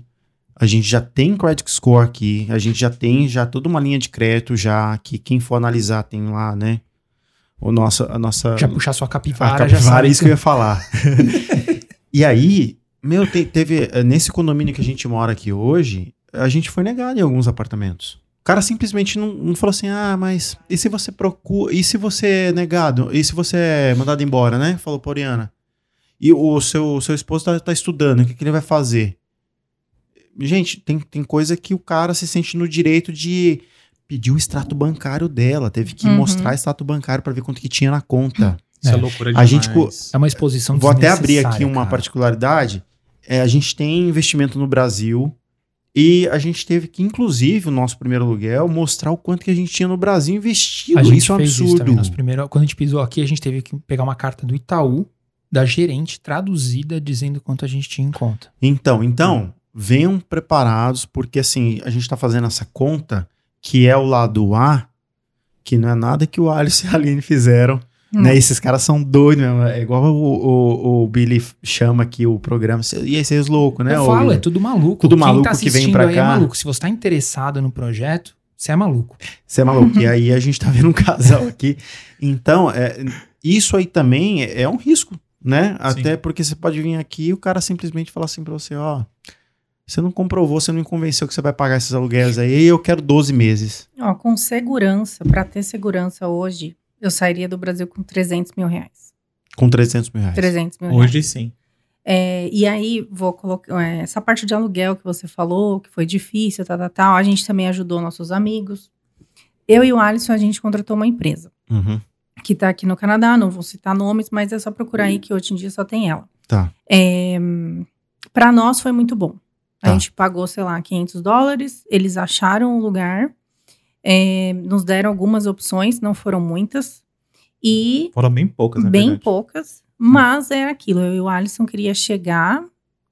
[SPEAKER 2] A gente já tem credit score aqui, a gente já tem já toda uma linha de crédito já que quem for analisar tem lá, né? O nosso, a nossa
[SPEAKER 3] Já puxar sua
[SPEAKER 2] a
[SPEAKER 3] capivara, já
[SPEAKER 2] capivara, é isso que eu ia falar. e aí, meu, te- teve eh, nesse condomínio que a gente mora aqui hoje, a gente foi negado em alguns apartamentos. O cara simplesmente não, não falou assim: "Ah, mas e se você procura, e se você é negado? E se você é mandado embora, né?" Falou pra Oriana. E o seu, seu esposo tá, tá estudando, o que, que ele vai fazer? Gente, tem, tem coisa que o cara se sente no direito de pedir o extrato bancário dela. Teve que
[SPEAKER 5] Uhum.
[SPEAKER 2] mostrar extrato bancário pra ver quanto que tinha na conta.
[SPEAKER 4] Isso é,
[SPEAKER 3] É.
[SPEAKER 4] loucura
[SPEAKER 2] A
[SPEAKER 4] demais.
[SPEAKER 2] gente co-
[SPEAKER 3] É uma exposição
[SPEAKER 2] Vou até abrir aqui uma
[SPEAKER 3] cara.
[SPEAKER 2] particularidade. É, a gente tem investimento no Brasil e a gente teve que, inclusive, o nosso primeiro aluguel, mostrar o quanto que a gente tinha no Brasil investido.
[SPEAKER 3] A gente
[SPEAKER 2] isso é um
[SPEAKER 3] fez isso
[SPEAKER 2] absurdo.
[SPEAKER 3] Nosso primeiro, quando a gente pisou aqui, a gente teve que pegar uma carta do Itaú, da gerente, traduzida, dizendo quanto a gente tinha em conta.
[SPEAKER 2] Então, então, venham preparados, porque assim, a gente está fazendo essa conta, que é o lado A, que não é nada que o Alisson e a Aline fizeram.
[SPEAKER 5] Não.
[SPEAKER 2] Né? Esses caras são doidos mesmo. É igual o, o, o Billy chama aqui o programa. E aí, vocês loucos, né?
[SPEAKER 3] eu falo, é tudo maluco.
[SPEAKER 2] Tudo
[SPEAKER 3] Quem
[SPEAKER 2] maluco
[SPEAKER 3] tá
[SPEAKER 2] que vem pra
[SPEAKER 3] aí
[SPEAKER 2] cá.
[SPEAKER 3] É maluco. Se você tá interessado no projeto, você é maluco.
[SPEAKER 2] Você é maluco. e aí a gente tá vendo um casal aqui. Então, é, isso aí também é, é um risco, né? Até porque você pode vir aqui e o cara simplesmente falar assim pra você, ó. Você não comprovou, você não me convenceu que você vai pagar esses aluguéis aí, eu quero 12 meses.
[SPEAKER 5] Ó, com segurança, pra ter segurança hoje, eu sairia do Brasil com 300 mil reais.
[SPEAKER 2] Com 300 mil reais.
[SPEAKER 5] 300 mil reais.
[SPEAKER 4] Hoje sim.
[SPEAKER 5] É, e aí, vou colocar é, essa parte de aluguel que você falou, que foi difícil, tal, tal, tal. A gente também ajudou nossos amigos. Eu e o Alisson, a gente contratou uma empresa
[SPEAKER 2] Uhum.
[SPEAKER 5] que tá aqui no Canadá, não vou citar nomes, mas é só procurar aí que hoje em dia só tem ela.
[SPEAKER 2] Tá.
[SPEAKER 5] É, para nós foi muito bom. A
[SPEAKER 2] Tá.
[SPEAKER 5] gente pagou, sei lá, 500 dólares, eles acharam o lugar, é, nos deram algumas opções, não foram muitas, e
[SPEAKER 4] Foram bem poucas, na
[SPEAKER 5] bem
[SPEAKER 4] verdade.
[SPEAKER 5] poucas, mas é aquilo. Eu e o Alisson queria chegar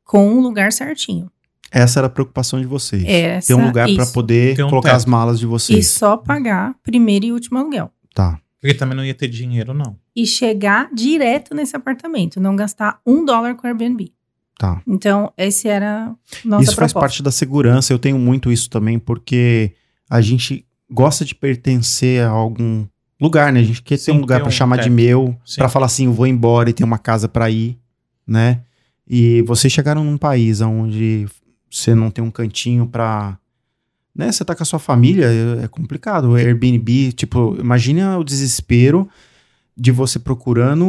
[SPEAKER 5] com o lugar certinho.
[SPEAKER 2] Essa era a preocupação de vocês.
[SPEAKER 5] Essa,
[SPEAKER 2] Ter um lugar pra
[SPEAKER 5] isso.
[SPEAKER 2] poder
[SPEAKER 4] um
[SPEAKER 2] colocar
[SPEAKER 4] teto.
[SPEAKER 2] as malas de
[SPEAKER 5] E
[SPEAKER 2] vocês.
[SPEAKER 5] só pagar primeiro e último aluguel.
[SPEAKER 2] Tá.
[SPEAKER 4] Porque também não ia ter dinheiro, não.
[SPEAKER 5] E chegar direto nesse apartamento, não gastar um dólar com Airbnb.
[SPEAKER 2] Tá.
[SPEAKER 5] Então, esse era nossa
[SPEAKER 2] isso faz
[SPEAKER 5] proposta.
[SPEAKER 2] parte da segurança. Eu tenho muito isso também, porque a gente gosta de pertencer a algum lugar, né? A gente quer ter
[SPEAKER 4] Sim,
[SPEAKER 2] um lugar
[SPEAKER 4] ter
[SPEAKER 2] pra
[SPEAKER 4] um
[SPEAKER 2] chamar de meu, pra falar assim, eu vou embora e ter uma casa pra ir, né? E vocês chegaram num país onde você não tem um cantinho pra. Né, você tá com a sua família, é é complicado. O Airbnb, tipo, imagina o desespero de você procurando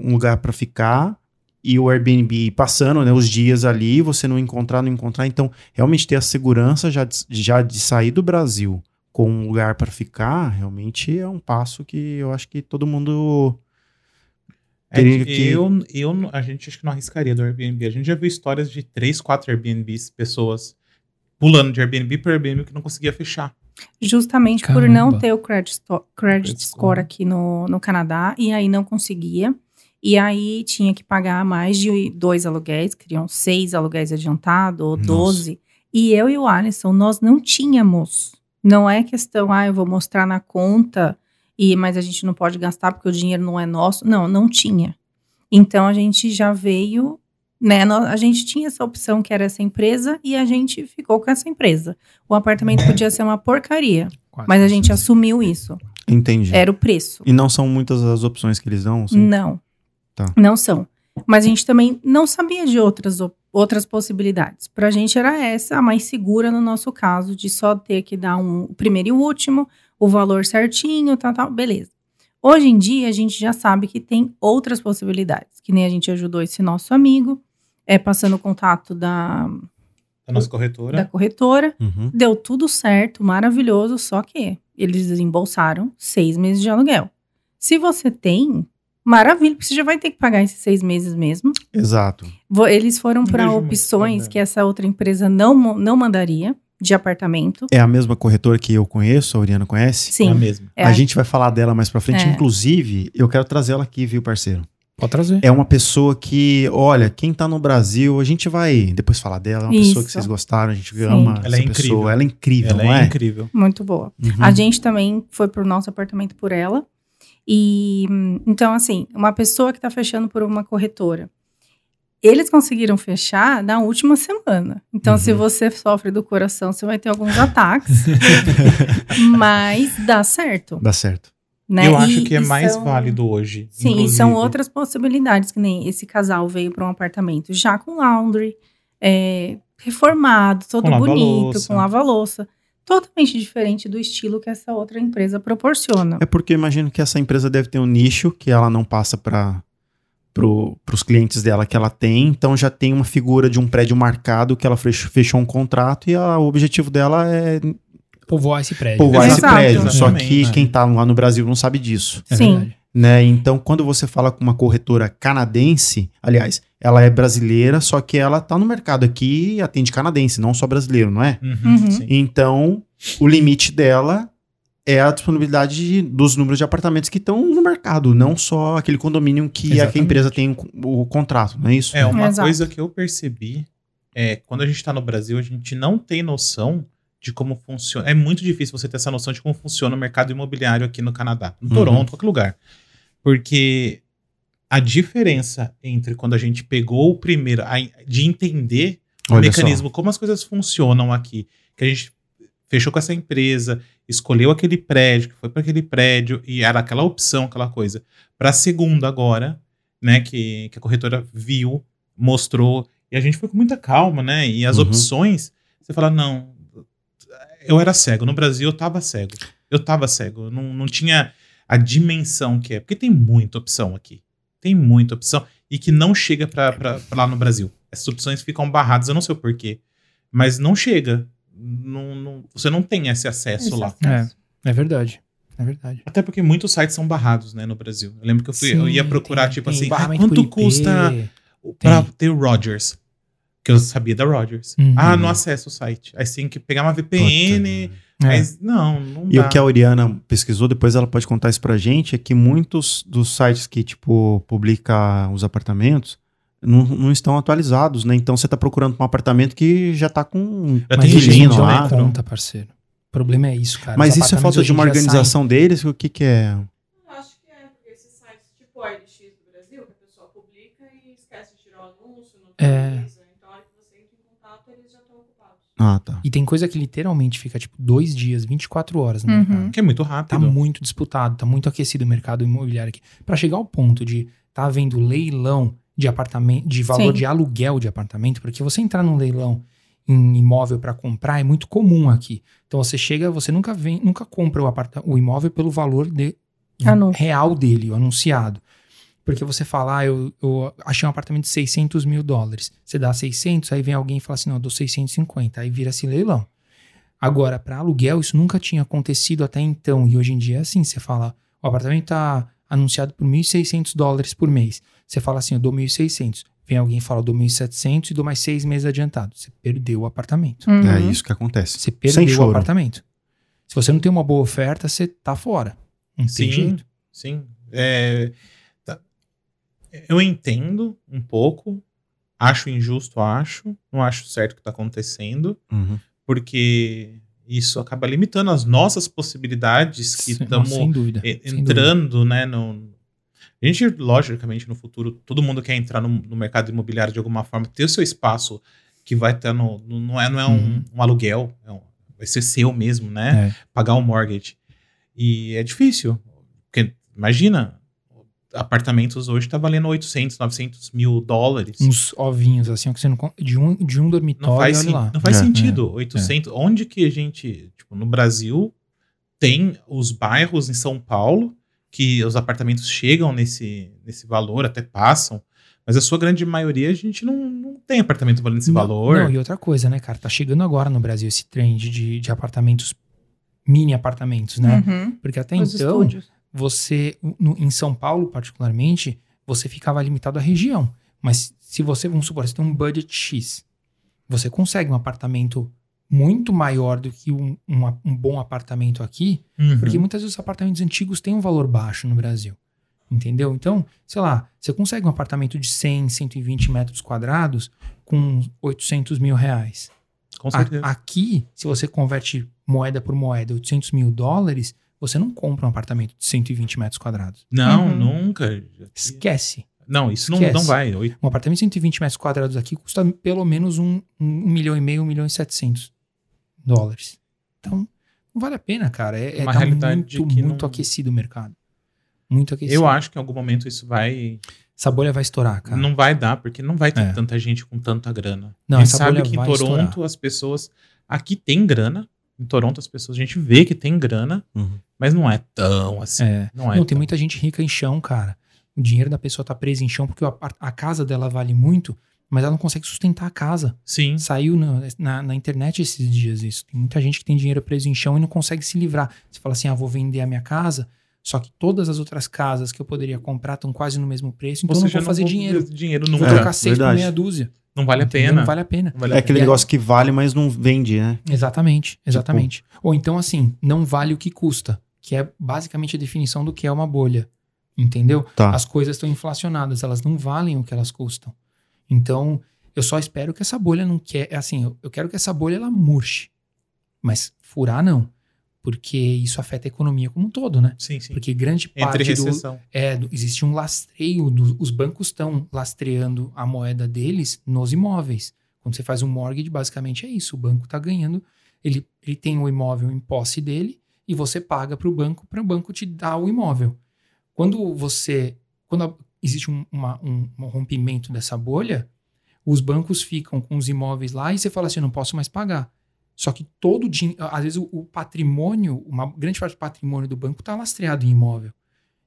[SPEAKER 2] um lugar pra ficar e o Airbnb passando, né, os dias ali, você não encontrar, não encontrar. Então, realmente ter a segurança já de, já de sair do Brasil com um lugar pra ficar, realmente é um passo que eu acho que todo mundo
[SPEAKER 4] É
[SPEAKER 2] que
[SPEAKER 4] eu, eu, não- a gente acho que não arriscaria do Airbnb. A gente já viu histórias de três, quatro Airbnbs, pessoas pulando de Airbnb para Airbnb que não conseguia fechar.
[SPEAKER 5] Justamente por
[SPEAKER 3] Caramba.
[SPEAKER 5] não ter o credit, credit
[SPEAKER 4] Credit
[SPEAKER 5] score
[SPEAKER 4] score.
[SPEAKER 5] aqui no, no Canadá, e aí não conseguia. E aí tinha que pagar mais de dois aluguéis, queriam seis aluguéis adiantados, ou doze. E eu e o Alisson, nós não tínhamos. Não é questão, ah, eu vou mostrar na conta, e mas a gente não pode gastar porque o dinheiro não é nosso. Não, não tinha. Então a gente já veio, né? A gente tinha essa opção que era essa empresa e a gente ficou com essa empresa. O apartamento podia ser uma porcaria,
[SPEAKER 3] Quase.
[SPEAKER 5] mas a gente assumiu isso.
[SPEAKER 2] entendi.
[SPEAKER 5] Era o preço.
[SPEAKER 2] E não são muitas as opções que eles dão? assim?
[SPEAKER 5] Não.
[SPEAKER 2] Tá.
[SPEAKER 5] Não são. Mas a gente também não sabia de outras, outras possibilidades. Pra gente era essa a mais segura no nosso caso, de só ter que dar um, o primeiro e o último, o valor certinho, tal, tal, beleza. Hoje em dia, a gente já sabe que tem outras possibilidades, que nem a gente ajudou esse nosso amigo, é, passando o contato da,
[SPEAKER 4] Da nossa corretora.
[SPEAKER 5] da corretora,
[SPEAKER 2] Uhum.
[SPEAKER 5] deu tudo certo, maravilhoso, só que eles desembolsaram seis meses de aluguel. Se você tem, maravilha, porque você já vai ter que pagar esses seis meses mesmo.
[SPEAKER 2] Exato.
[SPEAKER 5] Eles foram para opções que essa outra empresa não, não mandaria de apartamento.
[SPEAKER 2] É a mesma corretora que eu conheço, a Oriana conhece?
[SPEAKER 4] É a
[SPEAKER 5] Sim,
[SPEAKER 4] mesma.
[SPEAKER 5] é
[SPEAKER 2] a gente vai falar dela mais pra frente.
[SPEAKER 5] É.
[SPEAKER 2] Inclusive, eu quero trazer ela aqui, viu, parceiro?
[SPEAKER 3] Pode trazer.
[SPEAKER 2] É uma pessoa que, olha, quem tá no Brasil, a gente vai depois falar dela. É uma pessoa que
[SPEAKER 5] Isso.
[SPEAKER 2] vocês gostaram, a gente
[SPEAKER 5] Sim.
[SPEAKER 2] ama
[SPEAKER 4] Ela
[SPEAKER 2] essa
[SPEAKER 4] é incrível.
[SPEAKER 2] pessoa. Ela é incrível,
[SPEAKER 4] Ela
[SPEAKER 2] não
[SPEAKER 4] é
[SPEAKER 2] é?
[SPEAKER 4] incrível.
[SPEAKER 5] muito boa.
[SPEAKER 2] Uhum.
[SPEAKER 5] A gente também foi pro nosso apartamento por ela. E então, assim, uma pessoa que tá fechando por uma corretora. Eles conseguiram fechar na última semana. Então, se
[SPEAKER 2] Uhum.
[SPEAKER 5] você sofre do coração, você vai ter alguns ataques. mas dá certo.
[SPEAKER 2] Dá certo.
[SPEAKER 5] Né?
[SPEAKER 4] Eu
[SPEAKER 5] E-
[SPEAKER 4] acho que é
[SPEAKER 5] e
[SPEAKER 4] mais
[SPEAKER 5] são-
[SPEAKER 4] válido hoje.
[SPEAKER 5] Sim, e
[SPEAKER 4] inclusive.
[SPEAKER 5] são outras possibilidades, que nem esse casal veio para um apartamento já com laundry, é, reformado, todo
[SPEAKER 4] Com
[SPEAKER 5] bonito,
[SPEAKER 4] lava-louça.
[SPEAKER 5] com lava-louça. Totalmente diferente do estilo que essa outra empresa proporciona.
[SPEAKER 2] É porque eu imagino que essa empresa deve ter um nicho que ela não passa para pro, os clientes dela que ela tem, então já tem uma figura de um prédio marcado que ela fech- fechou um contrato e a- o objetivo dela é
[SPEAKER 3] Povoar esse prédio.
[SPEAKER 2] povoar esse
[SPEAKER 5] Exato.
[SPEAKER 2] prédio. Só que
[SPEAKER 4] né?
[SPEAKER 2] quem tá lá no Brasil não sabe disso.
[SPEAKER 3] É
[SPEAKER 5] Sim.
[SPEAKER 3] verdade.
[SPEAKER 2] Né? Então, quando você fala com uma corretora canadense, aliás, ela é brasileira, só que ela tá no mercado aqui e atende canadense, não só brasileiro, não é?
[SPEAKER 4] Uhum,
[SPEAKER 5] Uhum.
[SPEAKER 2] Então, o limite dela é a disponibilidade de- dos números de apartamentos que estão no mercado, não só aquele condomínio que a, que a
[SPEAKER 3] Exatamente.
[SPEAKER 2] empresa tem o, contrato, não é isso?
[SPEAKER 4] É, uma
[SPEAKER 5] Exato.
[SPEAKER 4] coisa que eu percebi é quando a gente tá no Brasil, a gente não tem noção de como funciona. É muito difícil você ter essa noção de como funciona o mercado imobiliário aqui no Canadá, no
[SPEAKER 2] Uhum.
[SPEAKER 4] Toronto, qualquer lugar. Porque a diferença entre quando a gente pegou o primeiro, a- de entender o
[SPEAKER 2] Olha
[SPEAKER 4] mecanismo, como as coisas funcionam aqui, que a gente fechou com essa empresa, escolheu aquele prédio, que foi para aquele prédio e era aquela opção, aquela coisa. Para a segunda agora, né, que, que a corretora viu, mostrou e a gente foi com muita calma, né? E as
[SPEAKER 2] Uhum.
[SPEAKER 4] opções, você fala não, eu era cego no Brasil, eu tava cego, eu tava cego, eu não, não tinha a dimensão que é, porque tem muita opção aqui, tem muita opção e que não chega para lá no Brasil. Essas opções ficam barradas, eu não sei o porquê, mas não chega. Não, não- você não tem esse acesso
[SPEAKER 5] Esse
[SPEAKER 4] lá.
[SPEAKER 5] acesso.
[SPEAKER 3] É verdade. É verdade.
[SPEAKER 4] Até porque muitos sites são barrados, né, no Brasil. Eu lembro que eu, fui, eu ia
[SPEAKER 3] Sim,
[SPEAKER 4] procurar,
[SPEAKER 3] tem-
[SPEAKER 4] tipo
[SPEAKER 3] tem
[SPEAKER 4] assim, ah, quanto custa pra ter o Rogers? Que eu sabia da Rogers.
[SPEAKER 3] Uhum.
[SPEAKER 4] Ah, não acesso o site. Aí você tem que pegar uma VPN.
[SPEAKER 2] Puta,
[SPEAKER 3] É.
[SPEAKER 4] Mas não, não
[SPEAKER 2] E
[SPEAKER 4] dá.
[SPEAKER 2] o que a Oriana pesquisou, depois ela pode contar isso pra gente, é que muitos dos sites que, tipo, publica os apartamentos não, não estão atualizados, né? Então você tá procurando um apartamento que já tá com
[SPEAKER 4] Já
[SPEAKER 3] Mas
[SPEAKER 4] tem gente
[SPEAKER 3] não
[SPEAKER 2] lá.
[SPEAKER 3] conta, parceiro. O problema é isso, cara.
[SPEAKER 2] Mas
[SPEAKER 3] Os
[SPEAKER 2] isso é falta de uma organização deles? O que que é?
[SPEAKER 6] Eu acho que é,
[SPEAKER 2] Ah, tá.
[SPEAKER 3] E tem coisa que literalmente fica, tipo, dois dias, 24 horas no
[SPEAKER 5] Uhum.
[SPEAKER 3] mercado.
[SPEAKER 4] Que é muito
[SPEAKER 3] Tá
[SPEAKER 4] rápido.
[SPEAKER 3] muito disputado, tá muito aquecido o mercado imobiliário aqui. Pra chegar ao ponto de tá havendo leilão de apartamento, de valor
[SPEAKER 5] Sim.
[SPEAKER 3] de aluguel de apartamento, porque você entrar num leilão em imóvel pra comprar é muito comum aqui. Então você chega, você nunca vem, nunca compra o, aparta, o imóvel pelo valor de, real dele, o anunciado. Porque você fala, ah, eu, eu achei um apartamento de 600 mil dólares. Você dá 600, aí vem alguém e fala assim, não, eu dou 650. Aí vira esse leilão. Agora, para aluguel, isso nunca tinha acontecido até então. E hoje em dia é assim, você fala, o apartamento tá anunciado por 1.600 dólares por mês. Você fala assim, eu dou 1.600. Vem alguém e fala, eu dou 1.700 e dou mais seis meses adiantado. Você perdeu o apartamento.
[SPEAKER 5] Uhum.
[SPEAKER 2] É isso que acontece.
[SPEAKER 3] Você
[SPEAKER 2] Sem
[SPEAKER 3] perdeu o apartamento. Se você não tem uma boa oferta, você tá fora. Não tem
[SPEAKER 4] Sim,
[SPEAKER 3] jeito.
[SPEAKER 4] sim. É. Eu entendo um pouco. Acho injusto, acho. Não acho certo o que está acontecendo.
[SPEAKER 2] Uhum.
[SPEAKER 4] Porque isso acaba limitando as nossas possibilidades que estamos entrando, né? No... A gente, logicamente, no futuro, todo mundo quer entrar no, no mercado imobiliário de alguma forma, ter o seu espaço que vai estar no, no- Não é, não é um,
[SPEAKER 3] Uhum.
[SPEAKER 4] um aluguel, é um- vai ser seu mesmo, né?
[SPEAKER 3] É.
[SPEAKER 4] Pagar um mortgage. E é difícil. Porque, imagina, apartamentos hoje tá valendo 800, 900 mil dólares.
[SPEAKER 3] Uns ovinhos, assim, que você não de um, de um dormitório,
[SPEAKER 4] Não faz,
[SPEAKER 3] olha
[SPEAKER 4] sen-
[SPEAKER 3] lá.
[SPEAKER 4] não faz
[SPEAKER 2] É,
[SPEAKER 4] sentido. 800. Onde que a gente, tipo, no Brasil, tem os bairros em São Paulo que os apartamentos chegam nesse, nesse valor, até passam, mas a sua grande maioria a gente não, não tem apartamento valendo esse
[SPEAKER 3] Não-
[SPEAKER 4] valor.
[SPEAKER 3] Não, e outra coisa, né, cara? Tá chegando agora no Brasil esse trend de, de apartamentos, mini apartamentos, né?
[SPEAKER 5] Uhum.
[SPEAKER 3] Porque até
[SPEAKER 5] Os
[SPEAKER 3] então,
[SPEAKER 5] estúdios.
[SPEAKER 3] Você, no- em São Paulo, particularmente, você ficava limitado à região. Mas se você, vamos supor, você tem um budget X, você consegue um apartamento muito maior do que um, uma- um bom apartamento aqui,
[SPEAKER 4] Uhum.
[SPEAKER 3] porque muitas vezes os apartamentos antigos têm um valor baixo no Brasil. Entendeu? Então, sei lá, você consegue um apartamento de 100, 120 metros quadrados com 800 mil reais.
[SPEAKER 4] Com
[SPEAKER 3] A-
[SPEAKER 4] certeza.
[SPEAKER 3] aqui, se você converte moeda por moeda 800 mil dólares, você não compra um apartamento de 120 metros quadrados.
[SPEAKER 4] não,
[SPEAKER 5] Uhum.
[SPEAKER 4] nunca.
[SPEAKER 3] Esquece.
[SPEAKER 4] Não, isso não,
[SPEAKER 3] Esquece.
[SPEAKER 4] não vai. Oito-
[SPEAKER 3] Um apartamento de 120 metros quadrados aqui custa pelo menos um, um, milhão e meio, um milhão e setecentos dólares. Então, não vale a pena, cara. É, é
[SPEAKER 4] Uma
[SPEAKER 3] tá
[SPEAKER 4] realidade
[SPEAKER 3] muito,
[SPEAKER 4] que
[SPEAKER 3] muito
[SPEAKER 4] não-
[SPEAKER 3] aquecido o mercado. Muito aquecido.
[SPEAKER 4] Eu acho que em algum momento isso vai.
[SPEAKER 3] Essa bolha vai estourar, cara.
[SPEAKER 4] Não vai dar, porque não vai ter
[SPEAKER 3] É.
[SPEAKER 4] tanta gente com tanta grana.
[SPEAKER 3] Não,
[SPEAKER 4] a gente
[SPEAKER 3] essa
[SPEAKER 4] sabe
[SPEAKER 3] bolha
[SPEAKER 4] que em
[SPEAKER 3] vai
[SPEAKER 4] Toronto
[SPEAKER 3] estourar.
[SPEAKER 4] as pessoas. Aqui tem grana. Em Toronto as pessoas, a gente vê que tem grana,
[SPEAKER 2] Uhum.
[SPEAKER 4] Mas não é tão assim.
[SPEAKER 3] É.
[SPEAKER 4] Não é
[SPEAKER 3] Não, tem muita gente rica em chão, cara. O dinheiro da pessoa tá preso em chão porque apart- a casa dela vale muito, mas ela não consegue sustentar a casa.
[SPEAKER 4] Sim.
[SPEAKER 3] Saiu na, na, na internet esses dias isso. Tem muita gente que tem dinheiro preso em chão e não consegue se livrar. Você fala assim, ah, vou vender a minha casa, só que todas as outras casas que eu poderia comprar estão quase no mesmo preço, então eu
[SPEAKER 4] Você
[SPEAKER 3] não vou fazer dinheiro.
[SPEAKER 4] Dinheiro
[SPEAKER 3] Vou
[SPEAKER 4] nunca.
[SPEAKER 2] É,
[SPEAKER 3] trocar seis por meia dúzia.
[SPEAKER 4] Não vale a
[SPEAKER 3] entendeu?
[SPEAKER 4] pena.
[SPEAKER 3] Não vale a pena.
[SPEAKER 4] Não vale
[SPEAKER 2] É
[SPEAKER 4] a
[SPEAKER 2] aquele
[SPEAKER 3] E
[SPEAKER 2] negócio que vale, mas não vende, né?
[SPEAKER 3] Exatamente, exatamente. Ou então, assim, não vale o que custa, que é basicamente a definição do que é uma bolha. Entendeu?
[SPEAKER 2] Tá.
[SPEAKER 3] As coisas estão inflacionadas, elas não valem o que elas custam. Então, eu só espero que essa bolha não quer. é Assim, eu- eu quero que essa bolha ela murche. Mas furar, não. Porque isso afeta a economia como um todo, né?
[SPEAKER 4] Sim, sim.
[SPEAKER 3] Porque grande
[SPEAKER 4] Entre
[SPEAKER 3] parte do,
[SPEAKER 4] recessão.
[SPEAKER 3] é, do- existe um lastreio, do- os bancos estão lastreando a moeda deles nos imóveis. Quando você faz um mortgage, basicamente é isso. O banco está ganhando, ele, ele tem o imóvel em posse dele e você paga para o banco, para o banco te dar o imóvel. Quando você, quando a- existe um, uma- um- um rompimento dessa bolha, os bancos ficam com os imóveis lá e você fala assim, eu não posso mais pagar. Só que todo o dinheiro, às vezes o, o patrimônio, uma grande parte do patrimônio do banco está lastreado em imóvel.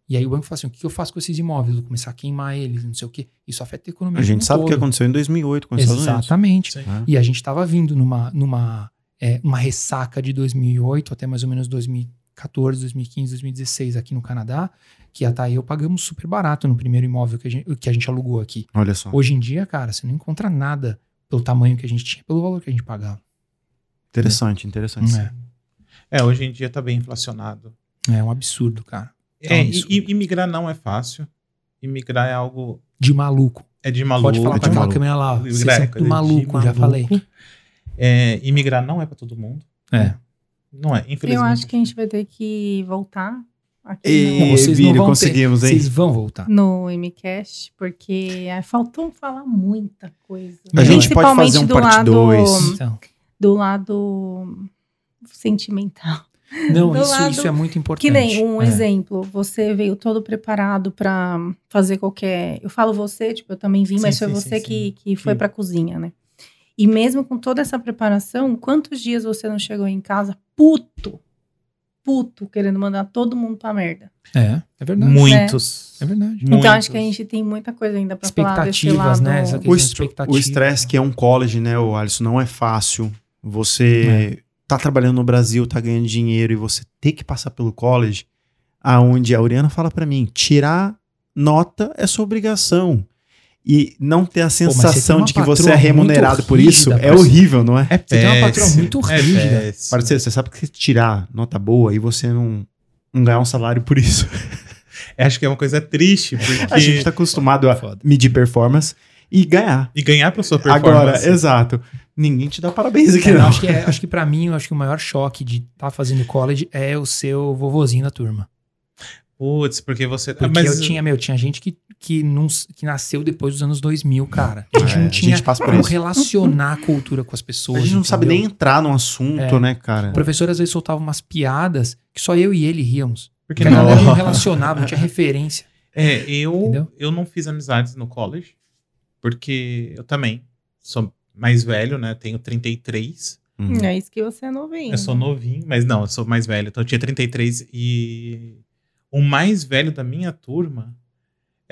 [SPEAKER 3] E aí o banco fala assim, o que eu faço com esses imóveis? Vou começar a queimar eles, não sei o quê. Isso afeta a economia
[SPEAKER 2] A gente sabe o que aconteceu em 2008 com os Estados Unidos.
[SPEAKER 3] Exatamente.
[SPEAKER 4] Sim.
[SPEAKER 2] né?
[SPEAKER 3] E a gente estava vindo numa, numa é, uma ressaca de 2008 até mais ou menos 2014, 2015, 2016 aqui no Canadá, que a Thay e eu pagamos super barato no primeiro imóvel que a gente, que a gente alugou aqui.
[SPEAKER 2] Olha só.
[SPEAKER 3] Hoje em dia, cara, você não encontra nada pelo tamanho que a gente tinha, pelo valor que a gente pagava.
[SPEAKER 2] Interessante, interessante.
[SPEAKER 3] É,
[SPEAKER 4] É, hoje em dia tá bem inflacionado.
[SPEAKER 3] é um absurdo, cara. É um
[SPEAKER 4] É,
[SPEAKER 3] absurdo.
[SPEAKER 4] e, e imigrar não é fácil. Imigrar é algo.
[SPEAKER 3] De maluco.
[SPEAKER 4] É de maluco.
[SPEAKER 3] Pode falar
[SPEAKER 2] é
[SPEAKER 3] pra
[SPEAKER 2] de
[SPEAKER 3] aquela
[SPEAKER 2] maluco.
[SPEAKER 3] câmera lá. Vocês
[SPEAKER 4] É, é
[SPEAKER 3] maluco, já
[SPEAKER 4] maluco.
[SPEAKER 3] falei.
[SPEAKER 4] É, imigrar não é pra todo mundo.
[SPEAKER 3] É.
[SPEAKER 4] Não é, infelizmente.
[SPEAKER 5] Eu acho que a gente vai ter que voltar aqui
[SPEAKER 2] E,
[SPEAKER 3] Não, vocês não
[SPEAKER 2] Vini,
[SPEAKER 3] vão ter-
[SPEAKER 2] conseguimos, hein?
[SPEAKER 3] Vocês vão voltar.
[SPEAKER 5] no, MCast, porque ah, faltou falar muita coisa.
[SPEAKER 2] A gente pode
[SPEAKER 5] Principalmente
[SPEAKER 2] fazer um
[SPEAKER 5] do
[SPEAKER 2] parte
[SPEAKER 5] lado,
[SPEAKER 2] 2.
[SPEAKER 3] Então,
[SPEAKER 5] Do lado sentimental.
[SPEAKER 3] não, isso,
[SPEAKER 5] lado-
[SPEAKER 3] isso é muito importante.
[SPEAKER 5] Que nem um
[SPEAKER 3] É.
[SPEAKER 5] exemplo, você veio todo preparado pra fazer qualquer. Eu falo você, tipo, eu também vim,
[SPEAKER 4] Sim,
[SPEAKER 5] mas foi
[SPEAKER 4] sim,
[SPEAKER 5] você
[SPEAKER 4] sim,
[SPEAKER 5] que,
[SPEAKER 4] sim.
[SPEAKER 5] que foi pra cozinha, né? E mesmo com toda essa preparação, quantos dias você não chegou em casa puto? Puto, querendo mandar todo mundo pra merda.
[SPEAKER 3] É, é verdade.
[SPEAKER 4] Muitos.
[SPEAKER 3] É verdade.
[SPEAKER 5] Então
[SPEAKER 4] Muitos.
[SPEAKER 5] acho que a gente tem muita coisa ainda pra falar desse
[SPEAKER 3] Expectativas,
[SPEAKER 5] lado.
[SPEAKER 3] né? Essa
[SPEAKER 2] O estresse que é um college, né, o Alisson, não é fácil. Você tá trabalhando no Brasil, tá ganhando dinheiro e você ter que passar pelo college, aonde a Oriana fala pra mim, tirar nota é sua obrigação. E não ter a
[SPEAKER 3] você
[SPEAKER 2] sensação
[SPEAKER 3] uma
[SPEAKER 2] de que você é remunerado por isso é
[SPEAKER 3] parceiro.
[SPEAKER 2] horrível, não é?
[SPEAKER 4] É
[SPEAKER 3] tem uma patroa
[SPEAKER 4] péssimo,
[SPEAKER 3] muito
[SPEAKER 4] é
[SPEAKER 3] rígida.
[SPEAKER 4] péssimo.
[SPEAKER 2] Parceiro, você sabe que se tirar nota boa e você não, não ganhar um salário por isso.
[SPEAKER 4] Acho que é uma coisa triste, porque.
[SPEAKER 2] A gente tá acostumado a
[SPEAKER 3] Foda.
[SPEAKER 2] medir performance e ganhar.
[SPEAKER 4] E ganhar pra sua performance.
[SPEAKER 2] Agora, exato. Ninguém te dá parabéns aqui,
[SPEAKER 3] É, eu
[SPEAKER 2] não.
[SPEAKER 3] acho que, é, acho que pra mim, acho que o maior choque de estar fazendo college é o seu vovozinho da turma.
[SPEAKER 4] Putz, porque você.
[SPEAKER 3] Porque
[SPEAKER 4] mas
[SPEAKER 3] eu tinha, meu, tinha gente que, que, não, que nasceu depois dos anos 2000, cara. A gente
[SPEAKER 2] É,
[SPEAKER 3] não
[SPEAKER 2] a
[SPEAKER 3] tinha
[SPEAKER 2] gente passa por
[SPEAKER 3] como
[SPEAKER 2] isso.
[SPEAKER 3] relacionar a cultura com as
[SPEAKER 2] A
[SPEAKER 3] pessoas.
[SPEAKER 2] gente não sabe
[SPEAKER 3] entendeu?
[SPEAKER 2] nem entrar no assunto,
[SPEAKER 3] É.
[SPEAKER 2] né, cara?
[SPEAKER 3] O professor às vezes soltava umas piadas que só eu e ele ríamos.
[SPEAKER 4] Porque
[SPEAKER 3] Porque a
[SPEAKER 4] não,
[SPEAKER 3] galera não relacionava, não tinha referência.
[SPEAKER 4] É, eu,
[SPEAKER 3] Entendeu?
[SPEAKER 4] eu não fiz amizades no college, porque eu também sou mais velho, né? Tenho 33.
[SPEAKER 2] Uhum.
[SPEAKER 5] É isso que você é novinho.
[SPEAKER 4] Eu sou novinho, mas não, eu sou mais velho. Então eu tinha 33 e o mais velho da minha turma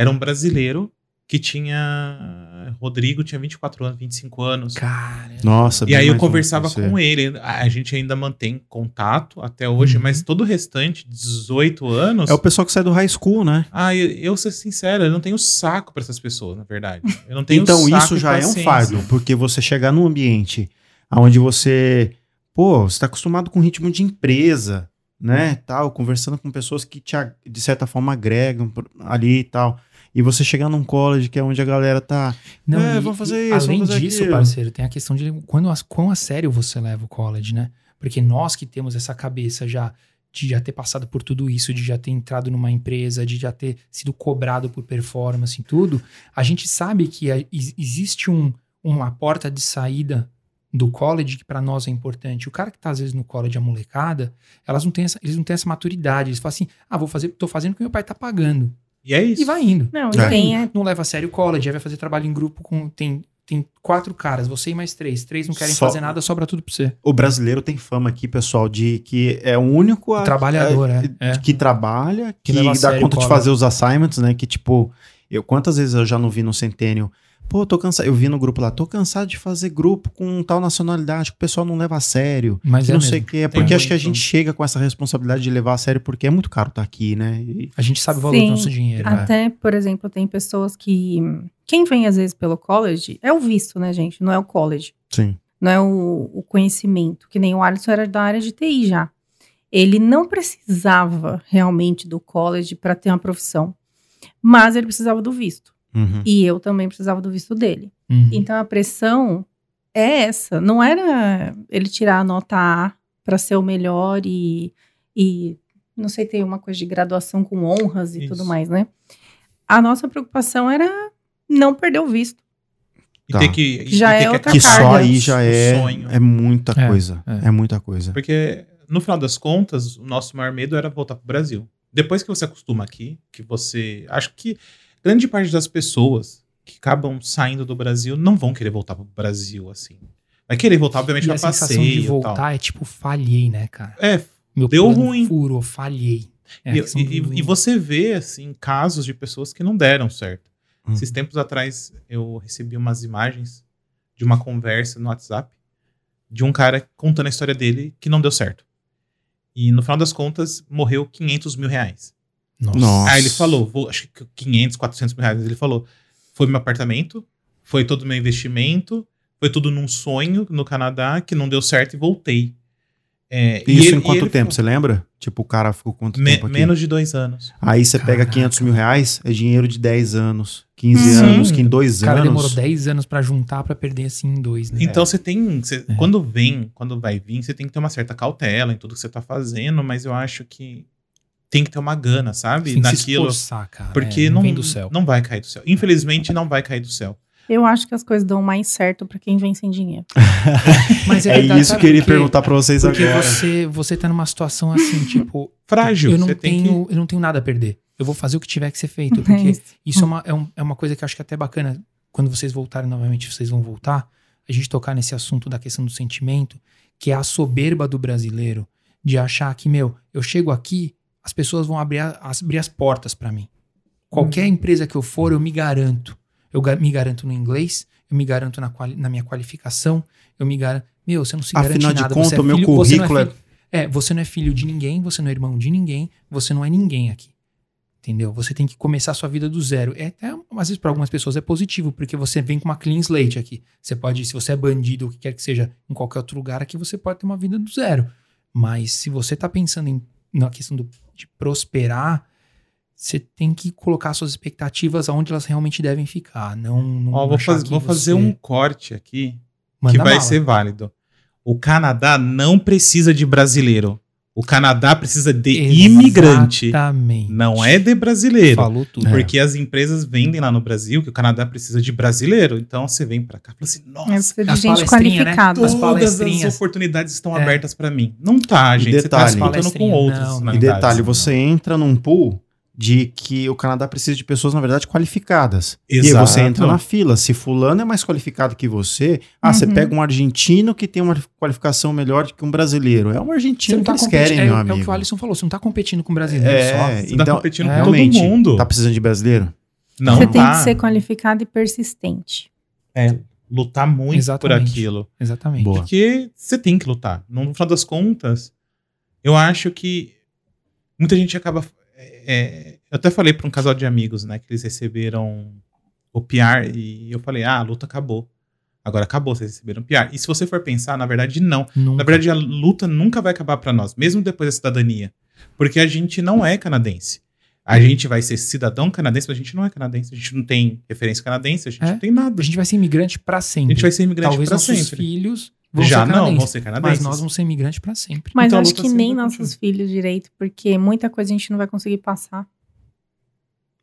[SPEAKER 4] era um brasileiro que tinha. Rodrigo tinha 24 anos, 25 anos.
[SPEAKER 3] Cara.
[SPEAKER 2] Nossa,
[SPEAKER 4] E aí eu conversava com ele. A gente ainda mantém contato até hoje,
[SPEAKER 3] Uhum.
[SPEAKER 4] mas todo o restante, 18 anos.
[SPEAKER 2] É o pessoal que sai do high school, né?
[SPEAKER 4] Ah, eu, eu ser sincero, eu não tenho saco pra essas pessoas, na verdade. Eu não tenho
[SPEAKER 2] Então
[SPEAKER 4] saco
[SPEAKER 2] isso já é um fardo, porque você chegar num ambiente onde você, pô, você tá acostumado com ritmo de empresa, né, tal, conversando com pessoas que te, de certa forma agregam ali e tal. E você chegar num college que é onde a galera tá, É, vamos fazer isso,
[SPEAKER 3] Além
[SPEAKER 2] fazer
[SPEAKER 3] disso,
[SPEAKER 2] aquilo.
[SPEAKER 3] parceiro, tem a questão de quando, quão a sério você leva o college, né? Porque nós que temos essa cabeça já de já ter passado por tudo isso, de já ter entrado numa empresa, de já ter sido cobrado por performance e tudo, a gente sabe que a- ex- existe um, uma porta de saída do college que para nós é importante. O cara que tá às vezes no college, a molecada, elas não têm essa, eles não têm essa maturidade. Eles falam assim: "Ah, vou fazer, tô fazendo o que meu pai tá pagando".
[SPEAKER 4] E é isso.
[SPEAKER 3] E vai indo.
[SPEAKER 5] Não,
[SPEAKER 2] É.
[SPEAKER 5] e tem é,
[SPEAKER 3] Não leva a sério o college, aí vai fazer trabalho em grupo com tem tem quatro caras, você e mais três. Três não querem
[SPEAKER 2] Só-
[SPEAKER 3] fazer nada, sobra tudo pra você.
[SPEAKER 2] O brasileiro tem fama aqui, pessoal, de que é o único a-
[SPEAKER 3] Trabalhador, é,
[SPEAKER 2] é,
[SPEAKER 3] é.
[SPEAKER 2] que trabalha, que,
[SPEAKER 3] Que a
[SPEAKER 2] dá
[SPEAKER 3] sério
[SPEAKER 2] conta de fazer os assignments, né? Que tipo, eu quantas vezes eu já não vi no Centênio, pô, tô cansado, eu vi no grupo lá, tô cansado de fazer grupo com tal nacionalidade, que o pessoal não leva a sério.
[SPEAKER 3] Mas é
[SPEAKER 2] não
[SPEAKER 3] mesmo.
[SPEAKER 2] sei o que, é
[SPEAKER 4] Tem
[SPEAKER 2] porque acho que a gente chega com essa responsabilidade de levar a sério porque é muito caro estar aqui, né? E-
[SPEAKER 3] A gente sabe o valor
[SPEAKER 5] Sim,
[SPEAKER 3] do nosso dinheiro. é.
[SPEAKER 5] Até, por exemplo, tem pessoas que. Quem vem às vezes pelo college é o visto, né, gente? Não é o college.
[SPEAKER 2] sim.
[SPEAKER 5] Não é o, o conhecimento. Que nem o Alisson era da área de TI já. Ele não precisava realmente do college para ter uma profissão. Mas ele precisava do visto.
[SPEAKER 2] Uhum.
[SPEAKER 5] E eu também precisava do visto dele.
[SPEAKER 3] Uhum.
[SPEAKER 5] Então a pressão é essa. Não era ele tirar a nota A para ser o melhor e, e não sei, ter uma coisa de graduação com honras e
[SPEAKER 4] Isso.
[SPEAKER 5] tudo mais, né? A nossa preocupação era não perder o visto.
[SPEAKER 4] E
[SPEAKER 2] Tá.
[SPEAKER 4] ter que. e
[SPEAKER 5] Já
[SPEAKER 4] ter
[SPEAKER 5] é outra
[SPEAKER 2] Que
[SPEAKER 5] carga.
[SPEAKER 2] só aí já é,
[SPEAKER 4] sonho.
[SPEAKER 2] é muita
[SPEAKER 3] É,
[SPEAKER 2] coisa.
[SPEAKER 3] é.
[SPEAKER 2] É. muita coisa.
[SPEAKER 4] Porque, no final das contas, o nosso maior medo era voltar pro Brasil. Depois que você acostuma aqui, que você. Acho que grande parte das pessoas que acabam saindo do Brasil não vão querer voltar pro Brasil, assim. Vai querer voltar, obviamente,
[SPEAKER 3] E
[SPEAKER 4] pra
[SPEAKER 3] a
[SPEAKER 4] passeio
[SPEAKER 3] de
[SPEAKER 4] e tal.
[SPEAKER 3] voltar é tipo, falhei, né, cara?
[SPEAKER 4] É,
[SPEAKER 3] Meu
[SPEAKER 4] Deu ruim.
[SPEAKER 3] Furou, falhei. É,
[SPEAKER 4] e, e-
[SPEAKER 3] do-
[SPEAKER 4] e você vê, assim, casos de pessoas que não deram certo.
[SPEAKER 2] Hum.
[SPEAKER 4] Esses tempos atrás, eu recebi umas imagens de uma conversa no WhatsApp de um cara contando a história dele que não deu certo. E no final das contas, morreu 500 mil reais.
[SPEAKER 3] Nossa.
[SPEAKER 2] Nossa.
[SPEAKER 4] Aí ele falou, vou- acho que 500, 400 mil reais. Ele falou, foi meu apartamento, foi todo meu investimento, foi tudo num sonho no Canadá que não deu certo e voltei. É, e
[SPEAKER 2] Isso
[SPEAKER 4] ele-
[SPEAKER 2] em
[SPEAKER 4] e
[SPEAKER 2] quanto
[SPEAKER 4] ele
[SPEAKER 2] tempo?
[SPEAKER 4] falou,
[SPEAKER 2] Você lembra? Tipo, o cara ficou quanto
[SPEAKER 4] "Me-
[SPEAKER 2] tempo aqui?
[SPEAKER 4] menos de dois anos.
[SPEAKER 2] Aí você pega
[SPEAKER 3] Caraca.
[SPEAKER 2] 500 mil reais, é dinheiro de 10 anos, 15
[SPEAKER 5] Sim.
[SPEAKER 2] anos, que em dois
[SPEAKER 3] O cara
[SPEAKER 2] anos...
[SPEAKER 3] demorou 10 anos pra juntar pra perder assim em dois, né?
[SPEAKER 4] Então você tem. você-
[SPEAKER 3] É.
[SPEAKER 4] Quando vem, quando vai vir, você tem que ter uma certa cautela em tudo que você tá fazendo, mas eu acho que tem que ter uma gana, sabe?
[SPEAKER 3] Tem que se
[SPEAKER 4] Naquilo.
[SPEAKER 3] esforçar, cara.
[SPEAKER 4] Porque
[SPEAKER 3] é,
[SPEAKER 4] não,
[SPEAKER 3] vem do céu.
[SPEAKER 4] não vai cair do céu. Infelizmente, não vai cair do céu.
[SPEAKER 5] Eu acho que as coisas dão mais certo para quem vem sem dinheiro.
[SPEAKER 3] Mas
[SPEAKER 2] É,
[SPEAKER 3] verdade,
[SPEAKER 2] isso que eu queria perguntar pra vocês
[SPEAKER 3] Porque
[SPEAKER 2] agora.
[SPEAKER 3] você, você tá numa situação assim, tipo,
[SPEAKER 4] Frágil.
[SPEAKER 3] eu não,
[SPEAKER 4] você tem
[SPEAKER 3] tenho, eu não tenho nada a perder. Eu vou fazer o que tiver que ser feito.
[SPEAKER 5] É
[SPEAKER 3] Porque
[SPEAKER 5] isso.
[SPEAKER 3] isso é uma, é, um- é uma coisa que eu acho que é até bacana. Quando vocês voltarem novamente, vocês vão voltar, a gente tocar nesse assunto da questão do sentimento, que é a soberba do brasileiro, de achar que, meu, eu chego aqui, as pessoas vão abrir, a- as- abrir as portas pra mim. Qualquer empresa que eu for, eu me garanto. Eu me garanto no inglês, eu me garanto na, quali- na minha qualificação, eu me garanto. Meu, você não se garante
[SPEAKER 2] Afinal de
[SPEAKER 3] nada.
[SPEAKER 2] contas,
[SPEAKER 3] é
[SPEAKER 2] o meu
[SPEAKER 3] não
[SPEAKER 2] currículo é-
[SPEAKER 3] filho- é, você não é filho de ninguém, você não é irmão de ninguém, você não é ninguém aqui. Entendeu? Você tem que começar a sua vida do zero. É até, às vezes, para algumas pessoas é positivo, porque você vem com uma clean slate aqui. Você pode, se você é bandido, o que quer que seja, em qualquer outro lugar aqui, você pode ter uma vida do zero. Mas se você tá pensando em, na questão do- de prosperar, você tem que colocar suas expectativas aonde elas realmente devem ficar. Não, não
[SPEAKER 4] Ó, vou, faz- vou fazer
[SPEAKER 3] você-
[SPEAKER 4] um corte aqui
[SPEAKER 3] Manda
[SPEAKER 4] que vai
[SPEAKER 3] bala.
[SPEAKER 4] ser válido. O Canadá não precisa de brasileiro. O Canadá precisa de imigrante.
[SPEAKER 3] Exatamente.
[SPEAKER 4] Não é de brasileiro.
[SPEAKER 3] Falou tudo.
[SPEAKER 2] É.
[SPEAKER 4] Porque as empresas vendem lá no Brasil que o Canadá precisa de brasileiro. Então você vem pra cá e fala assim:
[SPEAKER 5] É
[SPEAKER 4] nossa,
[SPEAKER 5] precisa de
[SPEAKER 3] as
[SPEAKER 5] gente
[SPEAKER 3] né?
[SPEAKER 5] qualificada.
[SPEAKER 3] As
[SPEAKER 4] todas as
[SPEAKER 3] palestrinhas.
[SPEAKER 4] oportunidades estão
[SPEAKER 3] É.
[SPEAKER 4] abertas pra mim. Não tá,
[SPEAKER 2] E
[SPEAKER 4] gente. Você tá
[SPEAKER 2] detalhe.
[SPEAKER 4] disputando com outros.
[SPEAKER 3] não, não.
[SPEAKER 2] E detalhe, você entra num pool de que o Canadá precisa de pessoas, na verdade, qualificadas. E aí
[SPEAKER 4] Exato.
[SPEAKER 2] você entra na fila. Se fulano é mais qualificado que você, ah, você
[SPEAKER 5] Uhum.
[SPEAKER 2] pega um argentino que tem uma qualificação melhor do que um brasileiro. É um
[SPEAKER 3] Você
[SPEAKER 2] argentino que
[SPEAKER 3] tá
[SPEAKER 2] eles
[SPEAKER 3] competi-
[SPEAKER 2] querem,
[SPEAKER 3] é,
[SPEAKER 2] meu
[SPEAKER 3] é
[SPEAKER 2] amigo.
[SPEAKER 3] o que o Alisson falou, você não tá competindo com brasileiro
[SPEAKER 2] É,
[SPEAKER 3] só.
[SPEAKER 4] Você tá
[SPEAKER 2] então,
[SPEAKER 4] competindo com
[SPEAKER 2] realmente,
[SPEAKER 4] todo mundo.
[SPEAKER 2] tá precisando de brasileiro?
[SPEAKER 4] Não
[SPEAKER 5] Você
[SPEAKER 4] tá.
[SPEAKER 5] tem que ser qualificado e persistente.
[SPEAKER 4] É, lutar muito
[SPEAKER 3] Exatamente.
[SPEAKER 4] por aquilo.
[SPEAKER 3] Exatamente.
[SPEAKER 2] Boa.
[SPEAKER 4] Porque você tem que lutar. No final das contas, eu acho que muita gente acaba. É, eu até falei para um casal de amigos, né, que eles receberam o PR e eu falei: ah, a luta acabou. Agora acabou, vocês receberam o PR. E se você for pensar, na verdade, não.
[SPEAKER 3] Nunca.
[SPEAKER 4] Na verdade, a luta nunca vai acabar para nós, mesmo depois da cidadania. Porque a gente não é canadense. A gente vai ser cidadão canadense, mas a gente não é canadense. A gente não tem referência canadense, a gente
[SPEAKER 3] É.
[SPEAKER 4] não tem nada.
[SPEAKER 3] a gente vai ser imigrante pra
[SPEAKER 4] A
[SPEAKER 3] sempre.
[SPEAKER 4] gente vai ser imigrante
[SPEAKER 3] Talvez
[SPEAKER 4] para
[SPEAKER 3] nossos
[SPEAKER 4] sempre.
[SPEAKER 3] filhos vão
[SPEAKER 4] Já
[SPEAKER 3] ser
[SPEAKER 4] não, vão ser
[SPEAKER 3] Mas
[SPEAKER 4] canadenses.
[SPEAKER 3] nós vamos ser imigrantes pra sempre.
[SPEAKER 5] Mas
[SPEAKER 4] Então,
[SPEAKER 5] acho que nem nossos filhos direito, porque muita coisa a gente não vai conseguir passar.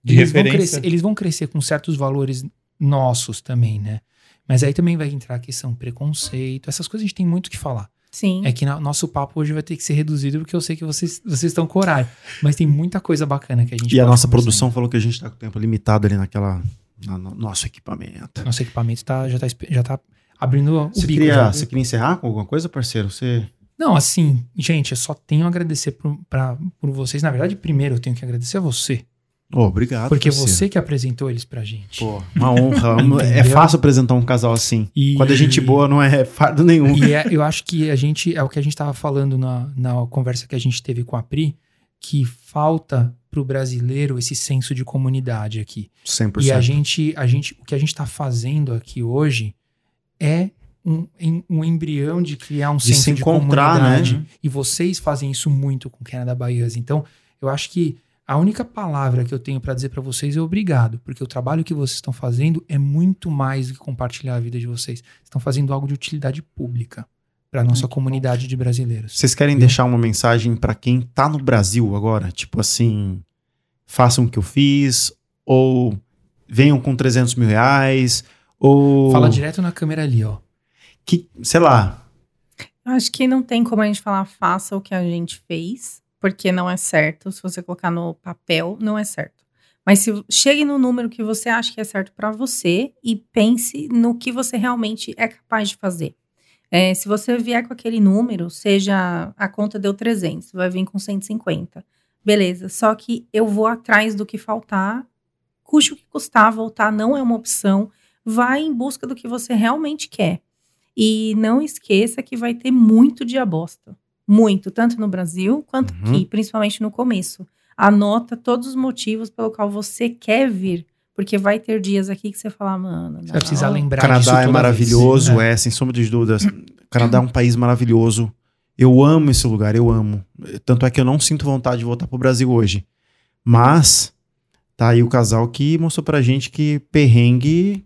[SPEAKER 4] De
[SPEAKER 3] eles, vão
[SPEAKER 4] referência.
[SPEAKER 3] crescer, eles vão crescer com certos valores nossos também, né? Mas aí também vai entrar a questão preconceito, essas coisas a gente tem muito o que falar.
[SPEAKER 5] Sim.
[SPEAKER 3] É que na- nosso papo hoje vai ter que ser reduzido porque eu sei que vocês, vocês estão com horário. Mas tem muita coisa bacana que a gente
[SPEAKER 2] E a nossa produção falou que a gente tá com o tempo limitado ali naquela. na- no nosso equipamento.
[SPEAKER 3] Nosso equipamento tá, já, tá, espe- já tá abrindo o
[SPEAKER 2] Você
[SPEAKER 3] bico.
[SPEAKER 2] queria,
[SPEAKER 3] já.
[SPEAKER 2] você queria encerrar com alguma coisa, parceiro? Você.
[SPEAKER 3] Não, assim, gente, eu só tenho a agradecer por, pra, por vocês. Na verdade, primeiro eu tenho que agradecer a você.
[SPEAKER 2] Ô, obrigado.
[SPEAKER 3] porque
[SPEAKER 2] parceiro.
[SPEAKER 3] você que apresentou eles pra gente.
[SPEAKER 2] Pô, uma honra. é fácil apresentar um casal assim.
[SPEAKER 3] E-
[SPEAKER 2] Quando é gente boa, não é fardo nenhum.
[SPEAKER 3] E é- eu acho que a gente, é o que a gente tava falando na, na conversa que a gente teve com a Pri, que falta pro brasileiro esse senso de comunidade aqui.
[SPEAKER 2] 100%.
[SPEAKER 3] E a gente, a gente, o que a gente está fazendo aqui hoje é um, um embrião de criar um
[SPEAKER 2] De
[SPEAKER 3] senso
[SPEAKER 2] se
[SPEAKER 3] de
[SPEAKER 2] encontrar,
[SPEAKER 3] comunidade.
[SPEAKER 2] né?
[SPEAKER 3] E vocês fazem isso muito com Canada Baias. Então, eu acho que a única palavra que eu tenho para dizer para vocês é obrigado, porque o trabalho que vocês estão fazendo é muito mais do que compartilhar a vida de vocês. Estão fazendo algo de utilidade pública para nossa comunidade de brasileiros.
[SPEAKER 2] Vocês querem deixar uma mensagem pra quem tá no Brasil agora? Tipo assim, façam o que eu fiz, ou venham com 300 mil reais, ou.
[SPEAKER 3] Fala direto na câmera ali, ó.
[SPEAKER 2] Que, sei lá,
[SPEAKER 5] Acho que não tem como a gente falar faça o que a gente fez, porque não é certo. Se você colocar no papel, não é certo. Mas se chegue no número que você acha que é certo para você e pense no que você realmente é capaz de fazer. É, se você vier com aquele número, seja a conta deu 300, vai vir com 150. Beleza, só que eu vou atrás do que faltar, custe o que custar, voltar não é uma opção. Vai em busca do que você realmente quer. E não esqueça que vai ter muito dia bosta. Muito, tanto no Brasil quanto
[SPEAKER 2] Uhum.
[SPEAKER 5] aqui, principalmente no começo. Anota todos os motivos pelo qual você quer vir. Porque vai ter dias aqui que você fala, mano.
[SPEAKER 3] Você vai precisar
[SPEAKER 5] não.
[SPEAKER 2] o
[SPEAKER 3] lembrar disso
[SPEAKER 2] Canadá é maravilhoso,
[SPEAKER 3] vez.
[SPEAKER 2] é, sem sombra de dúvidas. O Canadá é um país maravilhoso. Eu amo esse lugar, eu amo. Tanto é que eu não sinto vontade de voltar pro Brasil hoje. Mas tá aí o casal que mostrou pra gente que perrengue.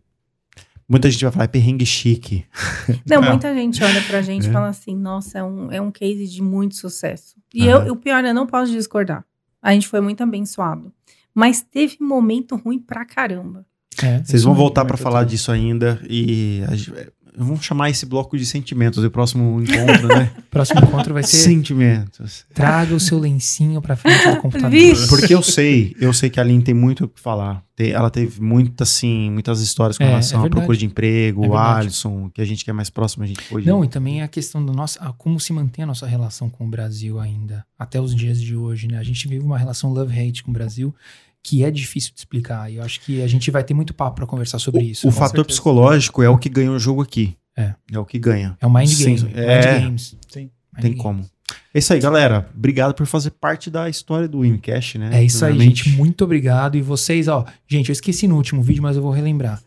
[SPEAKER 2] Muita gente vai falar, é perrengue chique.
[SPEAKER 5] Não,
[SPEAKER 4] É.
[SPEAKER 5] muita gente olha pra gente
[SPEAKER 2] É.
[SPEAKER 5] e fala assim, nossa, é um, é um case de muito sucesso. E eu, o pior, eu não posso discordar. A gente foi muito abençoado. Mas teve momento ruim pra caramba.
[SPEAKER 3] É,
[SPEAKER 2] Vocês vão voltar pra
[SPEAKER 4] muito
[SPEAKER 2] falar disso ainda e a gente- vamos chamar esse bloco de sentimentos do próximo encontro, né?
[SPEAKER 3] Próximo encontro vai ser
[SPEAKER 2] sentimentos.
[SPEAKER 3] traga o seu lencinho pra frente do computador.
[SPEAKER 5] Vixe.
[SPEAKER 2] Porque eu sei, eu sei que a Aline tem muito o que falar. Ela teve muita, assim, muitas histórias com
[SPEAKER 3] É,
[SPEAKER 2] relação
[SPEAKER 3] é
[SPEAKER 2] à procura de emprego,
[SPEAKER 3] É
[SPEAKER 2] o. Alisson, que a gente quer mais próximo, a gente pôde.
[SPEAKER 3] Não, e também a questão do nosso, a- como se mantém a nossa relação com o Brasil ainda, até os dias de hoje, né? A gente vive uma relação love-hate com o Brasil que é difícil de explicar. E eu acho que a gente vai ter muito papo pra conversar sobre isso.
[SPEAKER 2] o fator
[SPEAKER 3] certeza.
[SPEAKER 2] psicológico é o que ganha o jogo aqui.
[SPEAKER 3] É.
[SPEAKER 2] É o que ganha.
[SPEAKER 3] É o mind
[SPEAKER 2] Sim,
[SPEAKER 3] game.
[SPEAKER 2] é.
[SPEAKER 3] Mind games.
[SPEAKER 4] Sim.
[SPEAKER 3] Mind
[SPEAKER 2] Tem
[SPEAKER 3] game.
[SPEAKER 2] como. É isso aí, galera. Obrigado por fazer parte da história do Imcast, né?
[SPEAKER 3] É isso aí, gente. Muito obrigado. E vocês, ó, gente, eu esqueci no último vídeo, mas eu vou relembrar.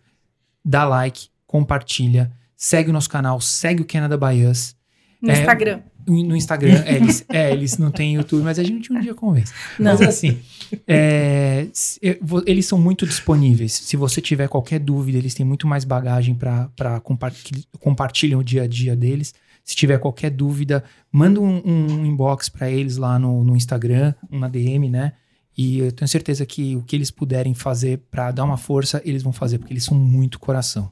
[SPEAKER 3] Dá like, compartilha, segue o nosso canal, segue o Canada Bias.
[SPEAKER 5] No
[SPEAKER 3] É,
[SPEAKER 5] Instagram.
[SPEAKER 3] No Instagram, é, eles, é, eles não têm YouTube, mas a gente um dia convence.
[SPEAKER 5] Não.
[SPEAKER 3] Mas assim, é, eles são muito disponíveis. Se você tiver qualquer dúvida, eles têm muito mais bagagem para compartilhar compartilham o dia a dia deles. Se tiver qualquer dúvida, manda um, um inbox para eles lá no, no Instagram, uma DM, né? E eu tenho certeza que o que eles puderem fazer para dar uma força, eles vão fazer, porque eles são muito coração.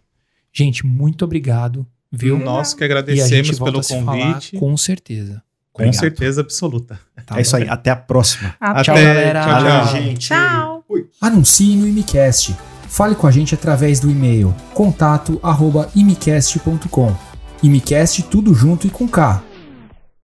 [SPEAKER 3] Gente, muito obrigado, viu?
[SPEAKER 4] Nós que agradecemos pelo convite.
[SPEAKER 3] com certeza.
[SPEAKER 4] Com
[SPEAKER 2] Obrigado.
[SPEAKER 4] certeza absoluta.
[SPEAKER 3] Tá
[SPEAKER 2] É isso aí.
[SPEAKER 3] bom?
[SPEAKER 2] Até a próxima.
[SPEAKER 5] Até.
[SPEAKER 3] Tchau, galera.
[SPEAKER 4] Tchau, tchau.
[SPEAKER 2] Valeu, gente.
[SPEAKER 5] Tchau.
[SPEAKER 1] Anuncie no Imicast. Fale com a gente através do e-mail contato@imicast.com. Imicast tudo junto e com K.